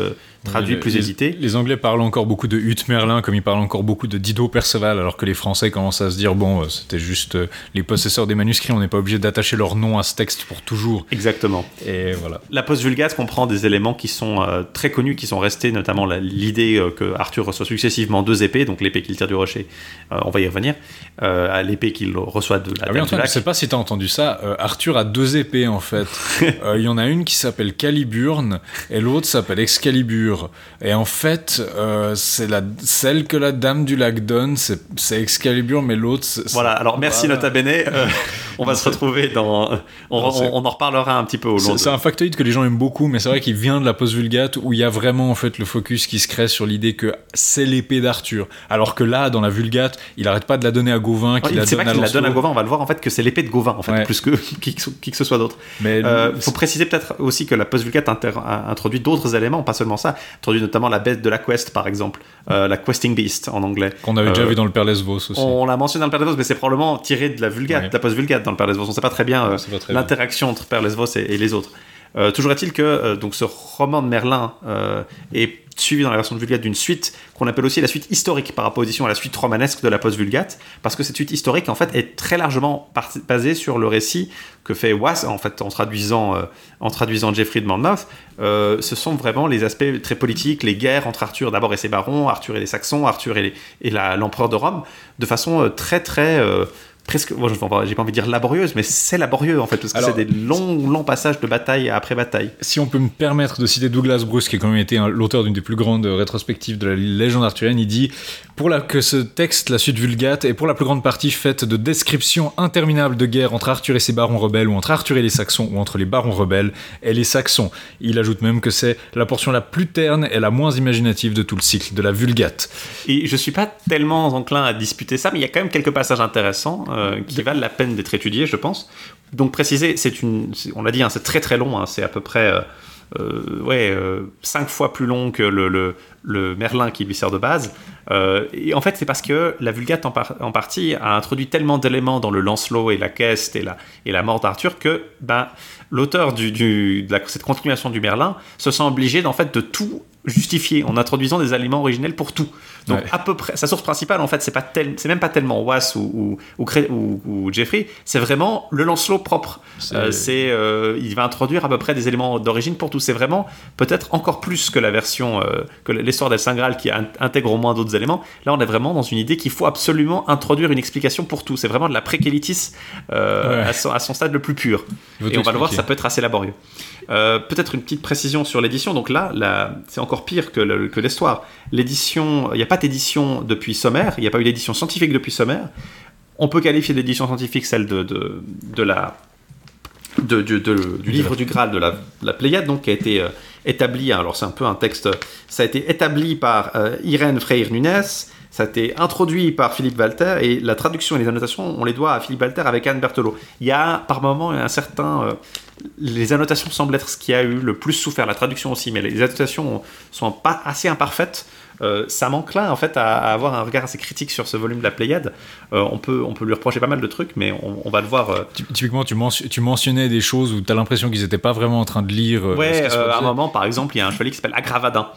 Speaker 2: traduit,
Speaker 1: Les-
Speaker 2: plus
Speaker 1: les,
Speaker 2: édité.
Speaker 1: Les Anglais parlent encore beaucoup de Hut Merlin, comme ils parlent encore beaucoup de Dido Perceval, alors que les Français commencent à se dire bon, euh, c'était juste euh, les possesseurs des manuscrits, on n'est pas obligé d'attacher leur nom à ce texte pour toujours.
Speaker 2: Exactement.
Speaker 1: Et voilà.
Speaker 2: La post-Vulgate comprend des éléments qui sont euh, très connus, qui sont restés, notamment l'idée euh, que Arthur reçoit successivement deux épées, donc l'épée qu'il tire du rocher, euh, on va y revenir, à l'épée qu'il reçoit de la
Speaker 1: Ah oui, Antoine, je
Speaker 2: Lac.
Speaker 1: sais pas si t'as entendu ça. Arthur a deux épées en fait. Il y en a une qui s'appelle Caliburn et l'autre s'appelle Excalibur. Et en fait, euh, c'est la celle que la Dame du Lac donne, c'est c'est Excalibur, mais l'autre. c'est-
Speaker 2: Voilà, alors merci. Nota Bene, euh, on va se retrouver dans... On,
Speaker 1: Non, c'est-
Speaker 2: on- on en reparlera un petit peu au long
Speaker 1: C'est
Speaker 2: de...
Speaker 1: c'est un factoïde que les gens aiment beaucoup, mais c'est vrai qu'il vient de la post-vulgate où il y a vraiment en fait le focus qui se crée sur l'idée que c'est l'épée d'Arthur. Alors que là, dans la vulgate, il arrête pas de la donner à Gauvin,
Speaker 2: Ouais,
Speaker 1: qui la
Speaker 2: c'est
Speaker 1: donne
Speaker 2: qu'il la donne à. Gauvin, on va le voir en fait que c'est l'épée de Gauvin en fait,
Speaker 1: Ouais.
Speaker 2: plus que qui, que qui que ce soit d'autre.
Speaker 1: Mais
Speaker 2: Euh, faut préciser peut-être aussi que la post-vulgate inter- a introduit d'autres éléments, pas seulement ça, introduit notamment la bête de la quest par exemple, euh, la questing beast en anglais.
Speaker 1: qu'on avait déjà
Speaker 2: Euh,
Speaker 1: vu dans le Père Lesvos aussi.
Speaker 2: On l'a mentionné dans le Père Lesvos, mais c'est probablement tiré de la vulgate,
Speaker 1: Ouais.
Speaker 2: de la post-vulgate dans le Père Lesvos. On sait pas très bien euh,
Speaker 1: sait pas très bien.
Speaker 2: l'interaction entre Père Lesvos et, et les autres. Euh, toujours est-il que euh, donc ce roman de Merlin euh, est suivi dans la version de Vulgate d'une suite qu'on appelle aussi la suite historique par opposition à la suite romanesque de la post-Vulgate, parce que cette suite historique en fait est très largement basée sur le récit que fait Was en fait en traduisant en traduisant de Monmouth. Ce sont vraiment les aspects très politiques, les guerres entre Arthur d'abord et ses barons, Arthur et les Saxons, Arthur et, l'empereur de Rome, de façon très très presque, bon, je- j'ai pas envie de dire laborieuse, mais c'est laborieux en fait, parce que c'est des longs, longs passages de bataille après bataille.
Speaker 1: Si on peut me permettre de citer Douglas Bruce, qui a quand même été l'auteur d'une des plus grandes rétrospectives de la légende arthurienne, il dit pour la, que ce texte, la suite vulgate, est pour la plus grande partie faite de descriptions interminables de guerres entre Arthur et ses barons rebelles, ou entre Arthur et les Saxons, ou entre les barons rebelles et les Saxons. Il ajoute même que c'est la portion la plus terne et la moins imaginative de tout le cycle de la vulgate.
Speaker 2: Et je suis pas tellement enclin à disputer ça, mais il y a quand même quelques passages intéressants. euh, qui valent la peine d'être étudiés, je pense. Donc préciser, c'est une, on l'a dit, hein, c'est très très long, hein, c'est à peu près euh, euh, ouais, euh, cinq fois plus long que le, Merlin qui lui sert de base. Euh, et en fait, c'est parce que la Vulgate en, par- en partie a introduit tellement d'éléments dans le Lancelot et la Queste et la, et la mort d'Arthur que ben, l'auteur de cette continuation du Merlin se sent obligé d'en fait de tout justifier en introduisant des éléments originels pour tout. Donc
Speaker 1: Ouais.
Speaker 2: à peu près, sa source principale en fait c'est pas tel, c'est même pas tellement Was ou ou, Jeffrey, c'est vraiment le Lancelot propre.
Speaker 1: C'est-
Speaker 2: Euh, C'est euh, il va introduire à peu près des éléments d'origine pour tout. C'est vraiment peut-être encore plus que la version euh, que l'histoire d'El Saint Graal qui in- intègre au moins d'autres éléments. Là on est vraiment dans une idée qu'il faut absolument introduire une explication pour tout. C'est vraiment de la préquélitis
Speaker 1: Ouais.
Speaker 2: à, son, à son stade le plus pur. Et on va le voir, ça peut être assez laborieux. Peut-être une petite précision sur l'édition. Donc là, là, c'est encore pire que l'histoire. L'édition, il n'y a pas d'édition depuis Sommaire, il n'y a pas eu d'édition scientifique depuis Sommaire. On peut qualifier d'édition scientifique celle de, la, du livre du Graal de la, de la Pléiade, donc qui a été euh, établi. Alors c'est un peu un texte. Ça a été établi par euh, Irène Freyr Nunes. Ça a été introduit par Philippe Walter et la traduction et les annotations, on les doit à Philippe Walter avec Anne Berthelot. Il y a par moment un certain. euh, les annotations semblent être ce qui a eu le plus souffert, la traduction aussi, mais les annotations sont pas assez imparfaites. Euh, ça m'enclin en fait à, à avoir un regard assez critique sur ce volume de la Pléiade. Euh, on, peut, on peut lui reprocher pas mal de trucs, mais on, on va le voir. euh,
Speaker 1: Ty- Typiquement, tu, mention- tu mentionnais des choses où tu as l'impression qu'ils n'étaient pas vraiment en train de lire. euh,
Speaker 2: Ouais, euh, à un moment, par exemple, il y a un chevalier qui s'appelle Agravadin,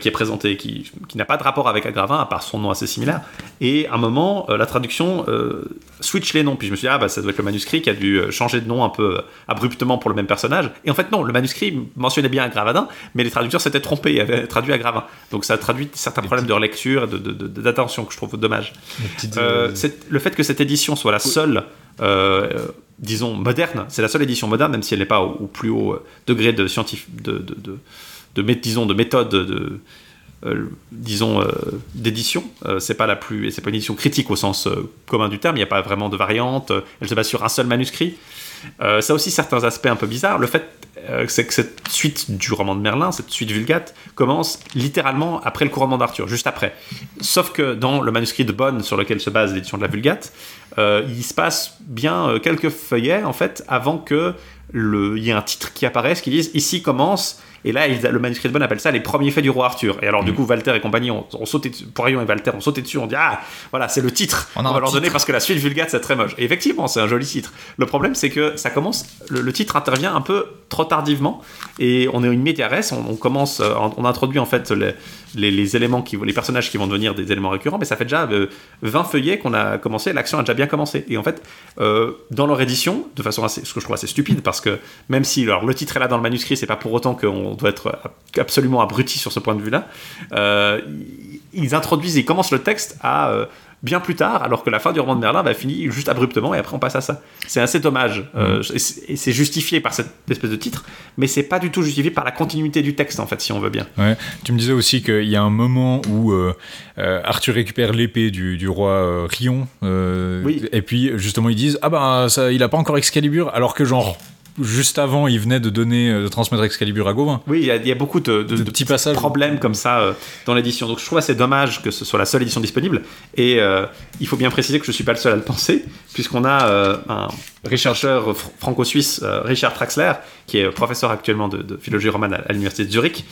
Speaker 2: qui est présenté, qui, qui n'a pas de rapport avec Agravin, à part son nom assez similaire. Et à un moment, la traduction switch les noms. Puis je me suis dit, ah bah ça doit être le manuscrit qui a dû changer de nom un peu abruptement pour le même personnage. Et en fait, non, le manuscrit mentionnait bien Agravadin, mais les traducteurs s'étaient trompés et avaient traduit Agravin. Donc ça a traduit certains problèmes de relecture et d'attention que je trouve dommage.
Speaker 1: Petites,
Speaker 2: Euh, le fait que cette édition soit la seule, euh, disons, moderne, c'est la seule édition moderne, même si elle n'est pas au, au plus haut euh, degré de scientif, de, de, de, de mé- disons, de méthode, de, euh, disons, euh, d'édition. Euh, c'est pas la plus, c'est pas une édition critique au sens euh, commun du terme. Il n'y a pas vraiment de variante. euh, Elle se base sur un seul manuscrit. Euh, ça a aussi certains aspects un peu bizarres. Le fait, euh, c'est que cette suite du roman de Merlin, cette suite vulgate, commence littéralement après le couronnement d'Arthur, juste après. Sauf que dans le manuscrit de Bonn, sur lequel se base l'édition de la vulgate, euh, il se passe bien quelques feuillets, en fait, avant que il y ait un titre qui apparaisse qui dise ici commence. Et là, le manuscrit de Bonn appelle ça les premiers faits du roi Arthur. Et alors, du coup, Walter et compagnie ont, ont sauté dessus, Poirion et Walter ont sauté dessus, on dit Ah, voilà, c'est le titre.
Speaker 1: On
Speaker 2: va leur donner parce que la suite vulgate, c'est très moche. Et effectivement, c'est un joli titre. Le problème, c'est que ça commence, le, le titre intervient un peu trop tardivement. Et on est une médiaresse, on, on commence, euh, on, introduit en fait les, les, éléments, qui, les personnages qui vont devenir des éléments récurrents, mais ça fait déjà euh, 20 feuillets qu'on a commencé, l'action a déjà bien commencé. Et en fait, euh, dans leur édition, de façon assez, ce que je trouve assez stupide, parce que même si alors, le titre est là dans le manuscrit, c'est pas pour autant qu'on doit être absolument abruti sur ce point de vue-là. Euh, ils introduisent, ils commencent le texte à euh, bien plus tard, alors que la fin du roman de Merlin va finir juste abruptement et après on passe à ça. C'est assez dommage. Euh, et c'est- et c'est justifié par cette espèce de titre, mais c'est pas du tout justifié par la continuité du texte en fait, si on veut bien.
Speaker 1: Ouais. Tu me disais aussi qu'il y a un moment où euh, euh, Arthur récupère l'épée du, du roi euh, Rion.
Speaker 2: Oui.
Speaker 1: Et puis justement ils disent ah bah ça, il a pas encore Excalibur alors que genre juste avant il venait de donner euh, de transmettre Excalibur à Gauvin.
Speaker 2: Oui, il y, a- il y a beaucoup de, de-
Speaker 1: De
Speaker 2: de
Speaker 1: petits passages.
Speaker 2: problèmes comme ça euh, dans l'édition. Donc je trouve assez dommage que ce soit la seule édition disponible. Et euh, il faut bien préciser que je suis pas le seul à le penser, puisqu'on a euh, un chercheur fr- franco-suisse, Richard Traxler, qui est professeur actuellement de, philologie romane à, à l'université de Zurich,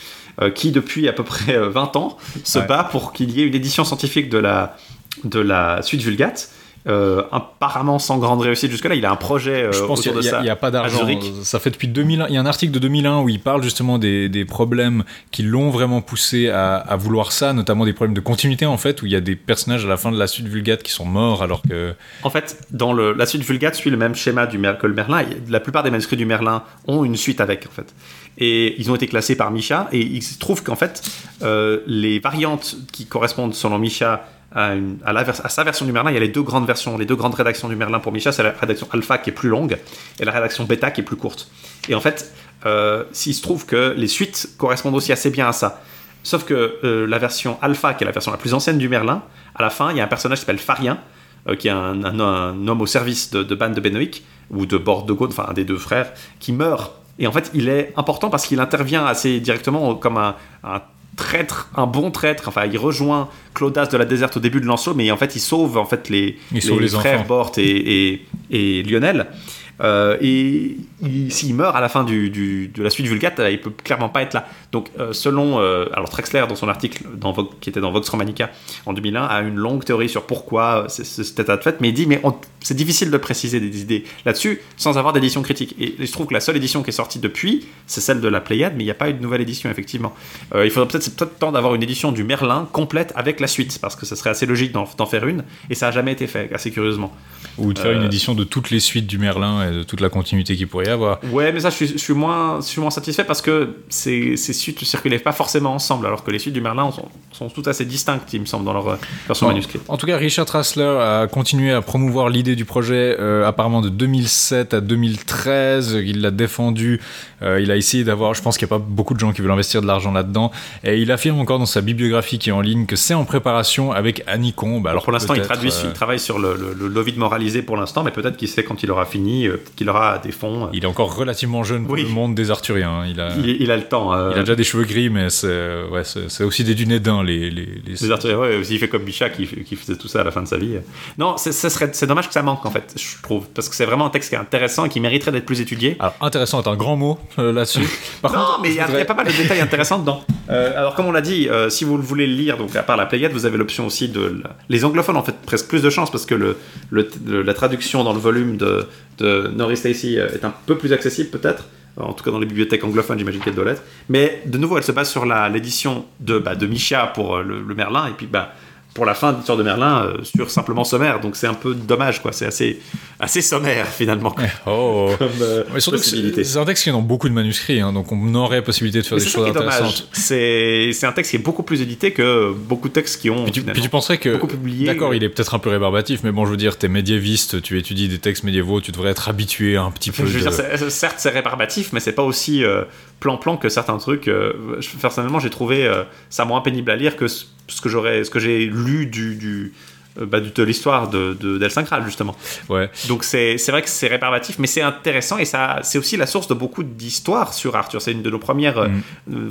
Speaker 2: qui depuis à peu près euh, 20 ans se
Speaker 1: Ouais.
Speaker 2: bat pour qu'il y ait une édition scientifique de la, de la suite Vulgate. Euh, apparemment sans grande réussite jusque-là, il a un projet euh,
Speaker 1: Je pense
Speaker 2: autour
Speaker 1: qu'il
Speaker 2: de
Speaker 1: n'y a,
Speaker 2: ça.
Speaker 1: il y a pas d'argent. Ça fait depuis 2001. Il y a un article de 2001 où il parle justement des, des problèmes qui l'ont vraiment poussé à, à vouloir ça, notamment des problèmes de continuité en fait, où il y a des personnages à la fin de la suite Vulgate qui sont morts alors que.
Speaker 2: En fait, dans le, la suite Vulgate suit le même schéma du Mer- que le Merlin. La plupart des manuscrits du Merlin ont une suite avec, en fait. Et ils ont été classés par Micha, et il se trouve qu'en fait, euh, les variantes qui correspondent, selon Micha, à, sa version du Merlin, il y a les deux grandes versions, les deux grandes rédactions du Merlin pour Micha, c'est la rédaction alpha qui est plus longue, et la rédaction bêta qui est plus courte. Et en fait, euh, s'il se trouve que les suites correspondent aussi assez bien à ça. Sauf que euh, la version alpha, qui est la version la plus ancienne du Merlin, à la fin, il y a un personnage qui s'appelle Farien, euh, qui est un, homme au service de, de Ban de Benoïc, ou de Bord de Gaude, enfin un des deux frères, qui meurt. Et en fait, il est important parce qu'il intervient assez directement comme un traître, un bon traître. Enfin, il rejoint Claudas de la déserte au début de Lancelot, mais en fait, il sauve en fait les, frères
Speaker 1: enfants.
Speaker 2: Bort et, et, et Lionel. Euh, et il- s'il meurt à la fin du, du- de la suite Vulgate, euh, il peut clairement pas être là. Donc, euh, selon euh, alors Trexler dans son article dans Vogue- qui était dans Vox Romanica en 2001, a une longue théorie sur pourquoi cet état de fait, mais il dit mais c'est difficile de préciser des idées là-dessus sans avoir d'édition critique. Et il se trouve que la seule édition qui est sortie depuis, c'est celle de la Pléiade, mais il n'y a pas eu de nouvelle édition effectivement. Il faudrait peut-être c'est peut-être temps d'avoir une édition du Merlin complète avec la suite, parce que ce serait assez logique d'en faire une, et ça a jamais été fait, assez curieusement.
Speaker 1: Ou de faire une édition de toutes les suites du Merlin et de toute la continuité qu'il pourrait y avoir.
Speaker 2: Ouais, mais ça, je suis, je suis moins, je suis moins satisfait parce que ces, ces suites ne circulaient pas forcément ensemble, alors que les suites du Merlin sont, sont toutes assez distinctes, il me semble, dans leur euh, version manuscrite.
Speaker 1: En tout cas, Richard Trassler a continué à promouvoir l'idée du projet euh, apparemment de 2007 à 2013. Il l'a défendu. Euh, il a essayé d'avoir. Je pense qu'il n'y a pas beaucoup de gens qui veulent investir de l'argent là-dedans. Et il affirme encore dans sa bibliographie qui est en ligne que c'est en préparation avec Annie Combe. Alors
Speaker 2: pour l'instant, il,
Speaker 1: peut-être,
Speaker 2: traduit,
Speaker 1: euh,
Speaker 2: il travaille sur le, le, le Lovid moralisé pour l'instant, mais peut-être qu'il sait quand il aura fini, peut-être qu'il aura des fonds. euh,
Speaker 1: Il est encore relativement jeune pour
Speaker 2: Oui.
Speaker 1: le monde des Arthuriens. hein. Il a,
Speaker 2: il, il a le temps. euh,
Speaker 1: il a déjà des cheveux gris, mais c'est ouais, c'est- c'est aussi des Dunédins, les, les, les-
Speaker 2: Les Arthuriens, ouais, il fait comme Bichat qui, faisait tout ça à la fin de sa vie. Non, c'est dommage que ça manque en fait, je trouve, parce que c'est vraiment un texte qui est intéressant et qui mériterait d'être plus étudié.
Speaker 1: Alors, intéressant est un grand mot euh, là-dessus.
Speaker 2: Non,
Speaker 1: contre,
Speaker 2: mais il y, a- y pas mal de détails intéressants dedans. Euh, alors, comme on l'a dit, euh, si vous le voulez le lire, donc à part la Pléiade, vous avez l'option aussi de. la- Les anglophones ont fait presque plus de chance parce que le, le- le- la traduction dans le volume de, de Norris Stacy euh, est un peu plus accessible, peut-être. En tout cas, dans les bibliothèques anglophones, j'imagine qu'elle doit l'être. Mais de nouveau, elle se base sur l'édition de, bah, de Micha pour euh, le, le Merlin, et puis bah, pour la fin de l'histoire de Merlin euh, sur simplement sommaire. Donc c'est un peu dommage, quoi. C'est assez, assez sommaire finalement.
Speaker 1: Oh.
Speaker 2: Comme, euh,
Speaker 1: Mais surtout c'est un texte qui est dans beaucoup de manuscrits, hein, donc on aurait possibilité de faire
Speaker 2: Mais
Speaker 1: des choses intéressantes.
Speaker 2: C'est c'est un texte qui est beaucoup plus édité que beaucoup de textes qui ont.
Speaker 1: Puis tu, puis tu penserais que, d'accord, il est peut-être un peu rébarbatif, mais bon, je veux dire, t'es médiéviste, tu étudies des textes médiévaux, tu devrais être habitué un petit
Speaker 2: Je
Speaker 1: peu
Speaker 2: veux
Speaker 1: de...
Speaker 2: dire, certes, c'est rébarbatif, mais c'est pas aussi euh, plan-plan que certains trucs. euh, personnellement, j'ai trouvé euh, ça moins pénible à lire que ce que j'aurais, ce que j'ai lu du, du euh, bah, de l'histoire de, de d'El Syncral, justement.
Speaker 1: Ouais.
Speaker 2: Donc c'est c'est vrai que c'est rébarbatif, mais c'est intéressant et ça c'est aussi la source de beaucoup d'histoires sur Arthur. C'est une de nos premières euh,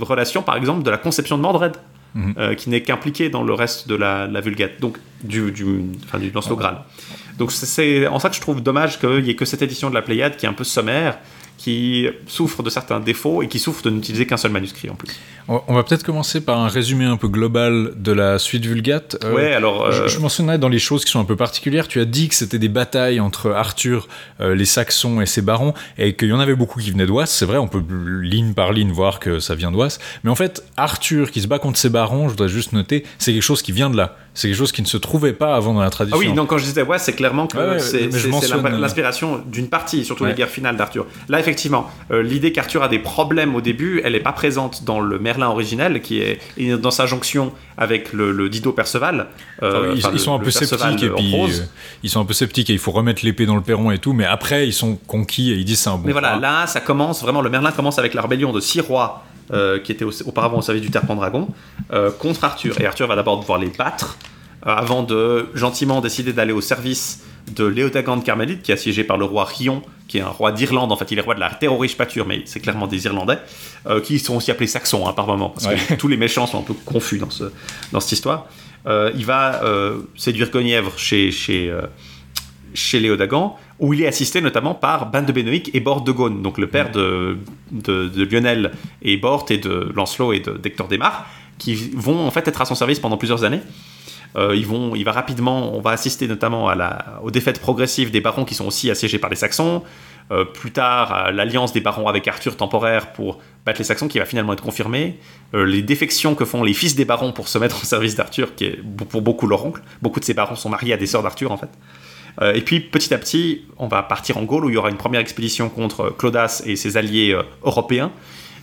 Speaker 2: relations, par exemple, de la conception de Mordred.
Speaker 1: Mhm.
Speaker 2: euh, qui n'est qu'impliqué dans le reste de la, la Vulgate, donc du, du, enfin, du Lancelot Graal. Donc c'est- c'est en ça que je trouve dommage qu'il n'y ait que cette édition de la Pléiade qui est un peu sommaire, qui souffre de certains défauts et qui souffre de n'utiliser qu'un seul manuscrit en plus.
Speaker 1: On va peut-être commencer par un résumé un peu global de la suite Vulgate. Euh,
Speaker 2: ouais, alors...
Speaker 1: Je,
Speaker 2: euh,
Speaker 1: je mentionnerais dans les choses qui sont un peu particulières, tu as dit que c'était des batailles entre Arthur, euh, les Saxons et ses barons, et qu'il y en avait beaucoup qui venaient d'Oise. C'est vrai, on peut ligne par ligne voir que ça vient d'Oise. Mais en fait, Arthur qui se bat contre ses barons, je voudrais juste noter, c'est quelque chose qui vient de là. C'est quelque chose qui ne se trouvait pas avant dans la
Speaker 2: Ah
Speaker 1: tradition.
Speaker 2: oui, non, quand je disais ouais, c'est clairement que
Speaker 1: Ouais,
Speaker 2: c'est
Speaker 1: euh,
Speaker 2: l'inspiration d'une partie, surtout
Speaker 1: Ouais.
Speaker 2: les guerres finales d'Arthur. Là, effectivement, euh, l'idée qu'Arthur a des problèmes au début, elle n'est pas présente dans le Merlin originel, qui est dans sa jonction avec le, le Dido Perceval. euh,
Speaker 1: Enfin, ils,
Speaker 2: enfin,
Speaker 1: ils
Speaker 2: le-
Speaker 1: sont un peu sceptiques et puis euh, ils sont un peu sceptiques et il faut remettre l'épée dans le perron et tout mais après ils sont conquis et ils disent c'est un bon
Speaker 2: Mais voilà, là, ça commence vraiment. Le Merlin commence avec la rébellion de six rois euh, qui étaient au- auparavant au service du Terre Pendragon euh, contre Arthur. Et Arthur va d'abord devoir les battre euh, avant de gentiment décider d'aller au service de Léodagan de Carmélite, qui est assiégé par le roi Rion, qui est un roi d'Irlande. En fait, il est roi de la terre riche pâture, mais c'est clairement des Irlandais, qui sont aussi appelés Saxons hein, par moment, parce que tous les méchants sont un peu confus dans, ce, dans cette histoire. Il va séduire Guenièvre chez, chez, chez Léodagan, où il est assisté notamment par Ban de Benoïc et Bort de Gaune, donc le père de, de, de Lionel et Bort et de Lancelot et de- d'Hector Desmar, qui vont en fait être à son service pendant plusieurs années. Euh, ils vont, il va rapidement, on va assister notamment à la, aux défaites progressives des barons qui sont aussi assiégés par les Saxons. Euh, plus tard, à l'alliance des barons avec Arthur temporaire pour battre les Saxons qui va finalement être confirmée. Euh, les défections que font les fils des barons pour se mettre au service d'Arthur, qui est pour beaucoup leur oncle. Beaucoup de ces barons sont mariés à des sœurs d'Arthur en fait. Euh, et puis petit à petit, on va partir en Gaule où il y aura une première expédition contre Clodas et ses alliés euh, européens.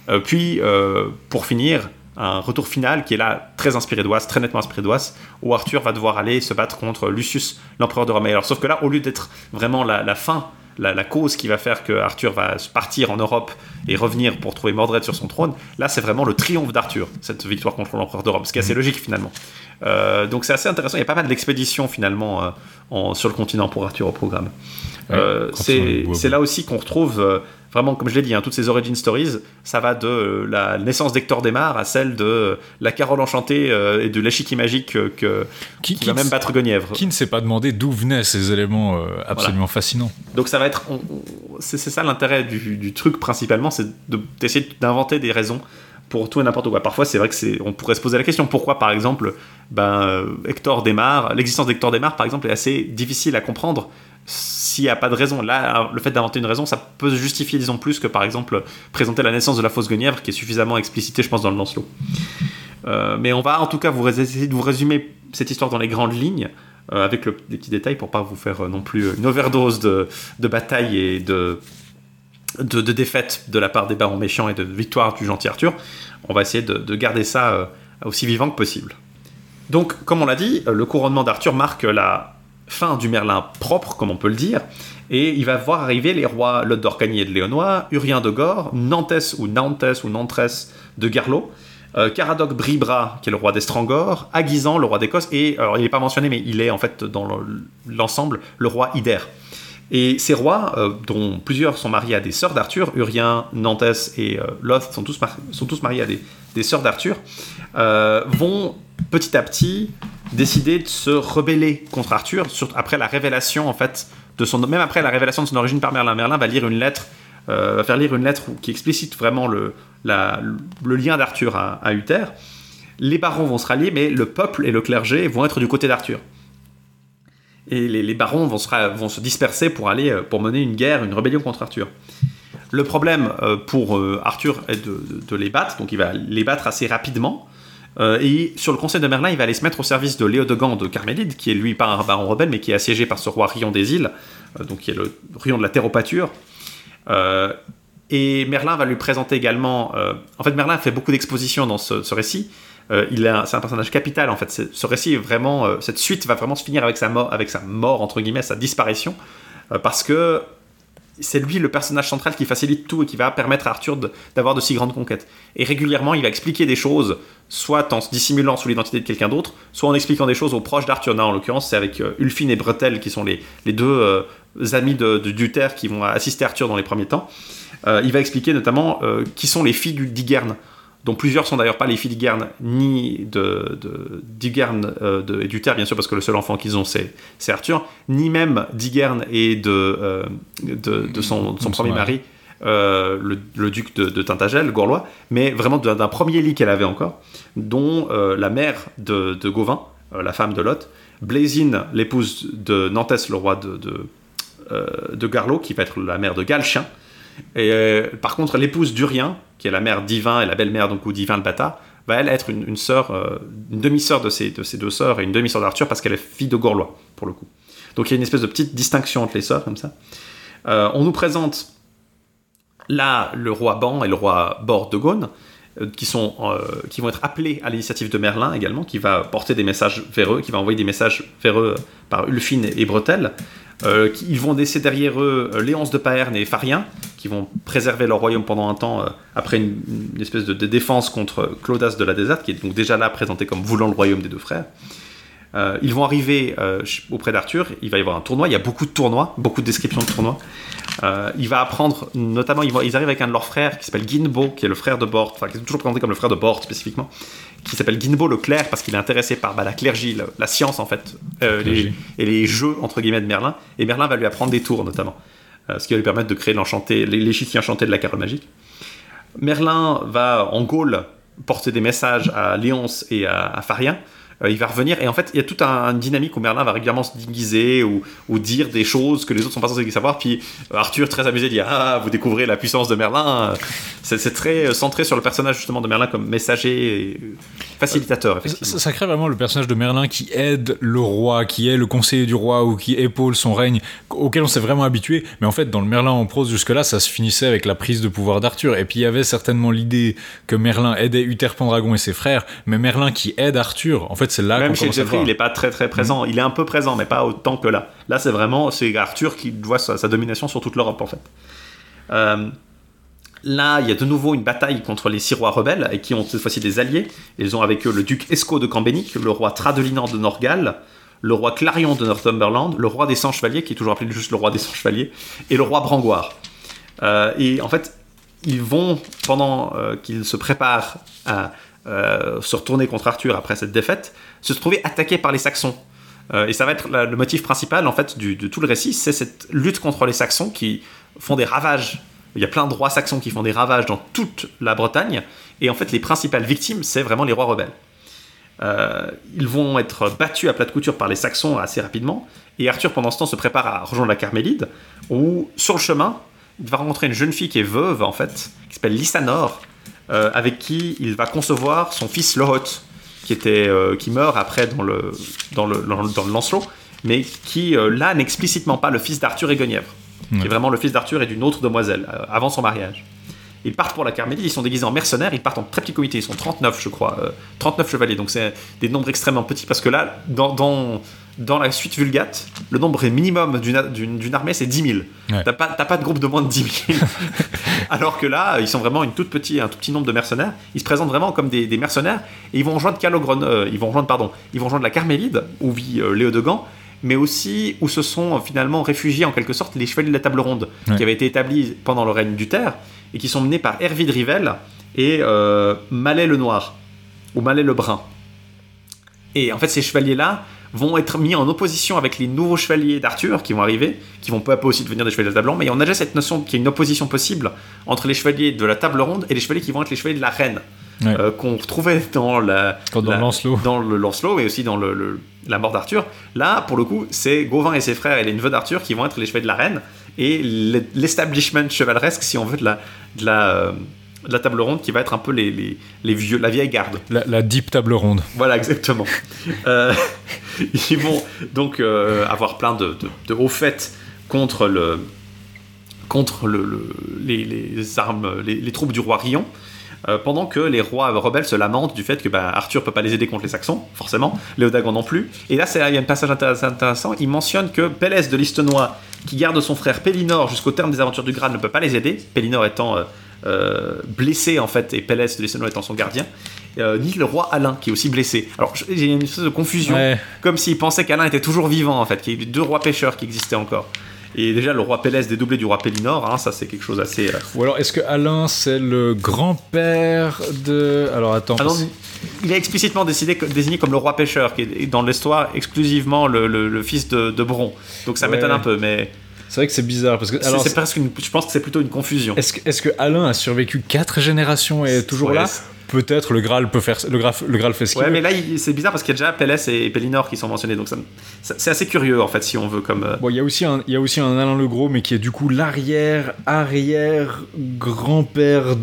Speaker 2: Euh, puis, euh, pour finir, un retour final qui est là très inspiré d'Oise, très nettement inspiré d'Oise, où Arthur va devoir aller se battre contre Lucius, l'empereur de Rome. Et Alors, sauf que là, au lieu d'être vraiment la fin, la, la cause qui va faire que Arthur va partir en Europe et revenir pour trouver Mordred sur son trône, là, c'est vraiment le triomphe d'Arthur, cette victoire contre l'empereur de Rome, ce qui est assez logique finalement. Euh, donc c'est assez intéressant. Il y a pas mal d'expéditions finalement euh, en- sur le continent pour Arthur au programme.
Speaker 1: Ouais,
Speaker 2: Euh, c'est là aussi qu'on retrouve vraiment, comme je l'ai dit, hein, toutes ces origin stories, ça va de euh, la naissance d'Hector Desmar à celle de euh, la Carole enchantée euh, et de l'échiquier magique que,
Speaker 1: Qui,
Speaker 2: qui va même battre Guenièvre.
Speaker 1: Qui ne s'est pas demandé d'où venaient ces éléments absolument fascinants
Speaker 2: Donc ça va être, c'est ça l'intérêt du, du truc principalement, c'est de- d'essayer d'inventer des raisons pour tout et n'importe quoi. Parfois, c'est vrai que c'est, on pourrait se poser la question pourquoi, par exemple, ben Hector démarre, l'existence d'Hector démarre, par exemple, est assez difficile à comprendre s'il n'y a pas de raison. Là, le fait d'inventer une raison, ça peut se justifier, disons plus que par exemple présenter la naissance de la fausse Guenièvre, qui est suffisamment explicité, je pense, dans le Lancelot. Euh, mais on va en tout cas vous essayer de vous résumer cette histoire dans les grandes lignes, euh, avec le- des petits détails pour pas vous faire euh, non plus une overdose de, de bataille et de, de, de défaites de la part des barons méchants et de victoire du gentil Arthur. On va essayer de, de garder ça aussi vivant que possible. Donc, comme on l'a dit, le couronnement d'Arthur marque la fin du Merlin propre, comme on peut le dire, et il va voir arriver les rois Lot d'Orcagny et de Léonois, Urien de Gore, Nantes ou Nantes ou Nantress de Garlot, euh, Caradoc Bribra, qui est le roi d'Estrangor, Aguisan, le roi d'Écosse, et alors il n'est pas mentionné, mais il est en fait dans le- l'ensemble le roi Ider. Et ces rois, euh, dont plusieurs sont mariés à des sœurs d'Arthur, Urien, Nantes et euh, Loth sont tous, sont tous mariés à des, des sœurs d'Arthur, euh, vont petit à petit décider de se rebeller contre Arthur, après la révélation en fait de son, même après la révélation de son origine par Merlin. Merlin va lire une lettre, va faire lire une lettre qui explicite vraiment le, le lien d'Arthur à, à Uther. Les barons vont se rallier, mais le peuple et le clergé vont être du côté d'Arthur. Et les, barons vont se, disperser pour aller euh, pour mener une guerre, une rébellion contre Arthur. Le problème euh, pour euh, Arthur est de, les battre, donc il va les battre assez rapidement. Et sur le conseil de Merlin, il va aller se mettre au service de Léodegan de Carmélide, qui est lui pas un baron rebelle, mais qui est assiégé par ce roi Rion des îles, donc qui est le Rion de la terre aux pâtures. Et Merlin va lui présenter également. en fait, Merlin fait beaucoup d'expositions dans ce récit. Euh, il c'est un personnage capital en fait. Ce récit est vraiment, euh, cette suite va vraiment se finir avec sa mort, avec sa mort entre guillemets, sa disparition, euh, parce que c'est lui le personnage central qui facilite tout et qui va permettre à Arthur d'avoir de, si grandes conquêtes. Et régulièrement, il va expliquer des choses, soit en se dissimulant sous l'identité de quelqu'un d'autre, soit en expliquant des choses aux proches d'Arthur. En l'occurrence, c'est avec euh, Ulfine et Bretel qui sont les, deux amis de, de qui vont assister Arthur dans les premiers temps. Il va expliquer notamment qui sont les filles du d'Igerne, dont plusieurs sont d'ailleurs pas les filles d'Igerne, ni de, d'Igerne euh, et d'Uther, bien sûr, parce que le seul enfant qu'ils ont, c'est, c'est Arthur, ni même d'Igerne et de, euh, de, de son, de son premier
Speaker 1: mari.
Speaker 2: euh, le, le duc de, de Tintagel, Gourlois, mais vraiment d'un, premier lit qu'elle avait encore, dont euh, la mère de, de Gauvin, la femme de Lot, Blésine, l'épouse de Nantes, le roi de, de, de Garlot, qui va être la mère de Galchien, et euh, par contre, l'épouse d'Urien, qui est la mère d'Ivin et la belle-mère, donc, ou d'Ivin le bâtard, va elle être une, sœur, euh, une demi-sœur de ces deux sœurs et une demi-sœur d'Arthur parce qu'elle est fille de Gourlois, pour le coup. Donc il y a une espèce de petite distinction entre les sœurs, comme ça. Euh, on nous présente là le roi Ban et le roi Bord de Gaune, qui, sont, qui vont être appelés à l'initiative de Merlin également, qui va porter des messages vers eux, qui va envoyer des messages vers eux par Ulfine et Bretel. Euh, ils vont laisser derrière eux euh, Léonce de Paerne et Farien, qui vont préserver leur royaume pendant un temps, euh, après une, espèce de, de défense contre Claudas de la Déserte, qui est donc déjà là présenté comme voulant le royaume des deux frères. Euh, ils vont arriver euh, auprès d'Arthur, il va y avoir un tournoi, il y a beaucoup de tournois, beaucoup de descriptions de tournois. Euh, il va apprendre, notamment, ils, vont- ils arrivent avec un de leurs frères qui s'appelle Ginbo, qui est le frère de Bort, enfin qui est toujours présenté comme le frère de Bort spécifiquement, qui s'appelle Ginbo le clerc parce qu'il est intéressé par bah, la clergie, la, la science en fait, les- et les jeux entre guillemets de Merlin. Et Merlin va lui apprendre des tours notamment, ce qui va lui permettre de créer l'enchanté, les- l'échiquier enchanté de la carole magique. Merlin va en Gaule porter des messages à Léonce et à, à Farien. Euh, il va revenir et en fait il y a toute un- une dynamique où Merlin va régulièrement se déguiser ou, ou dire des choses que les autres sont pas censés savoir. Puis euh, Arthur très amusé dit ah vous découvrez la puissance de Merlin. C'est très euh, centré sur le personnage justement de Merlin comme messager et facilitateur.
Speaker 1: Ça, ça crée vraiment le personnage de Merlin qui aide le roi, qui est le conseiller du roi ou qui épaule son règne, auquel on s'est vraiment habitué. Mais en fait, dans le Merlin en prose jusque-là, ça se finissait avec la prise de pouvoir d'Arthur. Et puis il y avait certainement l'idée que Merlin aidait Uther Pendragon et ses frères, mais Merlin qui aide Arthur, en fait, c'est là
Speaker 2: Même chez
Speaker 1: voir.
Speaker 2: il n'est pas très très présent. Il est un peu présent, mais pas autant que là. Là, c'est vraiment c'est Arthur qui voit sa, sa domination sur toute l'Europe en fait. Euh, là, il y a de nouveau une bataille contre les six rois rebelles, et qui ont cette fois-ci des alliés. Ils ont avec eux le duc Esco de Cambénic, le roi Tradelinan de Norgal, le roi Clarion de Northumberland, le roi des 100 chevaliers, qui est toujours appelé juste le roi des 100 chevaliers, et le roi Brangoire. Euh, et en fait, ils vont, pendant euh, qu'ils se préparent à euh, se retourner contre Arthur après cette défaite, se trouver attaqués par les Saxons. Euh, et ça va être le motif principal en fait de tout le récit, c'est cette lutte contre les Saxons qui font des ravages. Il y a plein de rois saxons qui font des ravages dans toute la Bretagne, et en fait les principales victimes, c'est vraiment les rois rebelles. Euh, ils vont être battus à plate couture par les Saxons assez rapidement, et Arthur pendant ce temps se prépare à rejoindre la Carmélide, où sur le chemin, il va rencontrer une jeune fille qui est veuve en fait, qui s'appelle Lysanor, euh, avec qui il va concevoir son fils Lohot, qui, était, euh, qui meurt après dans le, dans le, dans le, dans le Lancelot, mais qui euh, là n'est explicitement pas le fils d'Arthur et Guenièvre, qui est vraiment le fils d'Arthur et d'une autre demoiselle, avant son mariage. Ils partent pour la Carmélide, ils sont déguisés en mercenaires, ils partent en très petit comité, ils sont 39 je crois, euh, 39 chevaliers, donc c'est des nombres extrêmement petits parce que là, dans, dans, dans la suite Vulgate, le nombre minimum d'une armée c'est 10 000.
Speaker 1: Ouais.
Speaker 2: T'as pas, pas de groupe de moins de 10 000. Alors que là, ils sont vraiment une toute petite, un tout petit nombre de mercenaires, ils se présentent vraiment comme des, des mercenaires et ils vont rejoindre Calogren, euh, ils vont rejoindre, pardon, ils vont rejoindre la Carmélide où vit euh, Léo de Gand, mais aussi où se sont euh, finalement réfugiés en quelque sorte les chevaliers de la table ronde
Speaker 1: Ouais.
Speaker 2: qui avaient été établis pendant le règne d'Uther et qui sont menés par Hervide Rivel et euh, Malais le Noir ou Malais le Brun. Et en fait, ces chevaliers-là vont être mis en opposition avec les nouveaux chevaliers d'Arthur qui vont arriver, qui vont peu à peu aussi devenir des chevaliers de la table ronde, mais on a déjà cette notion qu'il y a une opposition possible entre les chevaliers de la table ronde et les chevaliers qui vont être les chevaliers de la reine,
Speaker 1: Ouais.
Speaker 2: euh, qu'on retrouvait dans, la,
Speaker 1: dans
Speaker 2: la-
Speaker 1: le Lancelot.
Speaker 2: dans le Lancelot et aussi dans le, le- la mort d'Arthur. Là, pour le coup, c'est Gauvin et ses frères et les neveux d'Arthur qui vont être les chevaliers de la reine et l'e- l'establishment chevaleresque, si on veut, de la, de la, euh, la table ronde qui va être un peu les, les, les vieux, la vieille garde.
Speaker 1: La, la deep table ronde.
Speaker 2: Voilà, exactement. Euh, ils vont donc euh, avoir plein de, de- de hauts faits contre, le, contre le, le- les, les armes, les, troupes du roi Rion. euh, pendant que les rois rebelles se lamentent du fait que bah, Arthur peut pas les aider contre les Saxons, forcément, Léodagan non plus. Et là, il y a un passage intéressant. Il mentionne que Pélès de Listenois, qui garde son frère Pélinor jusqu'au terme des aventures du Graal, ne peut pas les aider. Pélinor étant euh, blessé en fait, et Pélès de Listenois étant son gardien. Euh, ni le roi Alain qui est aussi blessé. Alors j'ai une espèce de confusion,
Speaker 1: Ouais.
Speaker 2: comme s'il pensait qu'Alain était toujours vivant en fait, qu'il y avait deux rois pêcheurs qui existaient encore. Et déjà le roi Pélès dédoublé du roi Pélinor, hein, ça c'est quelque chose assez. euh,
Speaker 1: Ou alors, est-ce que Alain, c'est le grand-père de. Alors, attends.
Speaker 2: Ah non, il est explicitement décidé, désigné comme le roi pêcheur, qui est dans l'histoire exclusivement le, le- le fils de, de Bron. Donc ça
Speaker 1: Ouais.
Speaker 2: m'étonne un peu, mais
Speaker 1: C'est vrai que c'est bizarre. Parce que.
Speaker 2: c'est-
Speaker 1: Alors,
Speaker 2: c'est presque une, je pense que c'est plutôt une confusion.
Speaker 1: Est-ce que, est-ce que Alain a survécu quatre générations et est toujours
Speaker 2: Ouais,
Speaker 1: là Peut-être le Graal peut faire le Graal, le Graal fait ce qu'il
Speaker 2: Ouais,
Speaker 1: veut.
Speaker 2: mais là c'est bizarre parce qu'il y a déjà Pélès et Pélinor qui sont mentionnés, donc c'est assez curieux en fait si on veut comme. euh,
Speaker 1: Bon, il y a aussi un, il y a aussi un Alain le Gros, mais qui est du coup l'arrière arrière grand-père,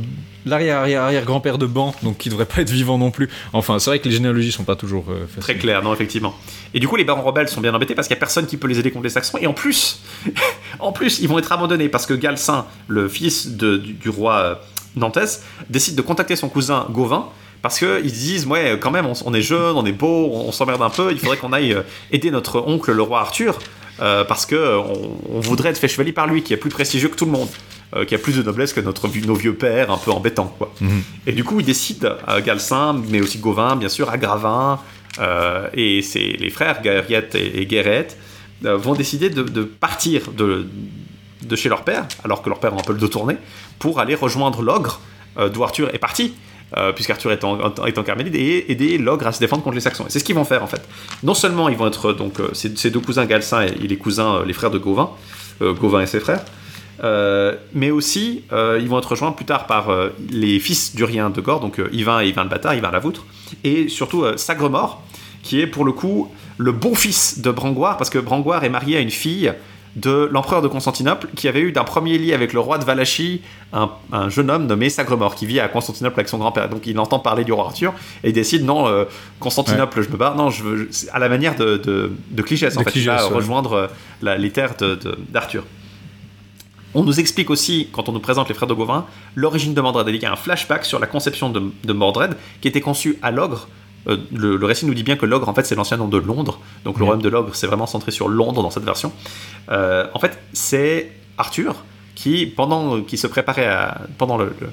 Speaker 1: l'arrière arrière arrière grand-père de Ban, donc qui devrait pas être vivant non plus. Enfin, c'est vrai que les généalogies sont pas toujours euh.
Speaker 2: Très clair, non, effectivement. Et du coup, les barons rebelles sont bien embêtés parce qu'il n'y a personne qui peut les aider contre les Saxons. Et en plus, en plus, ils vont être abandonnés parce que Galcin, le fils du, roi euh, Nantès, décide de contacter son cousin Gauvin parce qu'ils se disent, ouais, quand même, on, est jeune, on est beau, on, s'emmerde un peu, il faudrait qu'on aille euh, aider notre oncle, le roi Arthur, parce que on, on voudrait être fait chevalier par lui, qui est plus prestigieux que tout le monde. Euh, qui a plus de noblesse que notre, nos vieux pères, un peu embêtants, quoi.
Speaker 1: Mhm.
Speaker 2: Et du coup, ils décident, euh, mais aussi Gauvin, bien sûr, Agravin, euh, et c'est les frères, Gaëriette et, et Guérette, euh, vont décider de, de partir de, de chez leur père, alors que leur père a un peu le dos tourné, pour aller rejoindre l'ogre, euh, d'où Arthur est parti, euh, puisqu'Arthur est en, en- est en Carmélide, et aider l'ogre à se défendre contre les Saxons. Et c'est ce qu'ils vont faire, en fait. Non seulement ils vont être, donc, euh, ces, ces deux cousins, Galcin et, et les cousins, euh, les frères de Gauvin, Gauvin et ses frères, euh, mais aussi, euh, ils vont être rejoints plus tard par euh, les fils d'Urien de Gore, donc Yvain et Yvain le Bâtard, Yvain la Voutre, et surtout Sagremort, qui est pour le coup le beau-fils de Brangoire, parce que Brangoire est marié à une fille de l'empereur de Constantinople, qui avait eu d'un premier lit avec le roi de Valachie un, un jeune homme nommé Sagremort, qui vit à Constantinople avec son grand-père. Donc il entend parler du roi Arthur, et il décide, non, euh, Constantinople, je me barre, non, je veux, à la manière de, de, de Cligès, en
Speaker 1: De
Speaker 2: fait, il va
Speaker 1: Cligès, ouais.
Speaker 2: rejoindre la- les terres de- d'Arthur. On nous explique aussi, quand on nous présente les frères de Gauvin, l'origine de Mordred. Il y a un flashback sur la conception de, de Mordred qui était conçu à l'ogre. Euh, le, le récit nous dit bien que l'ogre, en fait, c'est l'ancien nom de Londres. Donc le royaume de l'ogre, c'est vraiment centré sur Londres dans cette version. Euh, en fait, c'est Arthur qui, pendant qui se préparait à, pendant le, le-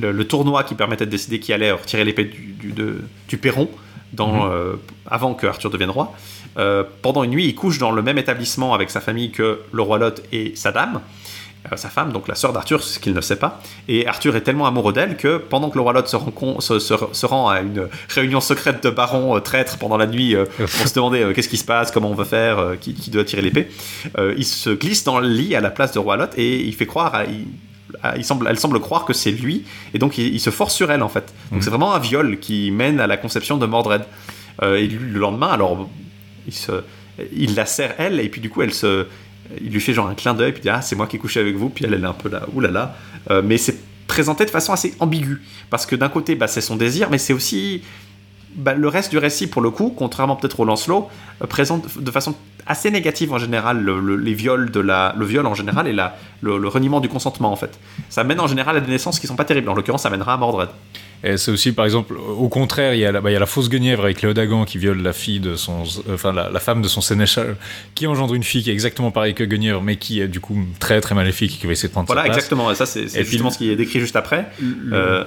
Speaker 2: le- le tournoi qui permettait de décider qui allait retirer l'épée du, du, de- du Perron dans,
Speaker 1: Mhm.
Speaker 2: euh, avant que Arthur devienne roi. Euh, pendant une nuit, il couche dans le même établissement avec sa famille que le roi Lot et sa dame. Euh, sa femme, donc la sœur d'Arthur, ce qu'il ne sait pas. Et Arthur est tellement amoureux d'elle que pendant que le roi Lot se, rencontre- se- se- se rend à une réunion secrète de barons euh, traîtres pendant la nuit euh, pour se demander qu'est-ce qui se passe, comment on va faire, qui, qui doit tirer l'épée, il se glisse dans le lit à la place de roi Lot et il fait croire à. il- semble, elle semble croire que c'est lui, et donc il, il se force sur elle en fait. Donc c'est vraiment un viol qui mène à la conception de Mordred. Euh, et lui, le lendemain, alors il, se, il la serre elle, et puis du coup elle se, il lui fait genre un clin d'œil, puis il dit ah c'est moi qui ai avec vous, puis elle elle est un peu là, oulala. Euh, mais c'est présenté de façon assez ambiguë, parce que d'un côté bah, c'est son désir, mais c'est aussi bah, le reste du récit pour le coup, contrairement peut-être au Lancelot, euh, présente de façon assez négative en général le, le- les viols de la, le viol en général et la, le, le reniement du consentement en fait. Ça mène en général à des naissances qui sont pas terribles. En l'occurrence, ça mènera à Mordred.
Speaker 1: Et c'est aussi, par exemple, au contraire, il y a la, bah, il y a la fausse guenièvre avec Léodagan qui viole la fille de son, euh, enfin la, la femme de son sénéchal, qui engendre une fille qui est exactement pareille que Guenièvre, mais qui est du coup très très maléfique et qui va essayer de prendre
Speaker 2: Voilà,
Speaker 1: sa place.
Speaker 2: exactement. Ça, c'est
Speaker 1: puis
Speaker 2: justement
Speaker 1: le-
Speaker 2: ce qui est décrit juste après.
Speaker 1: Le-
Speaker 2: Euh,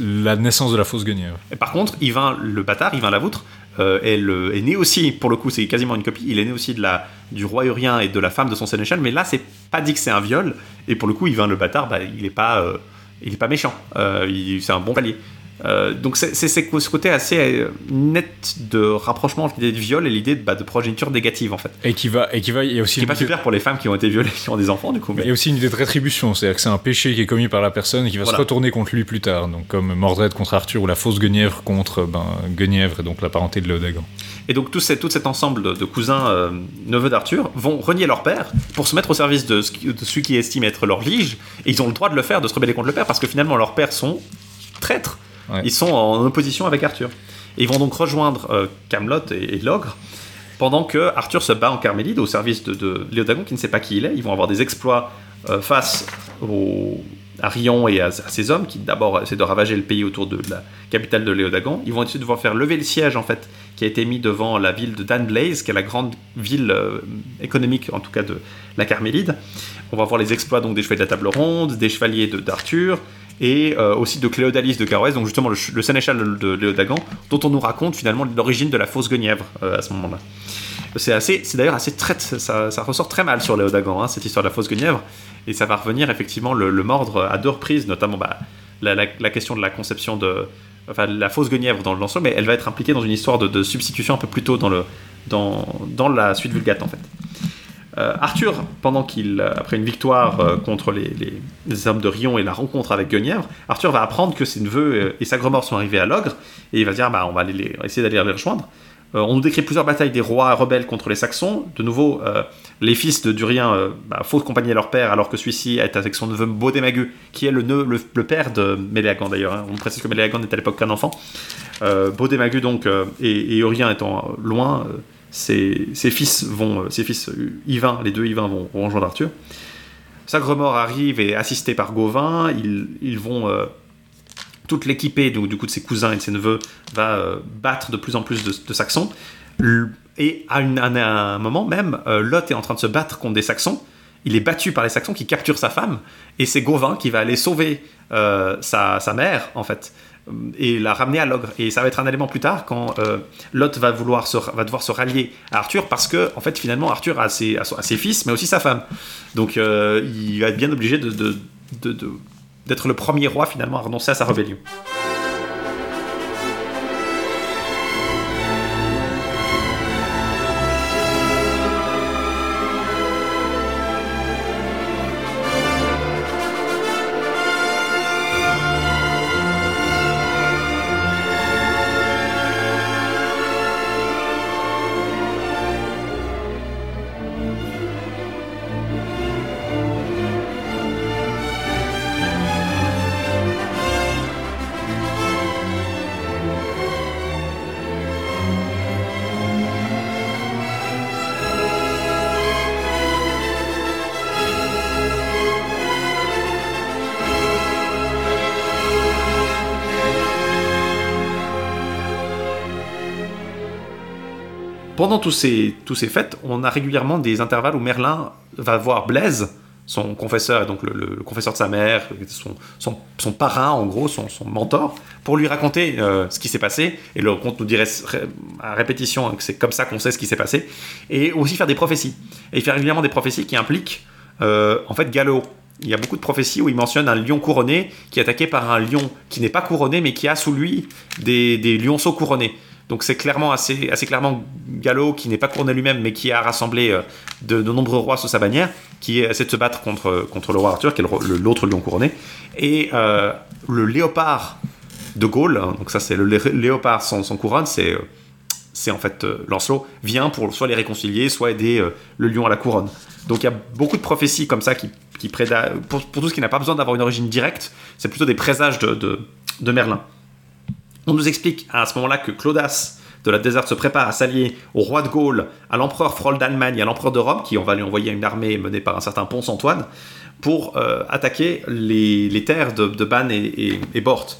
Speaker 1: la, naissance de la fausse guenièvre.
Speaker 2: Et par contre, Yvain, le bâtard, Yvain la Voutre, euh, est, le- est né aussi, pour le coup, c'est quasiment une copie, il est né aussi de la, du roi Urien et de la femme de son sénéchal, mais là, c'est pas dit que c'est un viol, et pour le coup, Yvain le bâtard, bah, il est pas, euh, il est pas méchant, Euh, c'est un bon palier. Euh, donc c'est ce côté assez euh, net de rapprochement entre l'idée de viol et l'idée de, bah, de progéniture négative en fait.
Speaker 1: Et qui va, et qui va, il y a aussi
Speaker 2: qui est
Speaker 1: une
Speaker 2: pas super pour les femmes qui ont été violées, qui ont des enfants du coup.
Speaker 1: Il y
Speaker 2: Mais...
Speaker 1: a aussi une idée de rétribution, c'est-à-dire que c'est un péché qui est commis par la personne et qui va
Speaker 2: Voilà.
Speaker 1: se retourner contre lui plus tard. Donc comme Mordred contre Arthur ou la fausse Guenièvre contre ben, Guenièvre et donc la parenté de Léodagan.
Speaker 2: Et donc tout, ces- tout cet ensemble de, de cousins euh, neveux d'Arthur vont renier leur père pour se mettre au service de, de celui qui estime être leur lige. Et ils ont le droit de le faire, de se rebeller contre le père, parce que finalement leurs pères sont traîtres.
Speaker 1: Ouais.
Speaker 2: Ils sont en opposition avec Arthur. Et ils vont donc rejoindre euh, Camelot et, et l'ogre pendant que Arthur se bat en Carmélide au service de, de Léodagon qui ne sait pas qui il est. Ils vont avoir des exploits euh, face au, à Rion et à, ses hommes qui d'abord essaient de ravager le pays autour de la capitale de Léodagon. Ils vont essayer de devoir faire lever le siège en fait qui a été mis devant la ville de Danblaze, qui est la grande ville euh, économique en tout cas de la Carmélide. On va voir les exploits donc des chevaliers de la table ronde, des chevaliers de- d'Arthur et euh, aussi de Cléodalis de Caroès, donc justement le, ch- le sénéchal de, de Léodagan, dont on nous raconte finalement l'origine de la fausse Guenièvre euh, à ce moment-là. C'est assez, d'ailleurs assez très, ça, ressort très mal sur Léodagan, hein, cette histoire de la fausse Guenièvre, et ça va revenir effectivement le, mordre à deux reprises, notamment bah, la, question de la conception de, enfin la fausse Guenièvre dans le lanceau, mais elle va être impliquée dans une histoire de, substitution un peu plus tôt dans le, dans, dans la suite Vulgate en fait. Euh, Arthur, pendant qu'il, euh, après une victoire euh, contre les, les- hommes de Rion et la rencontre avec Guenièvre, Arthur va apprendre que ses neveux euh, et Sagremor sont arrivés à l'ogre, et il va dire bah, on va aller essayer d'aller les rejoindre. Euh, on nous décrit plusieurs batailles des rois rebelles contre les Saxons. De nouveau, euh, les fils de Durien euh, bah, font accompagner leur père, alors que celui-ci est avec son neveu Baudémagu, qui est le, père de Méléagant d'ailleurs. hein. On précise que Méléagant n'est à l'époque qu'un enfant. Baudémagu donc et, et Urien étant loin, ses, fils vont, ses fils Yvain, les deux Yvain vont rejoindre Arthur. Sagremor arrive et assisté par Gauvin, ils, vont toute l'équipée donc, du coup de ses cousins et de ses neveux va euh, battre de plus en plus de, Saxons. Et à, un- moment même, euh, Lot est en train de se battre contre des Saxons. Il est battu par les Saxons qui capturent sa femme. Et c'est Gauvin qui va aller sauver euh, sa, mère, en fait, et la ramener à l'ogre. Et ça va être un élément plus tard quand Lot va, vouloir se, va devoir se rallier à Arthur parce que, en fait, finalement, Arthur a ses, ses fils, mais aussi sa femme. Donc il va être bien obligé de- de, d'être le premier roi finalement à renoncer à sa rébellion. Tous ces, fêtes, on a régulièrement des intervalles où Merlin va voir Blaise, son confesseur, et donc le, confesseur de sa mère, son, parrain en gros, son, mentor, pour lui raconter euh, ce qui s'est passé. Et le conte nous dirait à répétition hein, que c'est comme ça qu'on sait ce qui s'est passé. Et aussi faire des prophéties. Et il fait régulièrement des prophéties qui impliquent euh, en fait, Gallo. Il y a beaucoup de prophéties où il mentionne un lion couronné qui est attaqué par un lion qui n'est pas couronné, mais qui a sous lui des lionceaux couronnés. Donc c'est clairement assez, assez clairement Gallo, qui n'est pas couronné lui-même, mais qui a rassemblé euh, de, nombreux rois sous sa bannière, qui essaie de se battre contre, contre le roi Arthur, qui est l'autre lion couronné. Et euh, le léopard de Gaulle, hein, donc ça c'est le lé- léopard sans, couronne, c'est euh, c'est en fait Lancelot vient pour soit les réconcilier, soit aider le lion à la couronne. Donc il y a beaucoup de prophéties comme ça qui, qui pour, tout ce qui n'a pas besoin d'avoir une origine directe, c'est plutôt des présages de, de Merlin. On nous explique à ce moment-là que Claudas de la déserte se prépare à s'allier au roi de Gaule, à l'empereur Froll d'Allemagne à l'empereur de Rome, qui on va lui envoyer une armée menée par un certain Ponce Antoine, pour euh, attaquer les, terres de, de Banne et, Bort.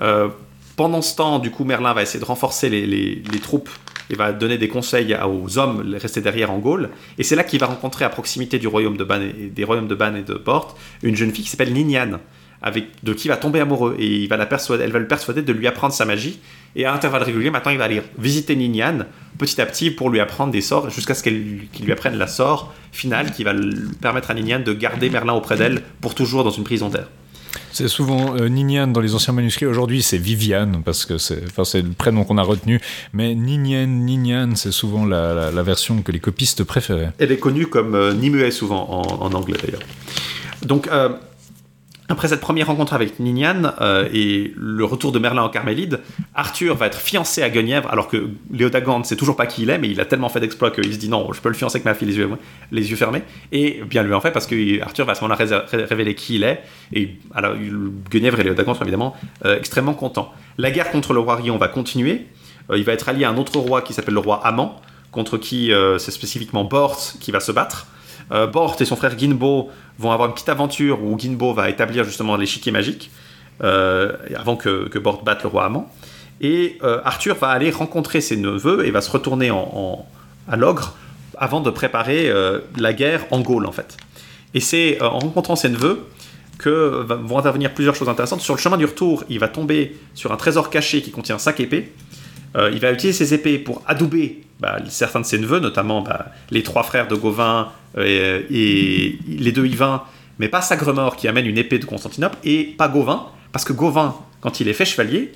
Speaker 2: Euh, pendant ce temps, du coup, Merlin va essayer de renforcer les, troupes et va donner des conseils aux hommes restés derrière en Gaule. Et c'est là qu'il va rencontrer à proximité du royaume de Banne et des royaumes de Banne et de Bort une jeune fille qui s'appelle Niniane, avec de qui il va tomber amoureux et il va la persuader, elle va le persuader de lui apprendre sa magie. Et à intervalles réguliers, maintenant, il va aller visiter Niniane petit à petit pour lui apprendre des sorts jusqu'à ce qu'elle qu'il lui apprenne la sort finale qui va permettre à Niniane de garder Merlin auprès d'elle pour toujours dans une prison d'air.
Speaker 1: C'est souvent euh, Ninian dans les anciens manuscrits. Aujourd'hui, c'est Viviane, parce que c'est le prénom qu'on a retenu. Mais Ninian, Ninian, c'est souvent la, la- la version que les copistes préféraient.
Speaker 2: Elle est connue comme euh, Nimue souvent en, en anglais d'ailleurs. Donc euh, après cette première rencontre avec Ninian euh, et le retour de Merlin en Carmélide, Arthur va être fiancé à Guenièvre alors que Léodagande ne sait toujours pas qui il est, mais il a tellement fait d'exploits qu'il se dit non, je peux le fiancer avec ma fille les yeux, les yeux fermés. Et bien lui en fait parce que Arthur va à ce moment-là ré- ré- révéler qui il est. Et alors Guenièvre et Léodagande sont évidemment euh, extrêmement contents. La guerre contre le roi Rion va continuer. Euh, il va être allié à un autre roi qui s'appelle le roi Amand, contre qui c'est spécifiquement Bort qui va se battre. Euh, Bort et son frère Ginbo vont avoir une petite aventure où Ginbo va établir justement l'échiquier magique euh, avant que, que Bort batte le roi Amand. Et euh, Arthur va aller rencontrer ses neveux et va se retourner en, à l'ogre avant de préparer la guerre en Gaule en fait. Et c'est en rencontrant ses neveux que vont intervenir plusieurs choses intéressantes. Sur le chemin du retour, il va tomber sur un trésor caché qui contient cinq épées. Euh, il va utiliser ses épées pour adouber bah, certains de ses neveux, notamment bah, les trois frères de Gauvin euh, et les deux Yvain, mais pas Sagremort qui amène une épée de Constantinople, et pas Gauvin, parce que Gauvin, quand il est fait chevalier,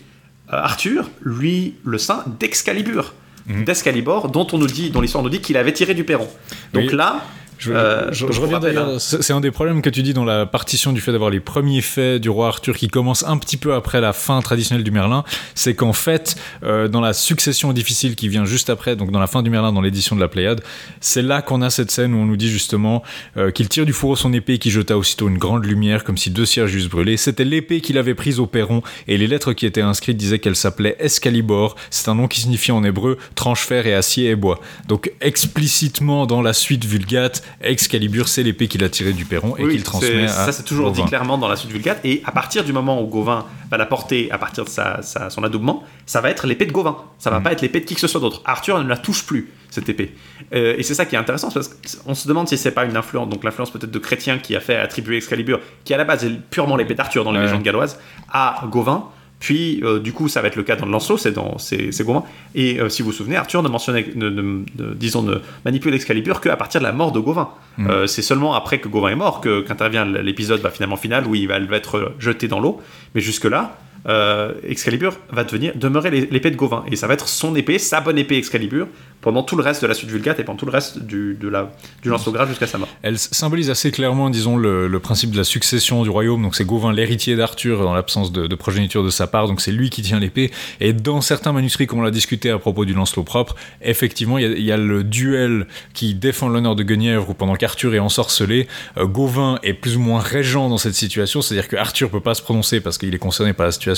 Speaker 2: euh, Arthur, lui, le saint d'Excalibur, d'Excalibur, dont on nous dit, dont l'histoire nous dit qu'il avait tiré du perron. Donc
Speaker 1: Oui.
Speaker 2: là,
Speaker 1: Je,
Speaker 2: Euh,
Speaker 1: je- je reviens d'ailleurs.
Speaker 2: hein.
Speaker 1: C'est un des problèmes que tu dis dans la partition du fait d'avoir les premiers faits du roi Arthur qui commencent un petit peu après la fin traditionnelle du Merlin. C'est qu'en fait, euh, dans la succession difficile qui vient juste après, donc dans la fin du Merlin, dans l'édition de la Pléiade, c'est là qu'on a cette scène où on nous dit justement euh, qu'il tire du fourreau son épée qui jeta aussitôt une grande lumière comme si deux cierges eussent brûlé. C'était l'épée qu'il avait prise au perron et les lettres qui étaient inscrites disaient qu'elle s'appelait Excalibur. C'est un nom qui signifie en hébreu tranche-fer et acier et bois. Donc explicitement dans la suite vulgate, Excalibur c'est l'épée qu'il a tirée du perron et
Speaker 2: Oui,
Speaker 1: qu'il transmet à
Speaker 2: Ça, c'est toujours dit clairement dans la suite vulgate. Et à partir du moment où Gauvin va la porter, à partir de sa, sa- son adoubement, ça va être l'épée de Gauvin. Ça
Speaker 1: Mm.
Speaker 2: va pas être l'épée de qui que ce soit d'autre. Arthur ne la touche plus, cette épée. Euh, et c'est ça qui est intéressant, parce qu'on se demande si c'est pas une influence, donc l'influence peut-être de Chrétien qui a fait attribuer Excalibur, qui à la base est purement l'épée d'Arthur dans les
Speaker 1: Ouais.
Speaker 2: légendes galloises, à Gauvin. Puis, euh, du coup, ça va être le cas dans le Lancelot, c'est dans c'est Gauvin. Et euh, si vous vous souvenez, Arthur ne mentionnait, ne, ne- ne- disons, ne manipule Excalibur qu'à partir de la mort de Gauvin.
Speaker 1: Mm.
Speaker 2: Euh, c'est seulement après que Gauvin est mort que qu'intervient l'épisode bah, finalement final où il va, il va être jeté dans l'eau. Mais jusque-là, euh, Excalibur va devenir, demeurer l'é- l'épée de Gauvin. Et ça va être son épée, sa bonne épée Excalibur, pendant tout le reste de la suite vulgate et pendant tout le reste du, de la, du lanceau grave jusqu'à sa mort.
Speaker 1: Elle symbolise assez clairement, disons, le, principe de la succession du royaume. Donc c'est Gauvin l'héritier d'Arthur dans l'absence de, progéniture de sa part. Donc c'est lui qui tient l'épée. Et dans certains manuscrits, comme on l'a discuté à propos du Lancelot propre, effectivement, il y a- il y, a le duel qui défend l'honneur de Guenièvre où pendant qu'Arthur est ensorcelé, euh, Gauvin est plus ou moins régent dans cette situation. C'est-à-dire que Arthur peut pas se prononcer parce qu'il est concerné par la situation.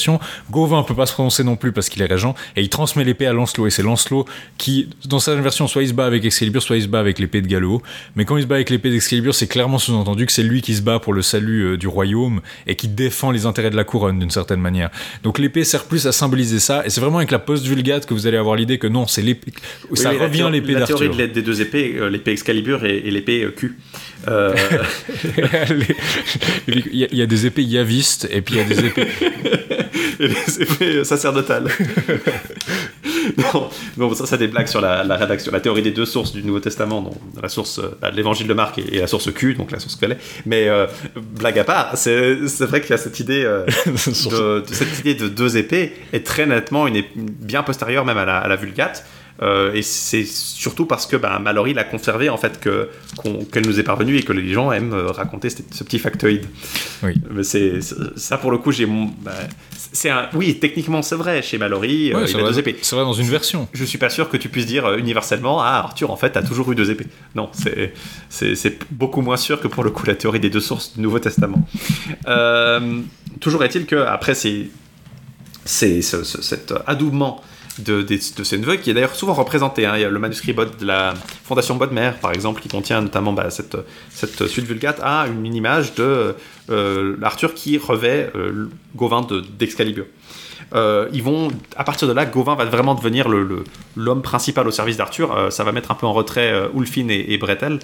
Speaker 1: Gauvin peut pas se prononcer non plus parce qu'il est régent. Et il transmet l'épée à Lancelot. Et c'est Lancelot qui, dans certaines versions, soit il se bat avec Excalibur, soit il se bat avec l'épée de Gallo. Mais quand il se bat avec l'épée d'Excalibur, c'est clairement sous-entendu que c'est lui qui se bat pour le salut euh, du royaume et qui défend les intérêts de la couronne d'une certaine manière. Donc l'épée sert plus à symboliser ça. Et c'est vraiment avec la post-vulgate que vous allez avoir l'idée que non, c'est l'épée. ça
Speaker 2: Oui,
Speaker 1: revient l'épée
Speaker 2: La théorie
Speaker 1: d'Arthur.
Speaker 2: de la- des deux épées, euh, l'épée Excalibur et, et l'épée euh, Q. Euh,
Speaker 1: il, y a, il y a des épées yavistes et puis il y a des épées.
Speaker 2: et les épées sacerdotales. non, bon, ça, c'est des blagues sur la, la rédaction, la théorie des deux sources du Nouveau Testament, donc la source euh, bah, de l'Évangile de Marc et, et la source Q, donc la source qu'elle est. Mais euh, blague à part, c'est vrai qu'il y a cette idée, euh, de, de- cette idée de deux épées est très nettement une bien postérieure même à la, à la Vulgate. Euh, et c'est surtout parce que bah, Mallory l'a conservé en fait que qu'on- qu'elle nous est parvenue et que les gens aiment euh, raconter ce, ce petit factoïde.
Speaker 1: Oui.
Speaker 2: Mais c'est c'est- ça pour le coup j'ai bah, c'est un oui techniquement c'est vrai chez Mallory euh,
Speaker 1: Ouais,
Speaker 2: il a
Speaker 1: vrai,
Speaker 2: deux épées.
Speaker 1: c'est vrai dans une version.
Speaker 2: Je suis pas sûr que tu puisses dire universellement ah Arthur en fait a toujours eu deux épées. Non c'est c'est c'est beaucoup moins sûr que pour le coup la théorie des deux sources du Nouveau Testament. Euh, toujours est-il que après c'est c'est ce- ce- cet adoubement de, de ces neveux qui est d'ailleurs souvent représenté. hein. Il y a le manuscrit Bod- de la Fondation Bodmer, par exemple, qui contient notamment bah, cette, suite vulgate, a une, une image de euh, qui revêt euh, Gauvin de- d'Excalibur. Euh, ils vont, à partir de là, Gauvin va vraiment devenir l'homme principal au service d'Arthur. Euh, ça va mettre un peu en retrait euh, Ulfin et, et Bretel,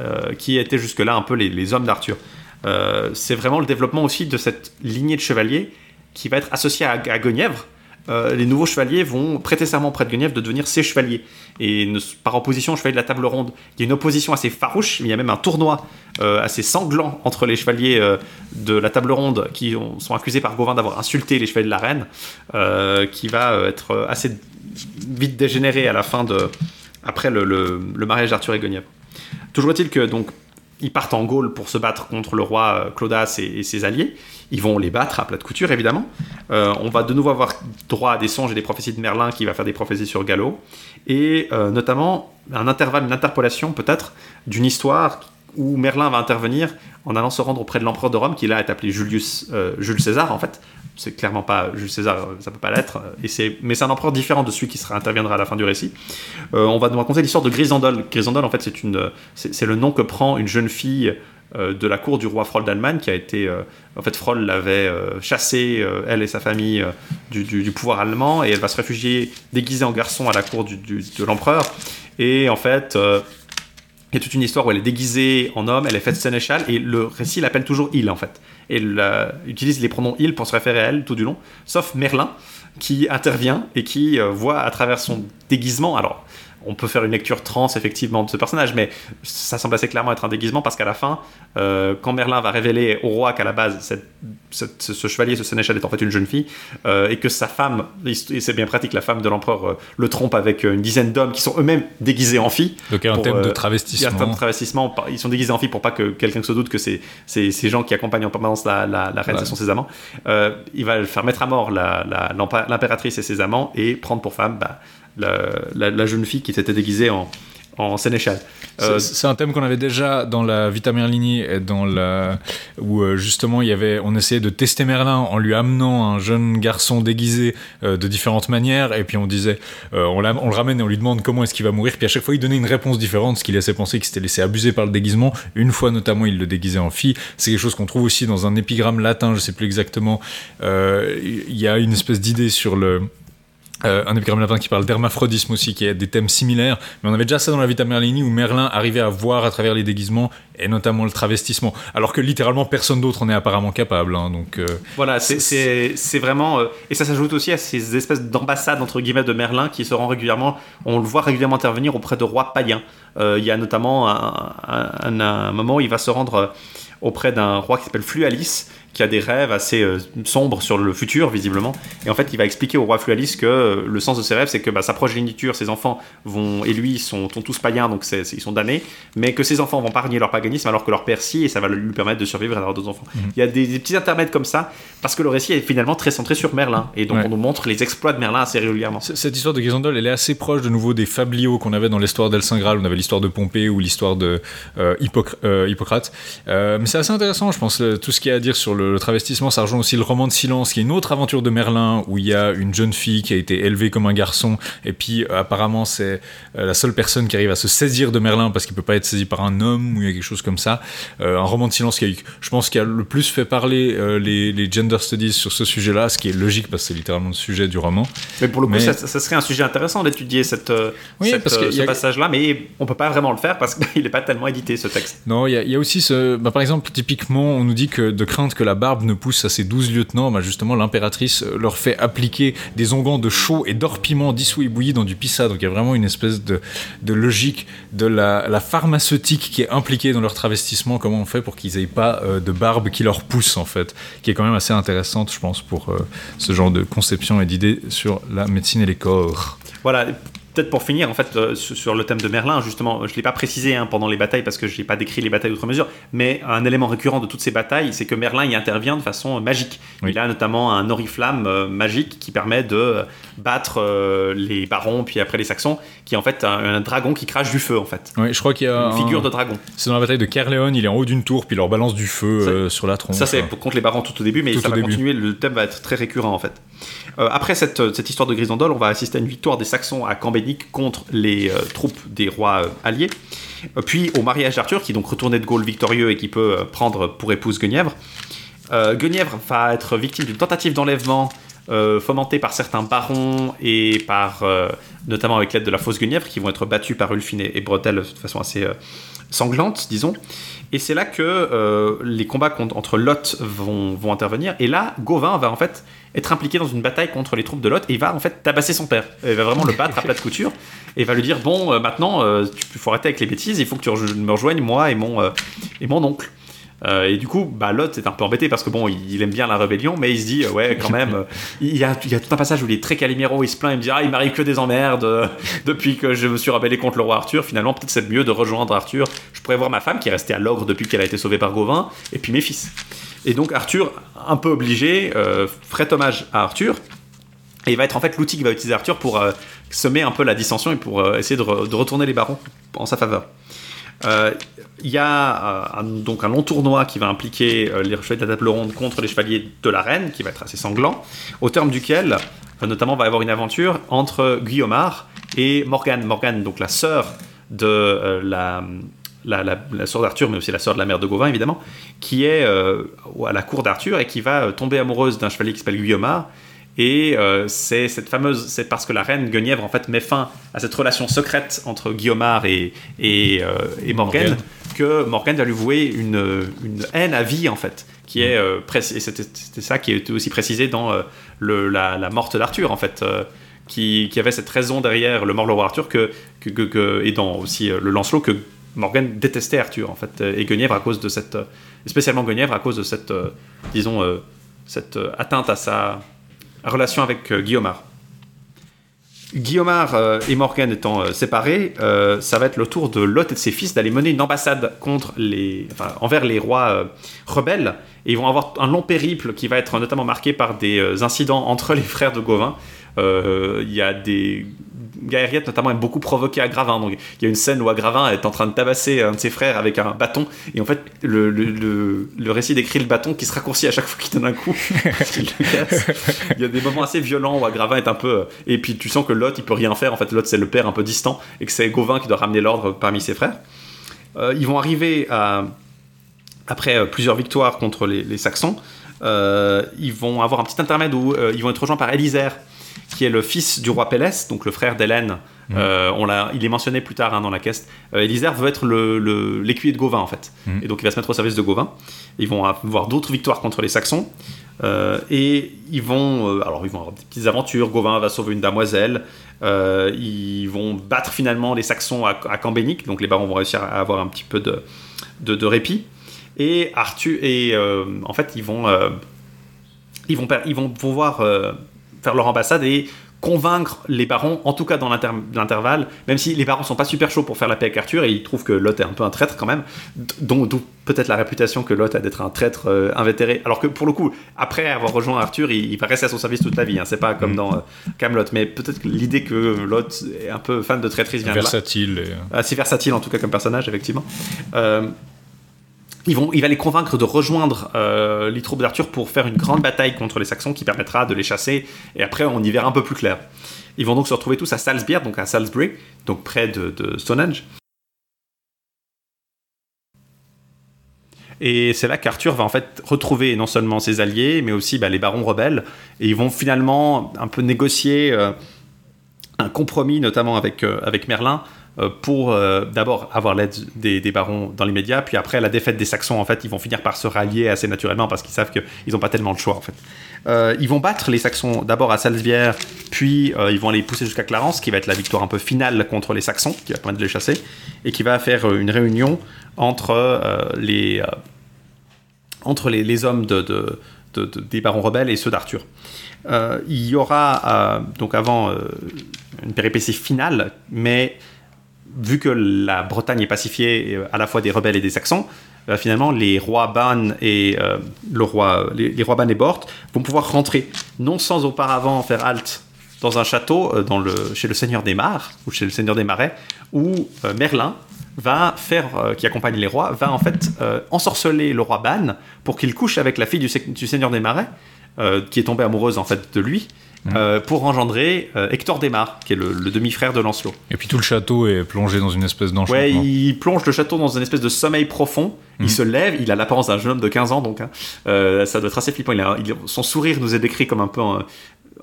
Speaker 2: euh, qui étaient jusque-là un peu les, les hommes d'Arthur. Euh, c'est vraiment le développement aussi de cette lignée de chevaliers qui va être associée à, à Guenièvre. Euh, les nouveaux chevaliers vont prêter serment près de Guenièvre de devenir ses chevaliers. Et par opposition aux chevaliers de la table ronde, il y a une opposition assez farouche. Il y a même un tournoi euh, assez sanglant entre les chevaliers euh, de la table ronde qui ont- sont accusés par Gauvin d'avoir insulté les chevaliers de la reine, qui va être assez vite dégénéré à la fin de après le, le- le mariage d'Arthur et Guenièvre. Toujours est-il que donc ils partent en Gaule pour se battre contre le roi euh, Claudas et, ses alliés. Ils vont les battre à plat de couture, évidemment. Euh, on va de nouveau avoir droit à des songes et des prophéties de Merlin qui va faire des prophéties sur Gallo. Et euh, notamment un intervalle, une interpolation peut-être d'une histoire où Merlin va intervenir en allant se rendre auprès de l'empereur de Rome, qui là est appelé Julius, Jules César en fait. C'est clairement pas Jules César, euh, ça peut pas l'être. euh, Et c'est, mais c'est un empereur différent de celui qui sera interviendra à la fin du récit. Euh, on va nous raconter l'histoire de Grisandol. Grisandol, en fait, c'est une, c'est, le nom que prend une jeune fille de la cour du roi Froll d'Allemagne qui a été, en fait, Froll l'avait chassée, elle et sa famille, du, pouvoir allemand, et elle va se réfugier déguisée en garçon à la cour de l'empereur. Et en fait, il y a toute une histoire où elle est déguisée en homme, elle est faite sénéchal, et le récit l'appelle toujours il en fait. Et euh, utilise les pronoms il pour se référer à elle tout du long, sauf Merlin qui intervient et qui euh, voit à travers son déguisement. Alors, on peut faire une lecture trans effectivement de ce personnage, mais ça semble assez clairement être un déguisement parce qu'à la fin, euh, quand Merlin va révéler au roi qu'à la base cette- cette- ce chevalier, ce sénéchal est en fait une jeune fille, euh, et que sa femme, et c'est bien pratique, la femme de l'empereur euh, le trompe avec une dizaine d'hommes qui sont eux-mêmes déguisés en filles.
Speaker 1: Donc il y a un thème de travestissement.
Speaker 2: il y a un thème de travestissement. Ils sont déguisés en filles pour pas que quelqu'un se doute que c'est ces gens qui accompagnent en permanence la, la, la reine, ce sont ses amants. Il va faire mettre à mort l'impératrice et ses amants et prendre pour femme bah, la, la- la jeune fille qui s'était déguisée en, en sénéchal. Euh,
Speaker 1: C'est- un thème qu'on avait déjà dans la Vita Merlini, et dans la où euh, justement il y avait, on essayait de tester Merlin en lui amenant un jeune garçon déguisé euh, de différentes manières, et puis on disait, on, le ramène et on lui demande comment est-ce qu'il va mourir, puis à chaque fois il donnait une réponse différente, ce qui laissait penser qu'il s'était laissé abuser par le déguisement. Une fois notamment il le déguisait en fille. C'est quelque chose qu'on trouve aussi dans un épigramme latin, je sais plus exactement. Il y a une espèce d'idée sur le euh, un épigramme latin qui parle d'hermaphrodisme aussi, qui a des thèmes similaires. Mais on avait déjà ça dans la Vita Merlini où Merlin arrivait à voir à travers les déguisements et notamment le travestissement. Alors que littéralement personne d'autre en est apparemment capable. hein, donc, euh,
Speaker 2: Voilà, c'est- vraiment. euh, et ça s'ajoute aussi à ces espèces d'ambassades, entre guillemets, de Merlin qui se rend régulièrement. On le voit régulièrement intervenir auprès de rois païens. Il y a notamment un, un- moment où il va se rendre auprès d'un roi qui s'appelle Flualis, qui a des rêves assez euh, sombres sur le futur, visiblement. Et en fait, il va expliquer au roi Flualis que euh, le sens de ses rêves, c'est que bah, sa progéniture, ses enfants vont, et lui, sont, sont tous païens, donc c'est- c'est- ils sont damnés, mais que ses enfants vont pas renier leur paganisme alors que leur père si, et ça va lui permettre de survivre et d'avoir d'autres enfants. Il y a des, des petits intermèdes comme ça, parce que le récit est finalement très centré sur Merlin, et donc
Speaker 1: Ouais.
Speaker 2: on nous montre les exploits de Merlin assez régulièrement.
Speaker 1: cette histoire de Grisandol, elle est assez proche de nouveau des fabliaux qu'on avait dans l'histoire d'El Saint Graal. On avait l'histoire de Pompée ou l'histoire de euh, Hippoc- Hippocrate. Mais c'est assez intéressant, je pense, tout ce qu'il y a à dire sur le, le travestissement. Ça rejoint aussi le roman de Silence, qui est une autre aventure de Merlin, où il y a une jeune fille qui a été élevée comme un garçon, et puis euh, apparemment c'est euh, la seule personne qui arrive à se saisir de Merlin parce qu'il peut pas être saisi par un homme ou il y a quelque chose comme ça. Euh, un roman de silence qui a eu, je pense, qui a le plus fait parler les, les gender studies sur ce sujet-là, ce qui est logique parce que c'est littéralement le sujet du roman.
Speaker 2: Mais pour le coup,
Speaker 1: Mais-
Speaker 2: ça, ça serait un sujet intéressant d'étudier cette,
Speaker 1: Oui,
Speaker 2: cette,
Speaker 1: parce y
Speaker 2: ce
Speaker 1: a-
Speaker 2: passage-là, mais on peut pas vraiment le faire parce qu'il n'est pas tellement édité ce texte.
Speaker 1: Non, il y, a- il y a aussi ce. bah, par exemple, exemple, typiquement, on nous dit que de crainte que la barbe ne pousse à ses douze lieutenants, bah justement, l'impératrice euh, leur fait appliquer des onguents de chaud et d'or piment dissous et bouillis dans du pissa. Donc il y a vraiment une espèce de, logique de la, la pharmaceutique qui est impliquée dans leur travestissement. Comment on fait pour qu'ils aient pas euh, de barbe qui leur pousse, en fait, qui est quand même assez intéressante, je pense, pour euh, ce genre de conception et d'idées sur la médecine et les corps.
Speaker 2: Voilà, peut-être pour finir, en fait, euh, sur le thème de Merlin, justement, je ne l'ai pas précisé hein, pendant les batailles parce que je n'ai pas décrit les batailles outre mesure, mais un élément récurrent de toutes ces batailles, c'est que Merlin y intervient de façon magique.
Speaker 1: Oui.
Speaker 2: Il a notamment un oriflamme euh, magique qui permet de euh, battre euh, les barons, puis après les saxons, qui est en fait un, un dragon qui crache du feu, en fait.
Speaker 1: Oui, je crois qu'il y a
Speaker 2: Une figure de dragon.
Speaker 1: C'est dans la bataille de Kerléon, il est en haut d'une tour, puis il leur balance du feu euh, sur la tronche.
Speaker 2: Ça, c'est pour contre les barons tout au début, mais
Speaker 1: Tout
Speaker 2: ça va
Speaker 1: début.
Speaker 2: continuer. Le thème va être très récurrent en fait. Euh, après cette, cette histoire de Grisandol, on va assister à une victoire des Saxons à Cambénic contre les euh, troupes des rois euh, alliés. Euh, puis au mariage d'Arthur, qui est donc retourné de Gaule victorieux et qui peut euh, prendre pour épouse Guenièvre. Euh, Guenièvre va être victime d'une tentative d'enlèvement euh, fomentée par certains barons et par, euh, notamment avec l'aide de la fausse Guenièvre, qui vont être battus par Ulfine et, et Bretel de façon assez euh, sanglante, disons. Et c'est là que euh, les combats entre Lot vont, intervenir. Et là, Gauvin va en fait être impliqué dans une bataille contre les troupes de Lot et il va en fait tabasser son père. Il va vraiment le battre à plat de couture et il va lui dire Bon, euh, maintenant, euh, tu faut arrêter avec les bêtises, il faut que tu me rejoignes, moi et mon, euh, et mon oncle. Euh, et du coup, bah, Lot est un peu embêté parce que bon, il, aime bien la rébellion, mais il se dit, euh, ouais, quand même, euh, il y, a, tout un passage où il est très Calimero, il se plaint, il me dit, ah, il m'arrive que des emmerdes depuis que je me suis rebellé contre le roi Arthur. Finalement, peut-être c'est mieux de rejoindre Arthur. Je pourrais voir ma femme qui est restée à l'ogre depuis qu'elle a été sauvée par Gauvin, et puis mes fils. Et donc Arthur, un peu obligé, ferait hommage à Arthur. Et il va être en fait l'outil qui va utiliser Arthur pour semer un peu la dissension et pour essayer de retourner les barons en sa faveur. Euh, Il y a euh, un- donc un long tournoi qui va impliquer euh, les chevaliers de la table ronde contre les chevaliers de la reine, qui va être assez sanglant, au terme duquel, notamment, va y avoir une aventure entre Guillaumard et Morgane. Morgane, donc la sœur de la, sœur d'Arthur, mais aussi la sœur de la mère de Gauvin, évidemment, qui est à la cour d'Arthur et qui va tomber amoureuse d'un chevalier qui s'appelle Guillaumard. Et euh, c'est cette fameuse, c'est parce que la reine Guenièvre en fait met fin à cette relation secrète entre Guillaumard et, et, euh, et Morgane. que Morgane va lui vouer une, une haine à vie en fait, qui est euh, précis- et c'était ça qui était aussi précisé dans euh, le, la, la morte d'Arthur en fait, euh, qui, qui avait cette raison derrière le mort de Arthur que, que, que- que- et dans aussi euh, le Lancelot que Morgane détestait Arthur en fait euh, et Guenièvre à cause de cette, euh, spécialement Guenièvre à cause de cette, euh, disons euh, cette euh, atteinte à sa relation avec euh, Guillaumard. Guillaumard euh, et Morgane étant euh, séparés, ça va être le tour de Lot et de ses fils d'aller mener une ambassade contre les, envers les rois rebelles. Et ils vont avoir un long périple qui va être notamment marqué par des incidents entre les frères de Gauvin. Euh, Il y a des. Gaëriette notamment est beaucoup provoqué Agravin. Donc il y a une scène où Agravin est en train de tabasser un de ses frères avec un bâton. Et en fait, le, le, le- le récit décrit le bâton qui se raccourcit à chaque fois qu'il donne un coup. Casse. Il y a des moments assez violents où Agravin est un peu. Et puis tu sens que Lot, il peut rien faire. En fait, Lot, c'est le père un peu distant. Et que c'est Gauvin qui doit ramener l'ordre parmi ses frères. Euh, ils vont arriver à. Après euh, plusieurs victoires contre les, les Saxons, euh, ils vont avoir un petit intermède où euh, ils vont être rejoints par Élisère, qui est le fils du roi Pélès, donc le frère d'Hélène. Euh, on l'a, il est mentionné plus tard hein, dans la caisse. Euh, Élisère veut être le, l'écuyer de Gauvin en fait,
Speaker 1: Mhm.
Speaker 2: et donc il va se mettre au service de Gauvin. Ils vont avoir d'autres victoires contre les Saxons. Euh, et ils vont, euh, alors ils vont avoir des petites aventures. Gauvin va sauver une damoiselle. Ils vont battre finalement les Saxons à, à Cambénic, donc les barons vont réussir à avoir un petit peu de, de, de répit. Et Arthur et en fait ils vont ils vont ils vont pouvoir euh, faire leur ambassade et convaincre les barons, en tout cas dans l'inter- l'intervalle, même si les barons sont pas super chauds pour faire la paix avec Arthur et ils trouvent que Lot est un peu un traître quand même, d'où peut-être la réputation que Lot a d'être un traître euh, invétéré. Alors que pour le coup, après avoir rejoint Arthur, il, il va rester à son service toute la vie. Hein. C'est pas comme dans euh, Camelot, mais peut-être l'idée que Lot est un peu fan de traîtrise vient de là
Speaker 1: Versatile. et, euh,
Speaker 2: assez versatile en tout cas comme personnage effectivement. Euh, ils vont, il va les convaincre de rejoindre euh, les troupes d'Arthur pour faire une grande bataille contre les Saxons qui permettra de les chasser et après on y verra un peu plus clair. Ils vont donc se retrouver tous à Salisbury, donc à Salisbury, donc près de, Stonehenge. Et c'est là qu'Arthur va en fait retrouver non seulement ses alliés, mais aussi bah, les barons rebelles. Et ils vont finalement un peu négocier euh, un compromis, notamment avec, euh, Merlin, pour euh, d'abord avoir l'aide des, barons dans l'immédiat, puis après la défaite des Saxons, en fait, ils vont finir par se rallier assez naturellement parce qu'ils savent qu'ils n'ont pas tellement de choix, en fait. Euh, ils vont battre les Saxons d'abord à Salzbière, puis euh, ils vont les pousser jusqu'à Clarence, qui va être la victoire un peu finale contre les Saxons, qui va permettre de les chasser, et qui va faire euh, une réunion entre euh, les euh, entre les, hommes de, de- de- de- des barons rebelles et ceux d'Arthur. Euh, il y aura euh, donc avant euh, une péripétie finale, mais vu que la Bretagne est pacifiée euh, à la fois des rebelles et des Saxons, euh, finalement les rois Ban et euh, le roi, les, rois Ban et Bort vont pouvoir rentrer, non sans auparavant faire halte dans un château chez le seigneur des Mares ou chez le seigneur des Marais, où Merlin va faire, qui accompagne les rois, va en fait ensorceler le roi Ban pour qu'il couche avec la fille du, du seigneur des Marais, qui est tombée amoureuse en fait de lui, euh, pour engendrer euh, Hector des Mares, qui est le, le demi-frère de Lancelot.
Speaker 1: Et puis tout le château est plongé dans une espèce d'enchantement.
Speaker 2: Ouais, il plonge le château dans une espèce de sommeil profond. Il
Speaker 1: Mhm.
Speaker 2: se lève, il a l'apparence d'un jeune homme de 15 ans, donc hein. Euh, ça doit être assez flippant. Il a- il- son sourire nous est décrit comme un peu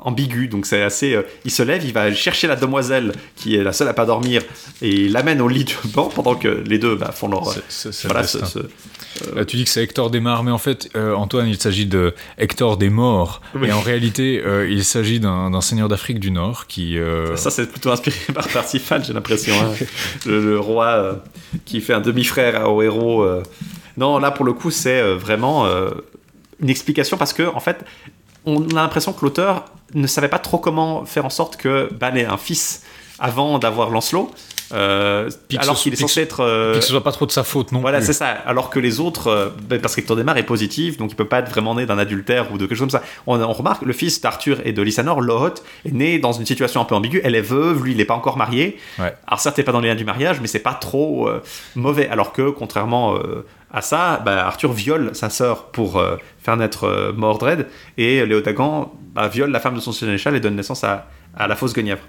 Speaker 2: ambigu, donc c'est assez. euh, il se lève, il va chercher la demoiselle qui est la seule à pas dormir et il l'amène au lit du banc pendant que les deux bah, font leur.
Speaker 1: C'est-
Speaker 2: voilà, ce- ce-
Speaker 1: Là, tu dis que c'est Hector des Mares, mais en fait, euh, Antoine, il s'agit de Hector des Morts.
Speaker 2: Oui.
Speaker 1: Et en réalité, euh, il s'agit d'un d'un seigneur d'Afrique du Nord qui. euh,
Speaker 2: Ça, c'est plutôt inspiré par Parsifal, j'ai l'impression. hein. le, le roi euh, qui fait un demi-frère au héros. euh. Non, là, pour le coup, c'est euh, vraiment euh, une explication parce que, en fait, on a l'impression que l'auteur ne savait pas trop comment faire en sorte que Ban ait un fils avant d'avoir Lancelot. euh, alors qu'il est censé
Speaker 1: ce-
Speaker 2: être. euh,
Speaker 1: que ce soit pas trop de sa faute non
Speaker 2: voilà, c'est ça. Alors que les autres, euh, ben, parce qu'Hector Desmar est positif, donc il peut pas être vraiment né d'un adultère ou de quelque chose comme ça. On, on remarque, le fils d'Arthur et de Lysanor, Lohot, est né dans une situation un peu ambiguë. Elle est veuve, lui, il n'est pas encore marié.
Speaker 1: Ouais.
Speaker 2: Alors certes, t'es pas dans les liens du mariage, mais c'est pas trop euh, mauvais. Alors que, contrairement à ça, bah, Arthur viole sa sœur pour euh, faire naître euh, Mordred, et Léodagan bah, viole la femme de son sénéchal et donne naissance à, la fausse Guenièvre.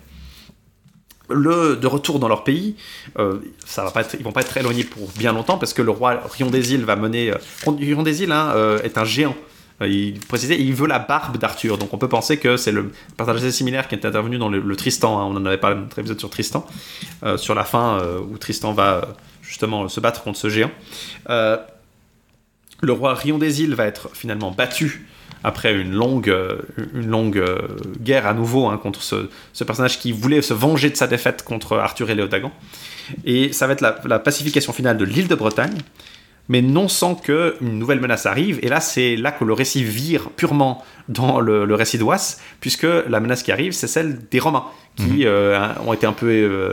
Speaker 2: Le, de retour dans leur pays, euh, ça va pas être, ils vont pas être éloignés pour bien longtemps parce que le roi Rion des Îles va mener. euh, Rion des Îles hein, euh, est un géant. Il précisait, il veut la barbe d'Arthur, donc on peut penser que c'est le personnage assez similaire qui est intervenu dans le, Tristan. hein. on en avait parlé dans notre épisode sur Tristan, sur la fin où Tristan va justement se battre contre ce géant. Euh, le roi Rion des Îles va être finalement battu après une longue, euh, une longue euh, guerre à nouveau hein, contre ce, personnage qui voulait se venger de sa défaite contre Arthur et Léodagan. Et ça va être la pacification finale de l'île de Bretagne, mais non sans que une nouvelle menace arrive. Et là, c'est là que le récit vire purement dans le, le récit d'Oise, puisque la menace qui arrive, c'est celle des Romains, qui euh, ont été un peu euh,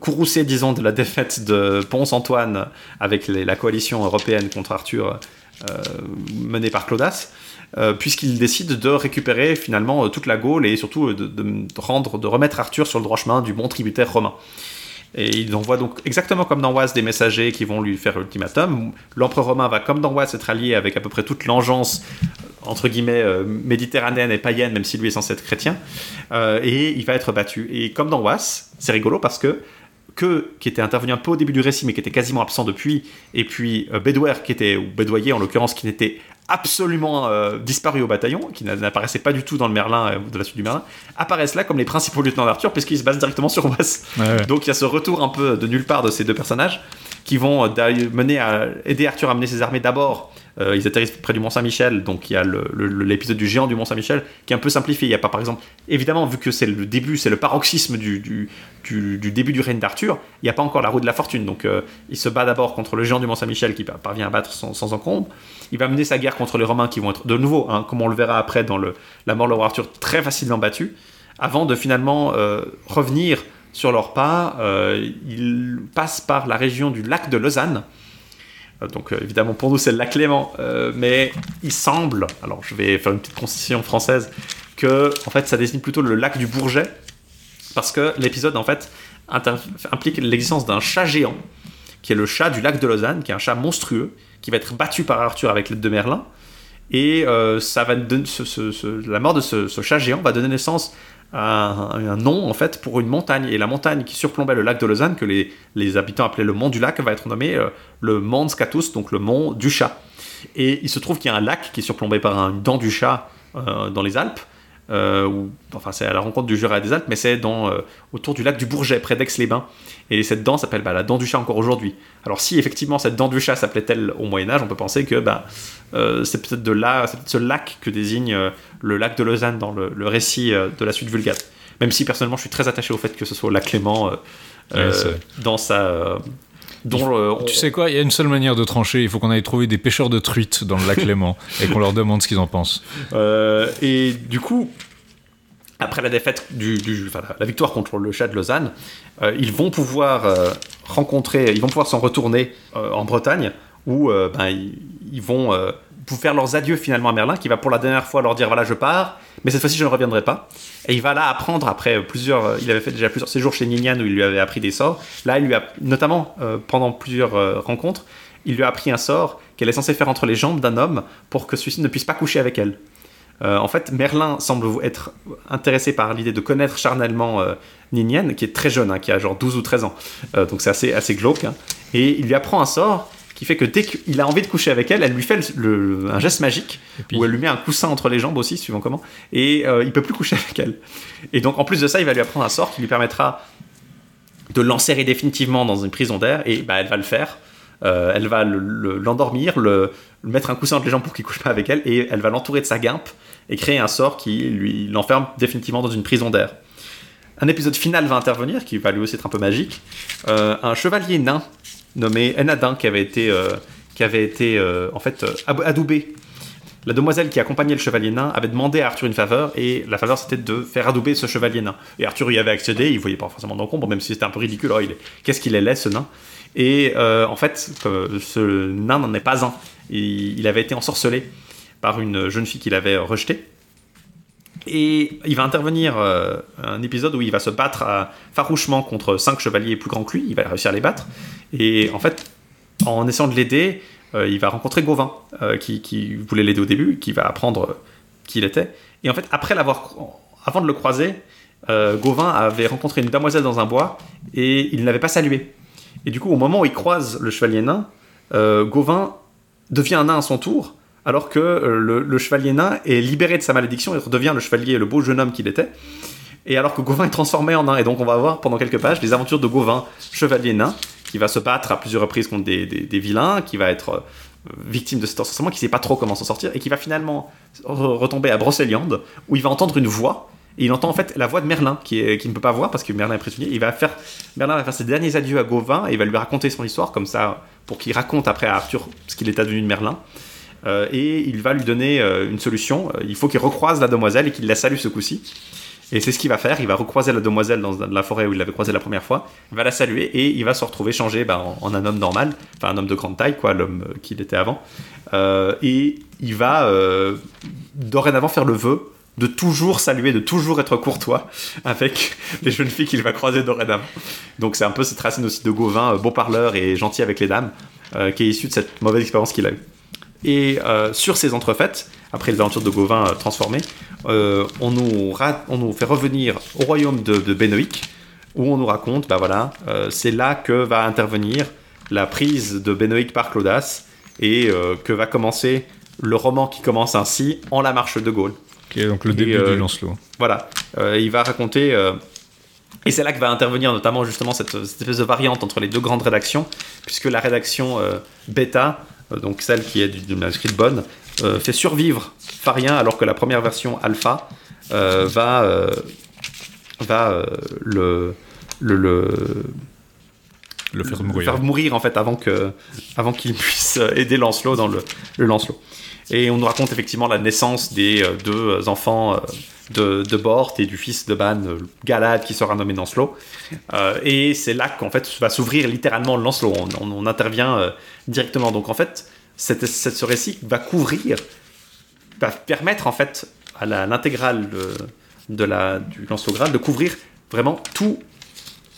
Speaker 2: courroucés, disons, de la défaite de Ponce-Antoine avec les- la coalition européenne contre Arthur euh, menée par Clodas. euh, puisqu'ils décident de récupérer finalement euh, toute la Gaule et surtout euh, de, de rendre, de remettre Arthur sur le droit chemin du bon tributaire romain. Et il envoie donc exactement comme dans Oise des messagers qui vont lui faire l'ultimatum. L'empereur romain va comme dans Oise être allié avec à peu près toute l'engeance entre guillemets euh, méditerranéenne et païenne, même si lui est censé être chrétien, Euh, et il va être battu. Et comme dans Oise, c'est rigolo parce que que qui était intervenu un peu au début du récit mais qui était quasiment absent depuis, et puis euh, Bédouer qui était ou Bédoyer en l'occurrence qui n'était absolument euh, disparu au bataillon, qui n'a- n'apparaissait pas du tout dans le Merlin euh, de la suite du Merlin, apparaissent là comme les principaux lieutenants d'Arthur puisqu'ils se basent directement sur.
Speaker 1: Ouais, ouais.
Speaker 2: Donc il y a ce retour un peu de nulle part de ces deux personnages qui vont mener à aider Arthur à mener ses armées d'abord. Euh, ils atterrissent près du Mont Saint-Michel, donc il y a l'épisode du géant du Mont Saint-Michel qui est un peu simplifié. Il n'y a pas, par exemple, évidemment, vu que c'est le début, c'est le paroxysme du, début du règne d'Arthur, il n'y a pas encore la roue de la fortune. Donc euh, il se bat d'abord contre le géant du Mont Saint-Michel qui par- parvient à battre sans, encombre. Il va mener sa guerre contre les Romains qui vont être de nouveau, hein, comme on le verra après dans la mort de Arthur, très facilement battus, avant de finalement euh, revenir sur leurs pas. Euh, il passe par la région du lac de Lausanne. Euh, Donc euh, évidemment pour nous c'est le lac Clément, euh, mais il semble, alors je vais faire une petite concession française, que en fait ça désigne plutôt le lac du Bourget, parce que l'épisode en fait implique l'existence d'un chat géant, qui est le chat du lac de Lausanne, qui est un chat monstrueux, qui va être battu par Arthur avec l'aide de Merlin, et ça va la mort de ce, chat géant va donner naissance un, un nom en fait pour une montagne. Et la montagne qui surplombait le lac de Lausanne, que les, les habitants appelaient le mont du lac, va être nommée euh, le Mons Catus, donc le mont du chat. Et il se trouve qu'il y a un lac qui est surplombé par une dent du chat euh, dans les Alpes. Euh, où- enfin c'est à la rencontre du Jura et des Alpes, mais c'est dans euh, autour du lac du Bourget, près d'Aix-les-Bains. Et cette dent s'appelle bah, la dent du chat encore aujourd'hui. Alors si effectivement cette dent du chat s'appelait-elle au Moyen Âge, on peut penser que bah, euh, c'est peut-être de là, c'est peut-être ce lac que désigne euh, le lac de Lausanne dans le, le récit de la suite Vulgate. Même si personnellement je suis très attaché au fait que ce soit le lac Clément
Speaker 1: Ouais,
Speaker 2: dans sa... dont, euh, on-
Speaker 1: Tu sais quoi, il y a une seule manière de trancher, il faut qu'on aille trouver des pêcheurs de truites dans le lac Léman et qu'on leur demande ce qu'ils en pensent.
Speaker 2: Euh, et du coup, après la défaite, du, du- enfin, la victoire contre le chat de Lausanne, euh, ils vont pouvoir euh, rencontrer, ils vont pouvoir s'en retourner en Bretagne, où ben, ils, ils vont pour faire leurs adieux finalement à Merlin, qui va pour la dernière fois leur dire voilà je pars, mais cette fois-ci je ne reviendrai pas. Et il va là apprendre après plusieurs, euh, il avait fait déjà plusieurs séjours chez Ninian où il lui avait appris des sorts. Là, il lui a notamment euh, pendant plusieurs euh, rencontres, il lui a appris un sort qu'elle est censée faire entre les jambes d'un homme pour que celui-ci ne puisse pas coucher avec elle. En fait, Merlin semble être intéressé par l'idée de connaître charnellement euh, qui est très jeune, hein, qui a genre 12 ou 13 ans. Donc c'est assez, assez glauque. hein. Et il lui apprend un sort qui fait que dès qu'il a envie de coucher avec elle, elle lui fait le- le- un geste magique,
Speaker 1: puis-
Speaker 2: où elle lui met un coussin entre les jambes aussi, suivant comment, et euh, il peut plus coucher avec elle. Et donc en plus de ça, il va lui apprendre un sort qui lui permettra de l'enserrer définitivement dans une prison d'air, et bah, elle va le faire. Euh, elle va le- le- l'endormir, le, le mettre un coussin entre les jambes pour qu'il couche pas avec elle, et elle va l'entourer de sa guimpe et créer un sort qui lui l'enferme définitivement dans une prison d'air. Un épisode final va intervenir, qui va lui aussi être un peu magique. Euh, un chevalier nain nommé Enadin qui avait été, euh, qui avait été euh, en fait euh, ab- adoubé. La demoiselle qui accompagnait le chevalier nain avait demandé à Arthur une faveur et la faveur c'était de faire adouber ce chevalier nain. Et Arthur y avait accédé, il voyait pas forcément d'encombre, même si c'était un peu ridicule. Oh, Qu'est-ce qu'il est laid ce nain? Et en fait, ce nain n'en est pas un. Il, avait été ensorcelé par une jeune fille qu'il avait rejetée. Et il va intervenir un épisode où il va se battre farouchement contre cinq chevaliers plus grands que lui. Il va réussir à les battre. Et en fait, en essayant de l'aider, euh, il va rencontrer Gauvin, euh, qui, voulait l'aider au début, qui va apprendre euh, qui il était. Et en fait, après l'avoir, avant de le croiser, Gauvin avait rencontré une demoiselle dans un bois et il ne l'avait pas salué. Et du coup, au moment où il croise le chevalier nain, Gauvin devient un nain à son tour, alors que le, le chevalier nain est libéré de sa malédiction et redevient le chevalier, le beau jeune homme qu'il était. Et alors que Gauvin est transformé en nain. Et donc on va voir pendant quelques pages les aventures de Gauvin, chevalier nain, qui va se battre à plusieurs reprises contre des, des- vilains, qui va être euh, victime de cet ensorcellement, qui sait pas trop comment s'en sortir, et qui va finalement re- retomber à Brocéliande, où il va entendre une voix. Et il entend en fait la voix de Merlin, qui, qui ne peut pas voir parce que Merlin est prisonnier. Il va faire, Merlin va faire ses derniers adieux à Gauvin et il va lui raconter son histoire, comme ça, pour qu'il raconte après à Arthur ce qu'il est advenu de Merlin. Euh, et il va lui donner euh, une solution. Il faut qu'il recroise la demoiselle et qu'il la salue ce coup-ci. Et c'est ce qu'il va faire. Il va recroiser la demoiselle dans la forêt où il l'avait croisée la première fois. Il va la saluer et il va se retrouver changé bah, en, un homme normal, enfin un homme de grande taille, quoi, l'homme euh, qu'il était avant. Euh, et il va euh, dorénavant faire le vœu de toujours saluer, de toujours être courtois avec les jeunes filles qu'il va croiser dorénavant. Donc c'est un peu cette racine aussi de Gauvin, beau parleur et gentil avec les dames, qui est issue de cette mauvaise expérience qu'il a eue. Et sur ces entrefaites, après les aventures de Gauvin euh, transformées, euh, on, nous ra- on nous fait revenir au royaume de, de Benoïc, où on nous raconte, bah voilà, euh, c'est là que va intervenir la prise de Benoïc par Clodas, et euh, que va commencer le roman qui commence ainsi, En la marche de Gaulle.
Speaker 1: Qui est donc le
Speaker 2: Et,
Speaker 1: début
Speaker 2: euh,
Speaker 1: du Lancelot.
Speaker 2: Voilà, Euh, il va raconter. et c'est là que va intervenir notamment justement cette, cette espèce de variante entre les deux grandes rédactions, puisque la rédaction bêta, donc celle qui est du, du manuscrit de Bonn, euh, fait survivre Farien, alors que la première version alpha euh, va, euh, va euh, le, le, le,
Speaker 1: Le faire
Speaker 2: le
Speaker 1: mourir.
Speaker 2: faire mourir en fait avant que avant qu'il puisse euh, aider Lancelot dans le, le Lancelot. Et on nous raconte effectivement la naissance des euh, deux enfants euh, de, de Bort et du fils de Ban, euh, Galad, qui sera nommé Lancelot. Euh, et c'est là qu'en fait va s'ouvrir littéralement le Lancelot. On, on- on intervient euh, directement. Donc en fait, cette- cette- ce récit va couvrir, va permettre en fait à l'intégrale de, de la, du Lancelot Graal de couvrir vraiment tout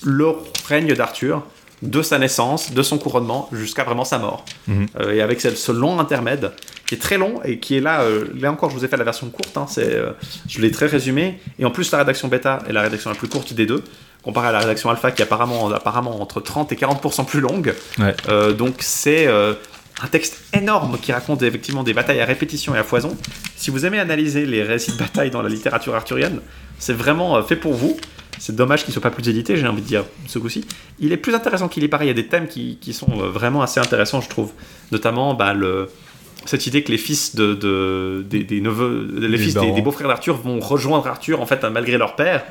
Speaker 2: le règne d'Arthur, de sa naissance, de son couronnement, jusqu'à vraiment sa mort.
Speaker 1: Mhm.
Speaker 2: Euh, et avec ce, ce long intermède, qui est très long et qui est là, euh, là encore, je vous ai fait la version courte, hein, c'est, euh, je l'ai très résumé, et en plus la rédaction bêta est la rédaction la plus courte des deux, comparé à la rédaction alpha qui est apparemment, apparemment entre 30 et 40% plus longue.
Speaker 1: Ouais.
Speaker 2: Donc c'est un texte énorme qui raconte effectivement des batailles à répétition et à foison. Si vous aimez analyser les récits de bataille dans la littérature arthurienne, c'est vraiment euh, fait pour vous. C'est dommage qu'il soit pas plus édité, j'ai envie de dire, ce coup-ci. Il est plus intéressant qu'il est pareil. Il y a des thèmes qui, qui sont euh, vraiment assez intéressants, je trouve. Notamment bah, le, cette idée que les fils de, de- des, des neveux, les fils des, beaux-frères d'Arthur vont rejoindre Arthur en fait malgré leur père.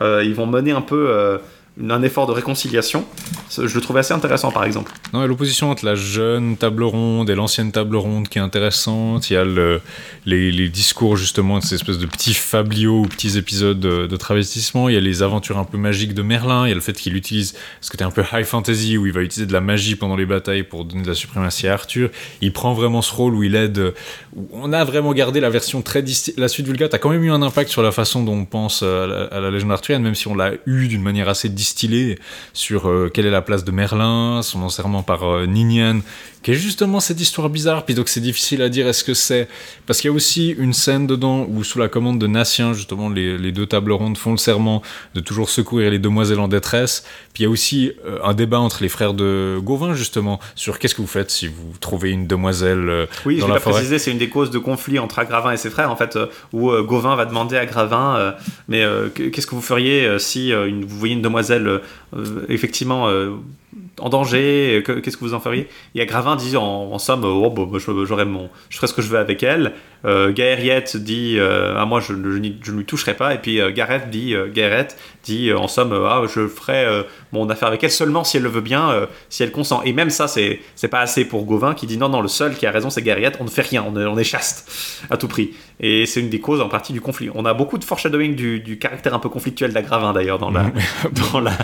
Speaker 2: Euh, ils vont mener un peu euh, un effort de réconciliation. Je le trouvais assez intéressant par exemple.
Speaker 1: Non, l'opposition entre la jeune table ronde et l'ancienne table ronde qui est intéressante. Il y a le- les, discours justement de ces espèces de petits fabliaux ou petits épisodes de, travestissement. Il y a les aventures un peu magiques de Merlin. Il y a le fait qu'il utilise ce côté un peu high fantasy où il va utiliser de la magie pendant les batailles pour donner de la suprématie à Arthur. Il prend vraiment ce rôle où il aide. où on a vraiment gardé la version très. La suite Vulgate a quand même eu un impact sur la façon dont on pense à la, à la légende arthurienne, même si on l'a eu d'une manière assez distillée sur euh, quelle est la place de Merlin, son enserrement par euh, Ninian, qui est justement cette histoire bizarre. Puis donc c'est difficile à dire est-ce que c'est parce qu'il y a aussi une scène dedans où sous la commande de Nassien justement les, les deux tables rondes font le serment de toujours secourir les demoiselles en détresse. Puis il y a aussi euh, un débat entre les frères de Gauvin justement sur qu'est-ce que vous faites si vous trouvez une demoiselle euh,
Speaker 2: Oui,
Speaker 1: dans
Speaker 2: je
Speaker 1: la
Speaker 2: l'ai
Speaker 1: forêt.
Speaker 2: précisé, c'est une des causes de conflit entre Agravin et ses frères, en fait, euh, où Gauvin va demander à Gravin, mais que- qu'est-ce que vous feriez si une- vous voyez une demoiselle euh, euh, effectivement euh, en danger, que- qu'est-ce que vous en feriez? Et Agravin dit en, en somme, oh, bah, bah, j'aurais mon, je ferai ce que je veux avec elle. Gaëriette dit, ah, moi je, ne lui toucherai pas, et puis euh, Gareth dit, Gaëreth dit en somme, ah, je ferai mon affaire avec elle seulement si elle le veut bien, si elle consent. Et même ça, c'est c'est pas assez pour Gauvin qui dit non, non, le seul qui a raison, c'est Gaëriette, on ne fait rien, on est chaste à tout prix. Et c'est une des causes en partie du conflit. On a beaucoup de foreshadowing du, du caractère un peu conflictuel d'Agravin d'ailleurs dans, la, dans, la,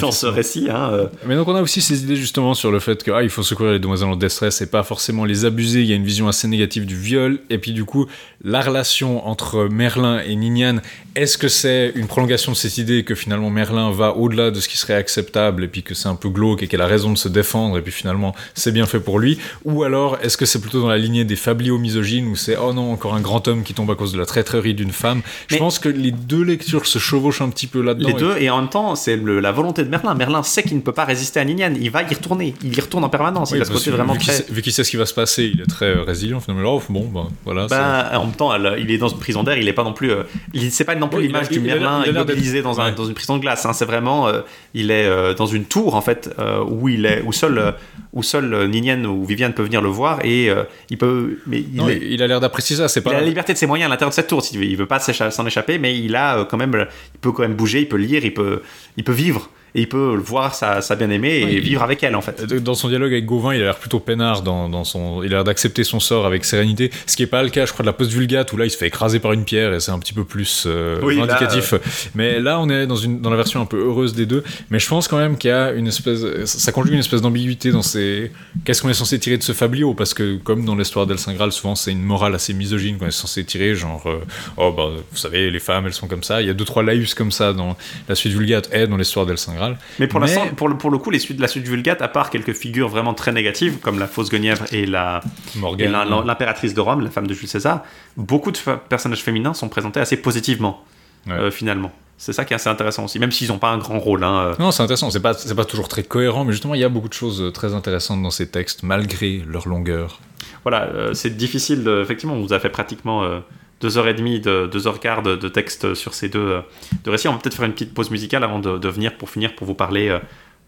Speaker 2: dans ce récit. Hein, euh.
Speaker 1: Mais donc on a aussi ces idées justement sur le fait que ah, il faut secourir les demoiselles en détresse et pas forcément les abuser. Il y a une vision assez négative du viol. Et puis du coup, la relation entre Merlin et Ninian, est-ce que c'est une prolongation de cette idée que finalement Merlin va au-delà de ce qui serait acceptable et puis que c'est un peu glauque et qu'elle a raison de se défendre et puis finalement c'est bien fait pour lui? Ou alors est-ce que c'est plutôt dans la lignée des fabliaux misogynes où c'est oh non encore un grand homme qui tombe à cause de la traîtrerie d'une femme Je pense que les deux lectures se chevauchent un petit peu là-dedans.
Speaker 2: Les deux, et en même temps, c'est la volonté de Merlin. Merlin sait qu'il ne peut pas résister à Ninian. Il va y retourner. Il y retourne en permanence.
Speaker 1: Oui,
Speaker 2: il a ce côté vraiment
Speaker 1: vu qu'il
Speaker 2: très.
Speaker 1: sait, vu qu'il sait ce qui va se passer, il est très euh, résilient finalement. Oh, bon, ben voilà.
Speaker 2: Ben, en même temps, elle- il est dans une prison d'air, il est pas non plus. euh, il c'est pas non plus
Speaker 1: il
Speaker 2: l'image du
Speaker 1: il
Speaker 2: Merlin
Speaker 1: il
Speaker 2: immobilisé dans, un-
Speaker 1: ouais.
Speaker 2: dans une prison de glace. hein. c'est vraiment, euh, il est euh, dans une tour en fait où il est, où seul, où seul Ninian ou Viviane peut venir le voir et il peut, mais il,
Speaker 1: Non,
Speaker 2: est-
Speaker 1: il a l'air d'apprécier ça. C'est
Speaker 2: il
Speaker 1: pas.
Speaker 2: a la liberté de ses moyens à l'intérieur de cette tour. Il veut pas s'en échapper, mais il a euh, quand même, il peut quand même bouger, il peut lire, il peut, il peut vivre et il peut voir sa, sa bien-aimée et vivre avec elle en fait.
Speaker 1: Euh, Dans son dialogue avec Gauvin, il a l'air plutôt peinard dans, dans son. Il a l'air d'accepter son sort avec sérénité, ce qui n'est pas le cas, je crois, de la post-vulgate où là il se fait écraser par une pierre et c'est un petit peu plus euh,
Speaker 2: Oui, là,
Speaker 1: indicatif. Mais là, on est dans, une, dans la version un peu heureuse des deux. Mais je pense quand même qu'il y a une espèce. Ça ça conjugue une espèce d'ambiguïté dans ces. Qu'est-ce qu'on est censé tirer de ce fabliau Parce que, comme dans l'histoire d'El Saint Graal, souvent c'est une morale assez misogyne qu'on est censé tirer, genre, euh, oh bah, vous savez, les femmes elles sont comme ça. Il y a deux, trois laïus comme ça dans la suite vulgate et dans l'histoire d'El Saint Graal.
Speaker 2: Mais pour le, pour le coup, les suites, la suite Vulgate, à part quelques figures vraiment très négatives, comme la fausse Guenièvre et l'impératrice de Rome, la femme de Jules César, beaucoup de personnages féminins sont présentés assez positivement,
Speaker 1: Ouais.
Speaker 2: euh, finalement. C'est ça qui est assez intéressant aussi, même s'ils n'ont pas un grand rôle. hein, euh.
Speaker 1: Non, c'est intéressant. C'est pas, pas toujours très cohérent, mais justement, il y a beaucoup de choses euh, très intéressantes dans ces textes, malgré leur longueur.
Speaker 2: Voilà, euh, c'est difficile. de- effectivement, on vous a fait pratiquement euh, deux heures et demie, de, deux heures quart de, de texte sur ces deux, euh, deux récits. On va peut-être faire une petite pause musicale avant de, de venir pour finir pour vous parler, euh,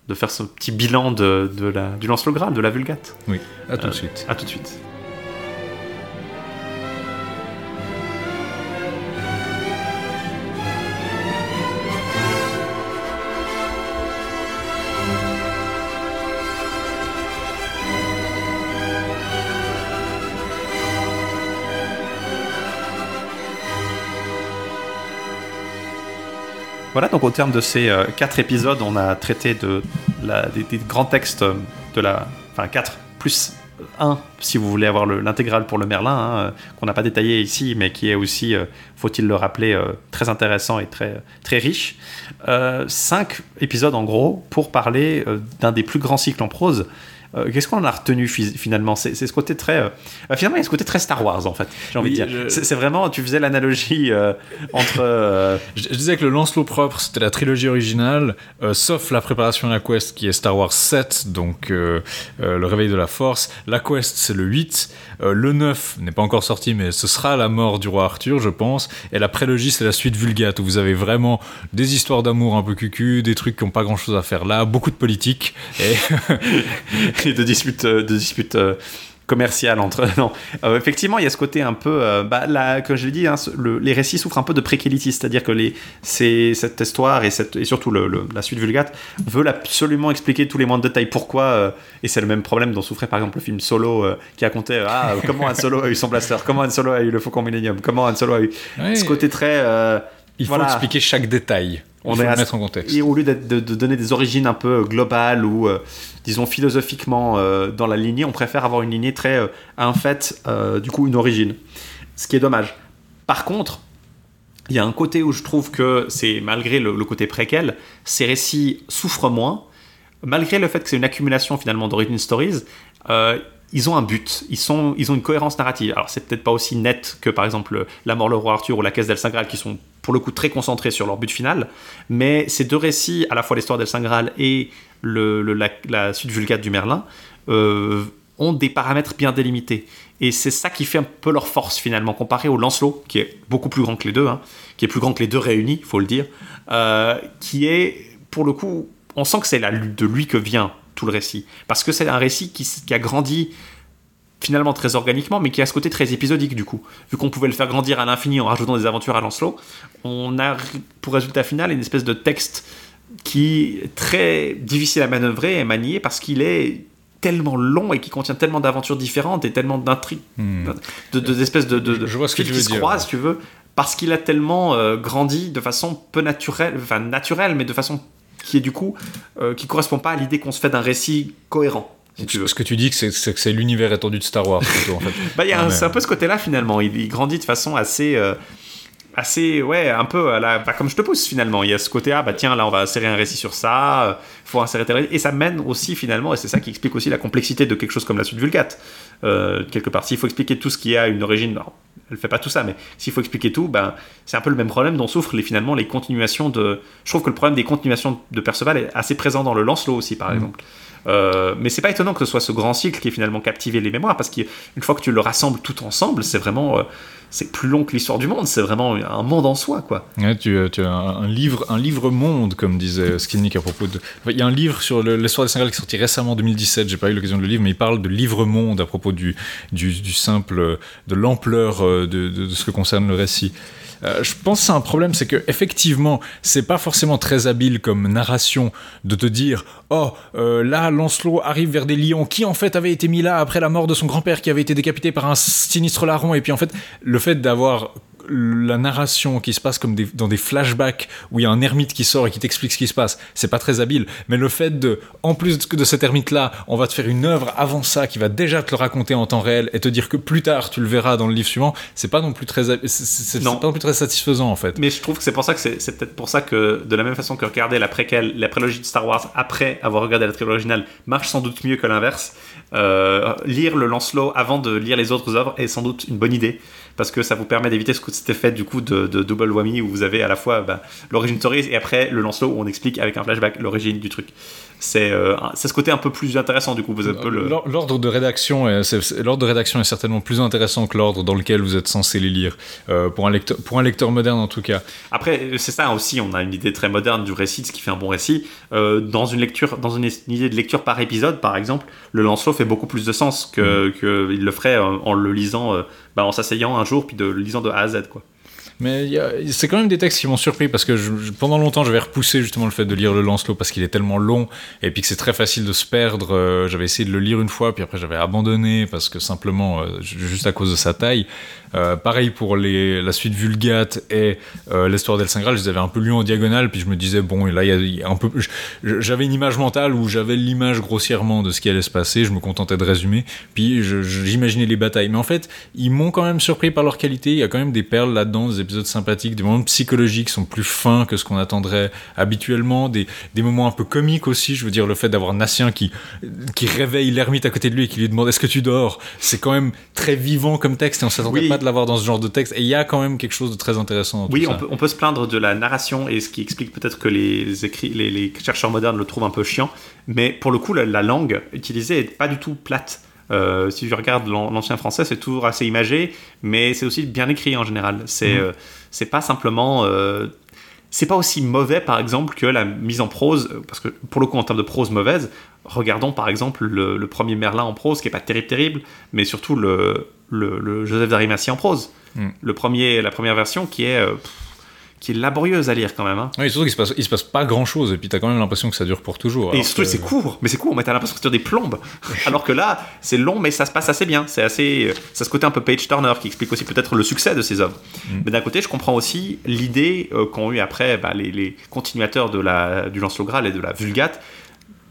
Speaker 2: de faire ce petit bilan de, de la, du Lance le Graal, de la Vulgate.
Speaker 1: Oui, à tout
Speaker 2: Euh,
Speaker 1: de suite.
Speaker 2: À tout de suite. Voilà, donc au terme de ces euh, quatre épisodes, on a traité de des, grands textes euh, de la. Enfin, 4 plus 1, si vous voulez avoir le- l'intégrale pour le Merlin, hein, euh, qu'on n'a pas détaillé ici, mais qui est aussi, faut-il le rappeler, très intéressant et très, très riche. 5 épisodes en gros pour parler d'un des plus grands cycles en prose. Euh, qu'est-ce qu'on a retenu fi- finalement? C'est ce côté très. euh, bah, finalement, il y a ce côté très Star Wars en fait. J'ai envie
Speaker 1: Oui,
Speaker 2: de dire.
Speaker 1: je-
Speaker 2: C'est vraiment. Tu faisais l'analogie euh, entre. euh,
Speaker 1: Je, je disais que le Lancelot propre, c'était la trilogie originale, euh, sauf la préparation de la quest qui est Star Wars 7, donc euh, euh, le réveil de la force. La quest, c'est le 8. Euh, le 9 n'est pas encore sorti, mais ce sera la mort du roi Arthur, je pense. Et la prélogie, c'est la suite Vulgate, où vous avez vraiment des histoires d'amour un peu cucu, des trucs qui n'ont pas grand chose à faire là, beaucoup de politique. Et
Speaker 2: et de disputes, euh, de disputes euh, commerciales entre. Non, Euh, effectivement, il y a ce côté un peu. euh, bah, là, comme je l'ai dit, hein, le- les récits souffrent un peu de préquelity, c'est-à-dire que les, c'est, cette histoire et, cette, et surtout le- le- la suite Vulgate veulent absolument expliquer tous les moindres détails pourquoi. euh, et c'est le même problème dont souffrait par exemple le film Solo euh, qui racontait euh, ah, comment Han Solo a eu son blaster, comment Han Solo a eu le Faucon Millennium, comment Han Solo a eu. Ce côté très. euh,
Speaker 1: il faut
Speaker 2: voilà.
Speaker 1: expliquer chaque détail. Il
Speaker 2: On
Speaker 1: faut
Speaker 2: est
Speaker 1: le
Speaker 2: à-
Speaker 1: mettre en contexte.
Speaker 2: Et au lieu de, de donner des origines un peu globales ou, euh, disons, philosophiquement euh, dans la lignée, on préfère avoir une lignée très euh, un fait, euh, du coup, une origine. Ce qui est dommage. Par contre, il y a un côté où je trouve que c'est, malgré le, le côté préquel, ces récits souffrent moins, malgré le fait que c'est une accumulation finalement d'origin stories. Ils ont un but, ils, sont, ils ont une cohérence narrative. Alors, c'est peut-être pas aussi net que par exemple La mort, le roi Arthur ou La caisse d'El Saint Graal qui sont pour le coup très concentrés sur leur but final, mais ces deux récits, à la fois l'histoire d'El Saint Graal et la, suite vulgate du Merlin, euh, ont des paramètres bien délimités. Et c'est ça qui fait un peu leur force finalement, comparé au Lancelot, qui est beaucoup plus grand que les deux, hein, qui est plus grand que les deux réunis, faut le dire, euh, qui est, pour le coup, on sent que c'est de lui que vient tout le récit. Parce que c'est un récit qui, qui a grandi finalement très organiquement, mais qui a ce côté très épisodique du coup. Vu qu'on pouvait le faire grandir à l'infini en rajoutant des aventures à Lancelot, on a pour résultat final une espèce de texte qui est très difficile à manœuvrer et manier parce qu'il est tellement long et qui contient tellement d'aventures différentes et tellement d'intrigues, de, de- d'espèces de, de, de
Speaker 1: Je vois ce que tu
Speaker 2: qui
Speaker 1: veux
Speaker 2: se
Speaker 1: dire,
Speaker 2: croisent,
Speaker 1: ouais.
Speaker 2: si tu veux, parce qu'il a tellement euh, grandi de façon peu naturelle, enfin naturelle, mais de façon qui est du coup euh, qui correspond pas à l'idée qu'on se fait d'un récit cohérent. Si tu veux.
Speaker 1: Ce que tu dis, c'est que c'est l'univers étendu de Star Wars, plutôt, en fait.
Speaker 2: Bah, y a un-
Speaker 1: mais-
Speaker 2: c'est un peu ce côté-là finalement. Il, il grandit de façon assez, euh, assez, ouais, un peu à la, bah, comme je te pousse finalement. Il y a ce côté, ah bah tiens, là on va insérer un récit sur ça, euh, faut insérer tel récit. et ça mène aussi finalement, et c'est ça qui explique aussi la complexité de quelque chose comme la suite Vulgate. Euh, quelque part, s'il faut expliquer tout ce qui a une origine, non, elle fait pas tout ça, mais s'il faut expliquer tout, ben c'est un peu le même problème dont souffrent les, finalement les continuations de. Je trouve que le problème des continuations de Perceval est assez présent dans le Lancelot aussi, par exemple. Euh, mais c'est pas étonnant que ce soit ce grand cycle qui ait finalement captivé les mémoires, parce qu'une fois que tu le rassembles tout ensemble, c'est vraiment. Euh, c'est plus long que l'histoire du monde, c'est vraiment un monde en soi, quoi.
Speaker 1: Tu, tu as un, livre, un livre monde, comme disait Skinnick à propos de. Il y a un livre sur l'histoire des Sénégal qui est sorti récemment en 2017. J'ai pas eu l'occasion de le lire, mais il parle de livre monde à propos du, du, simple, de l'ampleur euh, de, de ce que concerne le récit. Euh, je pense que c'est un problème, c'est que effectivement, c'est pas forcément très habile comme narration de te dire oh euh, là Lancelot arrive vers des lions qui en fait avaient été mis là après la mort de son grand-père qui avait été décapité par un sinistre larron et puis en fait le fait d'avoir la narration qui se passe comme des- dans des flashbacks où il y a un ermite qui sort et qui t'explique ce qui se passe, c'est pas très habile. Mais le fait de, en plus de cet ermite-là, on va te faire une œuvre avant ça qui va déjà te le raconter en temps réel et te dire que plus tard tu le verras dans le livre suivant, c'est pas non plus très, c'est- pas non plus très satisfaisant en fait.
Speaker 2: Mais je trouve que c'est pour ça que c'est, c'est peut-être pour ça que, de la même façon que regarder la préquelle, la prélogie de Star Wars après avoir regardé la trilogie originale marche sans doute mieux que l'inverse. Euh, lire le Lancelot avant de lire les autres œuvres est sans doute une bonne idée parce que ça vous permet d'éviter ce que c'était fait du coup de, de double whammy où vous avez à la fois bah, l'origine story et après le Lancelot où on explique avec un flashback l'origine du truc. C'est, euh, ce côté un peu plus intéressant du coup. Vous avez le...
Speaker 1: L'or- L'ordre de rédaction est, l'ordre de rédaction est certainement plus intéressant que l'ordre dans lequel vous êtes censé les lire. Euh, pour un lecteur, pour un lecteur moderne en tout cas.
Speaker 2: Après, c'est ça aussi, on a une idée très moderne du récit, de ce qui fait un bon récit. Euh, dans une lecture, dans une, une idée de lecture par épisode, par exemple, le Lancelot fait beaucoup plus de sens que, que il le ferait euh, en le lisant, euh, bah, en s'asseyant un jour, puis de le lisant de A à Z, quoi.
Speaker 1: Mais c'est quand même des textes qui m'ont surpris parce que je- pendant longtemps j'avais repoussé justement le fait de lire le Lancelot parce qu'il est tellement long et puis que c'est très facile de se perdre. Euh, j'avais essayé de le lire une fois puis après j'avais abandonné parce que simplement ju- juste à cause de sa taille. Euh, pareil pour les, la suite Vulgate et euh, l'histoire d'El Saint Graal, je les avais un peu lus en diagonale puis je me disais bon là il y a, il y a un peu, j'avais une image mentale où j'avais l'image grossièrement de ce qui allait se passer. Je me contentais de résumer puis j'imaginais les batailles. Mais en fait ils m'ont quand même surpris par leur qualité. Il y a quand même des perles là-dedans, des épisodes sympathiques, des moments psychologiques qui sont plus fins que ce qu'on attendrait habituellement, des, des moments un peu comiques aussi. Je veux dire, le fait d'avoir Nassien qui, qui réveille l'ermite à côté de lui et qui lui demande est-ce que tu dors, c'est quand même très vivant comme texte et on s'attendait
Speaker 2: Oui.
Speaker 1: pas de l'avoir dans ce genre de texte. Et il y a quand même quelque chose de très intéressant. Dans
Speaker 2: Oui,
Speaker 1: tout
Speaker 2: on
Speaker 1: ça.
Speaker 2: peut, on peut se plaindre de la narration et ce qui explique peut-être que les, écrits, les, les chercheurs modernes le trouvent un peu chiant. Mais pour le coup, la, la langue utilisée est pas du tout plate. Euh, si je regarde l'an- l'ancien français, c'est toujours assez imagé, mais c'est aussi bien écrit en général. C'est
Speaker 1: Mhm.
Speaker 2: euh, c'est pas simplement. euh, c'est pas aussi mauvais, par exemple, que la mise en prose, parce que pour le coup, en termes de prose mauvaise, regardons par exemple le, le premier Merlin en prose, qui est pas terrible, terrible, mais surtout le, le, le Joseph d'Arimathie en prose.
Speaker 1: Mm.
Speaker 2: Le premier, la première version qui est, euh, pff, qui est laborieuse à lire quand même. hein.
Speaker 1: Oui, surtout qu'il se passe, il se passe pas grand chose et puis t'as quand même l'impression que ça dure pour toujours.
Speaker 2: Et surtout,
Speaker 1: que-
Speaker 2: c'est court, mais c'est court, mais t'as l'impression que c'est des plombes. Alors que là, c'est long, mais ça se passe assez bien. C'est assez. Ça ce côté un peu page turner qui explique aussi peut-être le succès de ces œuvres.
Speaker 1: Mm.
Speaker 2: Mais d'un côté, je comprends aussi l'idée euh, qu'ont eu après bah, les, les continuateurs de la, du Lancelot Graal et de la Vulgate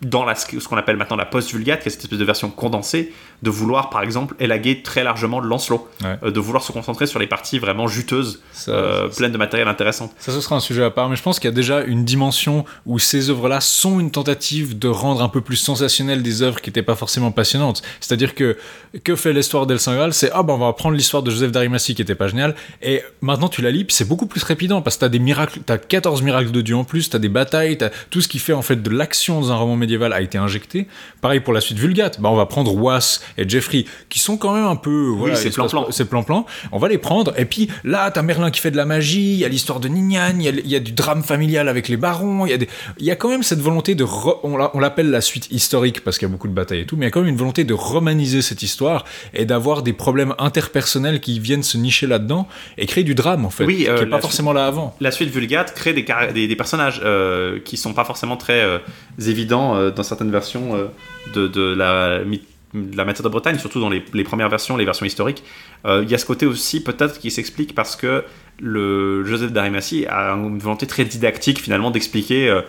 Speaker 2: dans la, ce qu'on appelle maintenant la post-vulgate, qui est cette espèce de version condensée, de vouloir par exemple élaguer très largement de Lancelot,
Speaker 1: Ouais.
Speaker 2: Euh, de vouloir se concentrer sur les parties vraiment juteuses,
Speaker 1: Ça-
Speaker 2: euh,
Speaker 1: ça-
Speaker 2: pleines de matériel intéressant.
Speaker 1: Ça, ce sera un sujet à part, mais je pense qu'il y a déjà une dimension où ces œuvres-là sont une tentative de rendre un peu plus sensationnelles des œuvres qui n'étaient pas forcément passionnantes. C'est-à-dire que, que fait l'histoire d'El Saint Graal C'est, ah ben on va prendre l'histoire de Joseph d'Arimathie qui était pas géniale, et maintenant tu la lis, puis c'est beaucoup plus trépidant, parce que t'as des miracles, t'as 14 miracles de Dieu en plus, t'as des batailles, t'as tout ce qui fait en fait de l'action dans un roman médiéval a été injecté. Pareil pour la suite Vulgate, bah on va prendre Was et Jeffrey, qui sont quand même un peu, voilà,
Speaker 2: c'est plan-plan.
Speaker 1: pas- c'est plan-plan. On va les prendre. Et puis là, t'as Merlin qui fait de la magie. Il y a l'histoire de Nignan. Il y a, il y a du drame familial avec les barons. Il y a, des, y a quand même cette volonté de. re- on l'a- on l'appelle la suite historique parce qu'il y a beaucoup de batailles et tout. Mais il y a quand même une volonté de romaniser cette histoire et d'avoir des problèmes interpersonnels qui viennent se nicher là-dedans et créer du drame en fait.
Speaker 2: Oui,
Speaker 1: qui
Speaker 2: euh,
Speaker 1: est pas
Speaker 2: la-
Speaker 1: forcément là avant.
Speaker 2: la suite Vulgate crée des, des personnages euh, qui sont pas forcément très euh, évidents euh, dans certaines versions euh, de, de la, myth- de la matière de Bretagne, surtout dans les, les premières versions, les versions historiques. Euh, Il y a ce côté aussi peut-être qui s'explique parce que le Joseph d'Arimathie a une volonté très didactique finalement d'expliquer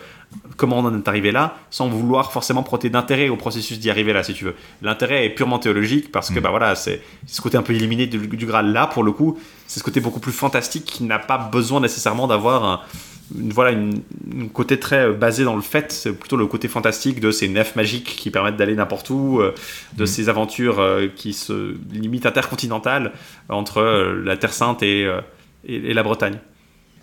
Speaker 2: comment on en est arrivé là sans vouloir forcément prêter d'intérêt au processus d'y arriver là si tu veux. L'intérêt est purement théologique parce que bah voilà c'est c'est ce côté un peu éliminé du, du Graal là pour le coup c'est ce côté beaucoup plus fantastique qui n'a pas besoin nécessairement d'avoir un une- voilà une, une côté très euh, basé dans le fait c'est plutôt le côté fantastique de ces nefs magiques qui permettent d'aller n'importe où euh, de ces aventures euh, qui se limitent intercontinentales entre euh, la Terre Sainte et, et, et la Bretagne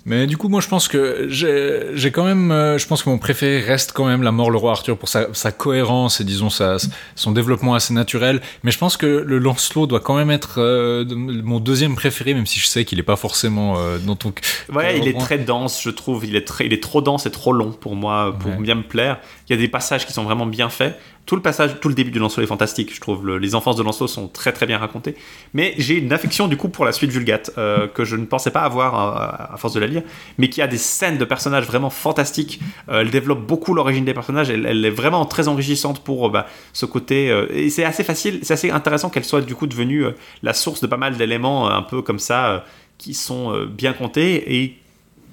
Speaker 1: Mais du coup, moi, je pense que j'ai quand même, euh, je pense que mon préféré reste quand même La Mort le roi Arthur pour sa, sa cohérence et disons sa, son développement assez naturel. Mais je pense que le Lancelot doit quand même être euh, mon deuxième préféré, même si je sais qu'il est pas forcément euh, dans ton.
Speaker 2: Ouais, il est très dense, je trouve. Il est, très, il est trop dense et trop long pour moi, pour
Speaker 1: Ouais.
Speaker 2: bien me plaire. Il y a des passages qui sont vraiment bien faits. Tout le passage, tout le début du Lancelot est fantastique, je trouve. Le- les enfances de Lancelot sont très très bien racontées. Mais j'ai une affection du coup pour la suite Vulgate euh, que je ne pensais pas avoir euh, à force de la lire, mais qui a des scènes de personnages vraiment fantastiques. Euh, elle développe beaucoup l'origine des personnages. Elle, est vraiment très enrichissante pour euh, bah, ce côté. et c'est assez facile, c'est assez intéressant qu'elle soit du coup devenue la source de pas mal d'éléments un peu comme ça qui sont bien comptés et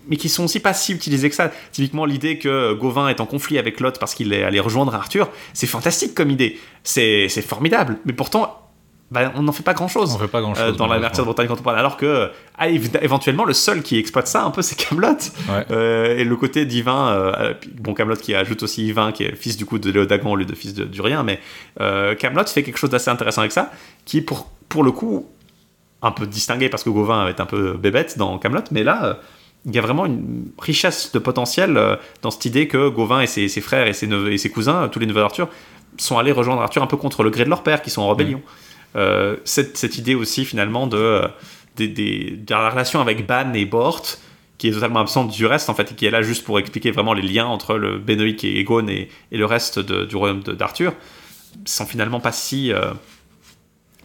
Speaker 2: mais qui sont aussi pas si utilisés que ça. Typiquement, l'idée que Gauvin est en conflit avec Lot parce qu'il est allé rejoindre Arthur, c'est fantastique comme idée. C'est formidable. Mais pourtant, bah, on n'en fait pas grand-chose
Speaker 1: On fait pas grand-chose.
Speaker 2: dans la matière de Bretagne contemporaine. Alors que, ah, éventuellement, le seul qui exploite ça un peu, c'est Camelot.
Speaker 1: Ouais.
Speaker 2: et le côté divin, euh, bon, Camelot qui ajoute aussi Yvain, qui est fils du coup de Léodagan au lieu de fils de d'Urien, mais euh, Camelot fait quelque chose d'assez intéressant avec ça, qui pour, pour le coup, un peu distingué parce que Gauvin est un peu bébête dans Camelot, mais là, euh, il y a vraiment une richesse de potentiel euh, dans cette idée que Gauvin et ses, ses frères et ses, neveux, et ses cousins, tous les neveux d'Arthur, sont allés rejoindre Arthur un peu contre le gré de leur père, qui sont en rébellion. Euh, cette, cette idée aussi finalement de, euh, de la relation avec Ban et Bort, qui est totalement absente du reste en fait, et qui est là juste pour expliquer vraiment les liens entre le Benoïc et Egon et, et le reste du royaume d'Arthur, sont finalement pas si euh,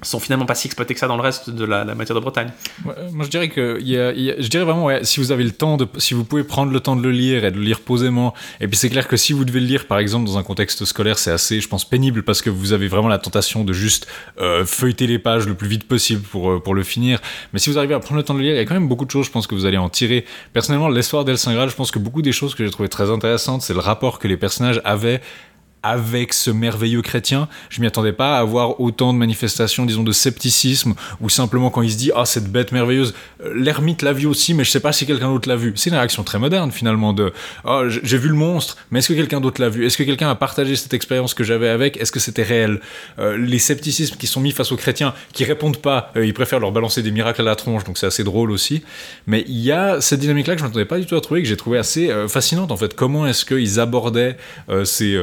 Speaker 2: sont finalement pas si exploités que ça dans le reste de la, matière de Bretagne.
Speaker 1: Ouais, moi, je dirais que je dirais vraiment, si vous avez le temps de, si vous pouvez prendre le temps de le lire et de le lire posément, et puis c'est clair que si vous devez le lire, par exemple, dans un contexte scolaire, c'est assez, je pense, pénible parce que vous avez vraiment la tentation de juste euh, feuilleter les pages le plus vite possible pour euh, pour le finir. Mais si vous arrivez à prendre le temps de le lire, il y a quand même beaucoup de choses, je pense que vous allez en tirer. Personnellement, l'histoire d'El je pense que beaucoup des choses que j'ai trouvé très intéressantes, c'est le rapport que les personnages avaient avec ce merveilleux chrétien. Je m'y attendais pas à avoir autant de manifestations, disons, de scepticisme, ou simplement quand il se dit, ah, cette bête merveilleuse, euh, l'ermite l'a vu aussi, mais je sais pas si quelqu'un d'autre l'a vu. C'est une réaction très moderne, finalement, de, oh, j'ai vu le monstre, mais est-ce que quelqu'un d'autre l'a vu? Est-ce que quelqu'un a partagé cette expérience que j'avais avec? Est-ce que c'était réel? Euh, les scepticismes qui sont mis face aux chrétiens, qui répondent pas, euh, ils préfèrent leur balancer des miracles à la tronche, donc c'est assez drôle aussi. Mais il y a cette dynamique-là que je m'attendais pas du tout à trouver, que j'ai trouvé assez fascinante, en fait. Comment est-ce qu'ils abordaient ces,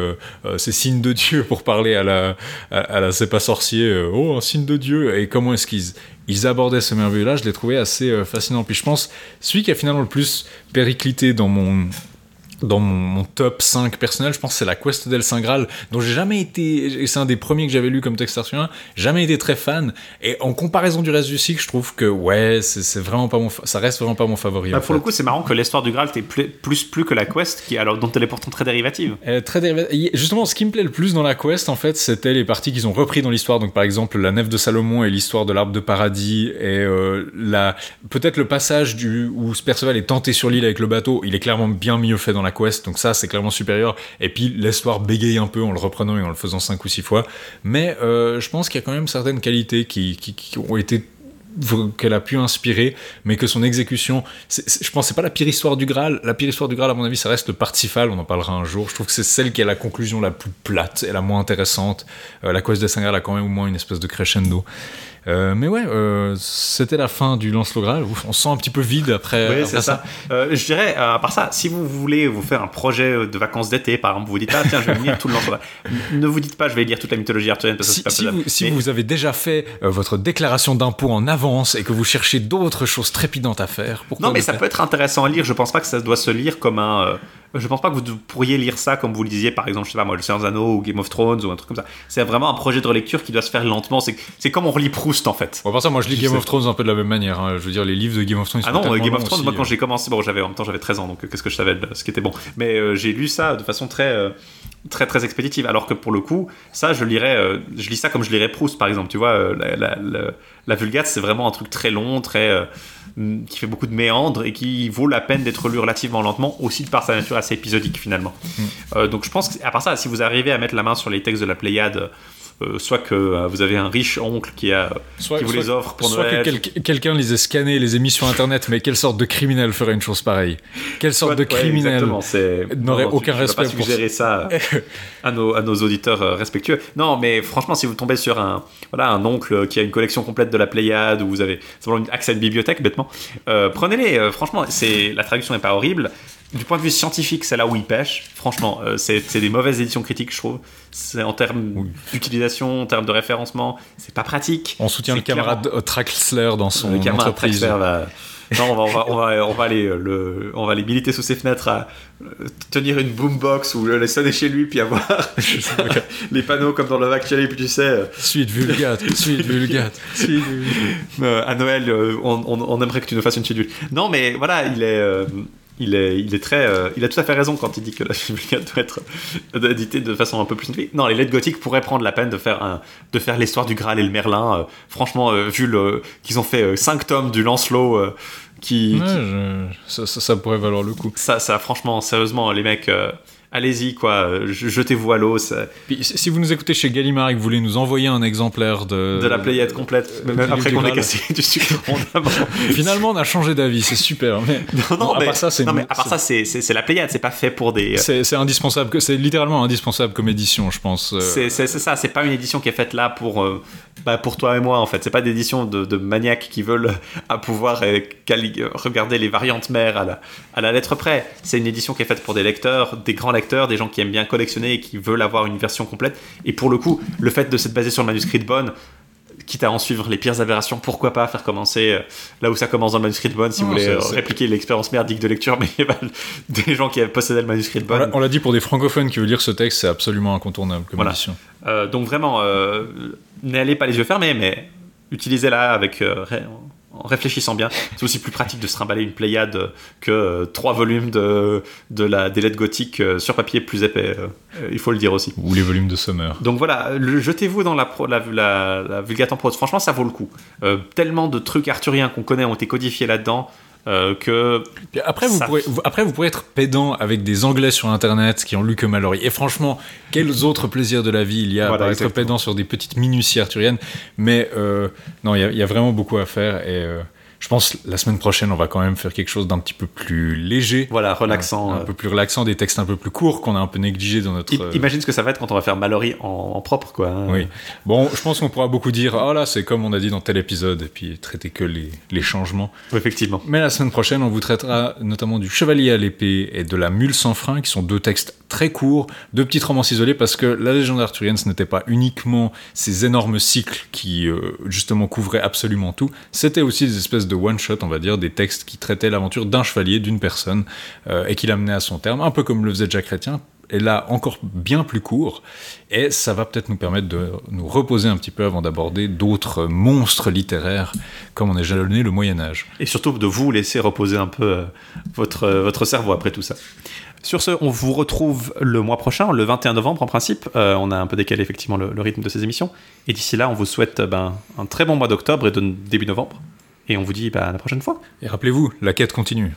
Speaker 1: ces signes de Dieu pour parler à la, à, la c'est pas sorcier, euh, oh un signe de Dieu, et comment est-ce qu'ils ils abordaient ce merveilleux-là, je l'ai trouvé assez euh, fascinant. Puis je pense, celui qui a finalement le plus périclité dans mon dans mon, top 5 personnel, je pense que c'est la Quest del Saint Graal, dont j'ai jamais été, et c'est un des premiers que j'avais lu comme texte arthurien, jamais été très fan. Et en comparaison du reste du cycle, je trouve que ouais, c'est vraiment pas mon, ça reste vraiment pas mon favori.
Speaker 2: Bah, pour le coup, c'est marrant que l'histoire du Graal t'ait plus, plus, plus que la Quest, qui alors dont elle est pourtant très dérivative.
Speaker 1: Euh, très dérivative. Justement, ce qui me plaît le plus dans la Quest, en fait, c'était les parties qu'ils ont repris dans l'histoire. Donc par exemple, la Nef de Salomon et l'histoire de l'arbre de paradis et euh, la peut-être le passage du où Perceval est tenté sur l'île avec le bateau. Il est clairement bien mieux fait dans la Quest, donc ça c'est clairement supérieur. Et puis bégaye un peu en le reprenant et en le faisant cinq ou six fois. Mais euh, je pense qu'il y a quand même certaines qualités qui, ont été qu'elle a pu inspirer, mais que son exécution, je pense c'est pas la pire histoire du Graal. La pire histoire du Graal, à mon avis, ça reste le Parsifal. On en parlera un jour. Je trouve que c'est celle qui a la conclusion la plus plate et la moins intéressante. Euh, la quest de Saint Graal a quand même au moins une espèce de crescendo. Euh, mais ouais, euh, c'était la fin du lance Graal. On se sent un petit peu vide après,
Speaker 2: oui, c'est ça. Euh, je dirais, à part ça, si vous voulez vous faire un projet de vacances d'été, par exemple, vous vous dites, ah tiens, je vais lire tout le lance ne vous dites pas, je vais lire toute la mythologie arthurienne parce que
Speaker 1: si,
Speaker 2: c'est pas
Speaker 1: si, vous, si vous, avez déjà fait votre déclaration d'impôt en avance et que vous cherchez d'autres choses trépidantes à faire, pourquoi
Speaker 2: Non, mais ça peut être intéressant à lire. Je pense pas que ça doit se lire comme un je pense pas que vous pourriez lire ça comme vous le disiez, par exemple, je sais pas moi, Le Seigneur des Anneaux ou Game of Thrones ou un truc comme ça. C'est vraiment un projet de relecture qui doit se faire lentement. C'est comme on relit Proust en fait.
Speaker 1: Bon, ça, moi je lis Game of Thrones un peu de la même manière. Hein. Je veux dire, les livres de Game of Thrones.
Speaker 2: Ah non, Game of Thrones, moi quand j'ai commencé, bon, j'avais en même temps j'avais 13 ans, donc qu'est-ce que je savais de ce qui était bon. Mais euh, j'ai lu ça de façon très. Euh, très très expéditive alors que pour le coup ça je lirais euh, je lis ça comme je lirais Proust par exemple tu vois la, la, la, Vulgate c'est vraiment un truc très long très Mm, qui fait beaucoup de méandres et qui vaut la peine d'être lu relativement lentement, aussi de par sa nature assez épisodique finalement. Mm. Euh, donc je pense qu'à part ça, si vous arrivez à mettre la main sur les textes de la Pléiade, euh, soit que euh, vous avez un riche oncle qui, a, qui vous les offre pour
Speaker 1: soit
Speaker 2: Noël.
Speaker 1: que quelqu'un les ait scannés, les émissions internet, mais quelle sorte de criminel ferait une chose pareille? Quelle sorte de criminel n'aurait aucun respect
Speaker 2: pour suggérer ça à nos, à nos auditeurs euh, respectueux. Non, mais franchement, si vous tombez sur un, voilà, un oncle qui a une collection complète de la Pléiade, ou vous avez simplement accès à une bibliothèque, bêtement, prenez-les. franchement, c'est la traduction n'est pas horrible du point de vue scientifique, c'est là où il pêche. Franchement, euh, c'est des mauvaises éditions critiques, je trouve. C'est en termes d'utilisation, en termes de référencement, c'est pas pratique.
Speaker 1: On soutient le camarade Traxler dans son le entreprise.
Speaker 2: Va... Non, on va, on va, on va, on va aller, euh, le, on va aller militer sous ses fenêtres à euh, tenir une boombox ou le sonner chez lui, puis avoir les panneaux comme dans le Actually, puis tu sais.
Speaker 1: Suite vulgate, suite vulgate, suite
Speaker 2: à Noël, on, on, aimerait que tu nous fasses une suite Non, mais voilà, il est il est, il est très, euh, il a tout à fait raison quand il dit que la Vulgate doit être éditée de façon un peu plus Non, les lettres gothiques pourraient prendre la peine de faire un, de faire l'histoire du Graal et le Merlin. Euh, franchement, euh, vu le, qu'ils ont fait 5 tomes du Lancelot, qui,
Speaker 1: Ça, ça, pourrait valoir le coup.
Speaker 2: Ça, ça, franchement, sérieusement, les mecs allez-y, quoi, jetez-vous à l'eau.
Speaker 1: Si vous nous écoutez chez Gallimard et que vous voulez nous envoyer un exemplaire de...
Speaker 2: De la Pléiade complète, même après qu'on ait cassé du sucre
Speaker 1: Finalement, on a changé d'avis, c'est super. Mais...
Speaker 2: Non, non, à part ça, c'est... à part ça, c'est, la Pléiade, c'est pas fait pour des...
Speaker 1: C'est, indispensable, c'est littéralement indispensable comme édition, je pense.
Speaker 2: C'est, ça, c'est pas une édition qui est faite là pour... Euh, bah, pour toi et moi en fait. C'est pas d'édition de, de, maniaques qui veulent à pouvoir euh, regarder les variantes mères à la, à la lettre près. C'est une édition qui est faite pour des lecteurs, des grands lecteurs, des gens qui aiment bien collectionner et qui veulent avoir une version complète. Et pour le coup, le fait de s'être basé sur le manuscrit de Bonne, quitte à en suivre les pires aberrations, pourquoi pas faire commencer euh, là où ça commence dans le manuscrit de Bonne si vous voulez euh, répliquer l'expérience merdique de lecture, mais des gens qui possédaient le manuscrit de Bonne.
Speaker 1: On l'a dit pour des francophones qui veulent lire ce texte, c'est absolument incontournable comme édition.
Speaker 2: donc vraiment, n'allez pas les yeux fermés, mais utilisez-la avec euh, en réfléchissant bien. C'est aussi plus pratique de se trimballer une Pléiade que euh, trois volumes de, de la, des lettres gothiques euh, sur papier plus épais, il faut le dire aussi.
Speaker 1: Ou les volumes de Summer.
Speaker 2: Donc voilà, jetez-vous dans la, la, la, Vulgate en prose. Franchement, ça vaut le coup. tellement de trucs arthuriens qu'on connaît ont été codifiés là-dedans. Euh, que
Speaker 1: Puis après, vous
Speaker 2: Ça-
Speaker 1: pourrez, vous- après, vous pourrez être pédant avec des Anglais sur Internet qui ont lu que Mallory. Et franchement, quels autres plaisirs de la vie il y a
Speaker 2: Voilà,
Speaker 1: à être pédant sur des petites minuties arthuriennes. Mais euh, non, il y, y a vraiment beaucoup à faire. Et euh, je pense la semaine prochaine, on va quand même faire quelque chose d'un petit peu plus léger.
Speaker 2: voilà relaxant.
Speaker 1: Un, un
Speaker 2: euh.
Speaker 1: peu plus relaxant, des textes un peu plus courts qu'on a un peu négligés dans notre.
Speaker 2: I-
Speaker 1: euh,
Speaker 2: Imagine ce que ça va être quand on va faire Mallory en, en propre, quoi. hein.
Speaker 1: Oui. Bon, je pense qu'on pourra beaucoup dire, ah là, c'est comme on a dit dans tel épisode, et puis traiter que les, les changements.
Speaker 2: Effectivement.
Speaker 1: Mais la semaine prochaine, on vous traitera notamment du Chevalier à l'épée et de la Mule sans frein, qui sont deux textes très courts, deux petites romances isolées, parce que la légende arthurienne, ce n'était pas uniquement ces énormes cycles qui, euh, justement, couvraient absolument tout, c'était aussi des espèces de one-shot, on va dire, des textes qui traitaient l'aventure d'un chevalier, d'une personne, euh, et qui l'amenaient à son terme, un peu comme le faisait Jacques Chrétien, et là encore bien plus court, et ça va peut-être nous permettre de nous reposer un petit peu avant d'aborder d'autres monstres littéraires, comme on est jalonné le Moyen-Âge.
Speaker 2: Et surtout de vous laisser reposer un peu euh, votre, euh, votre cerveau après tout ça. Sur ce, on vous retrouve le mois prochain, le 21 novembre en principe. Euh, on a un peu décalé effectivement le, le rythme de ces émissions. Et d'ici là, on vous souhaite ben, un très bon mois d'octobre et de début novembre. Et on vous dit ben, à la prochaine fois.
Speaker 1: Et rappelez-vous, la quête continue.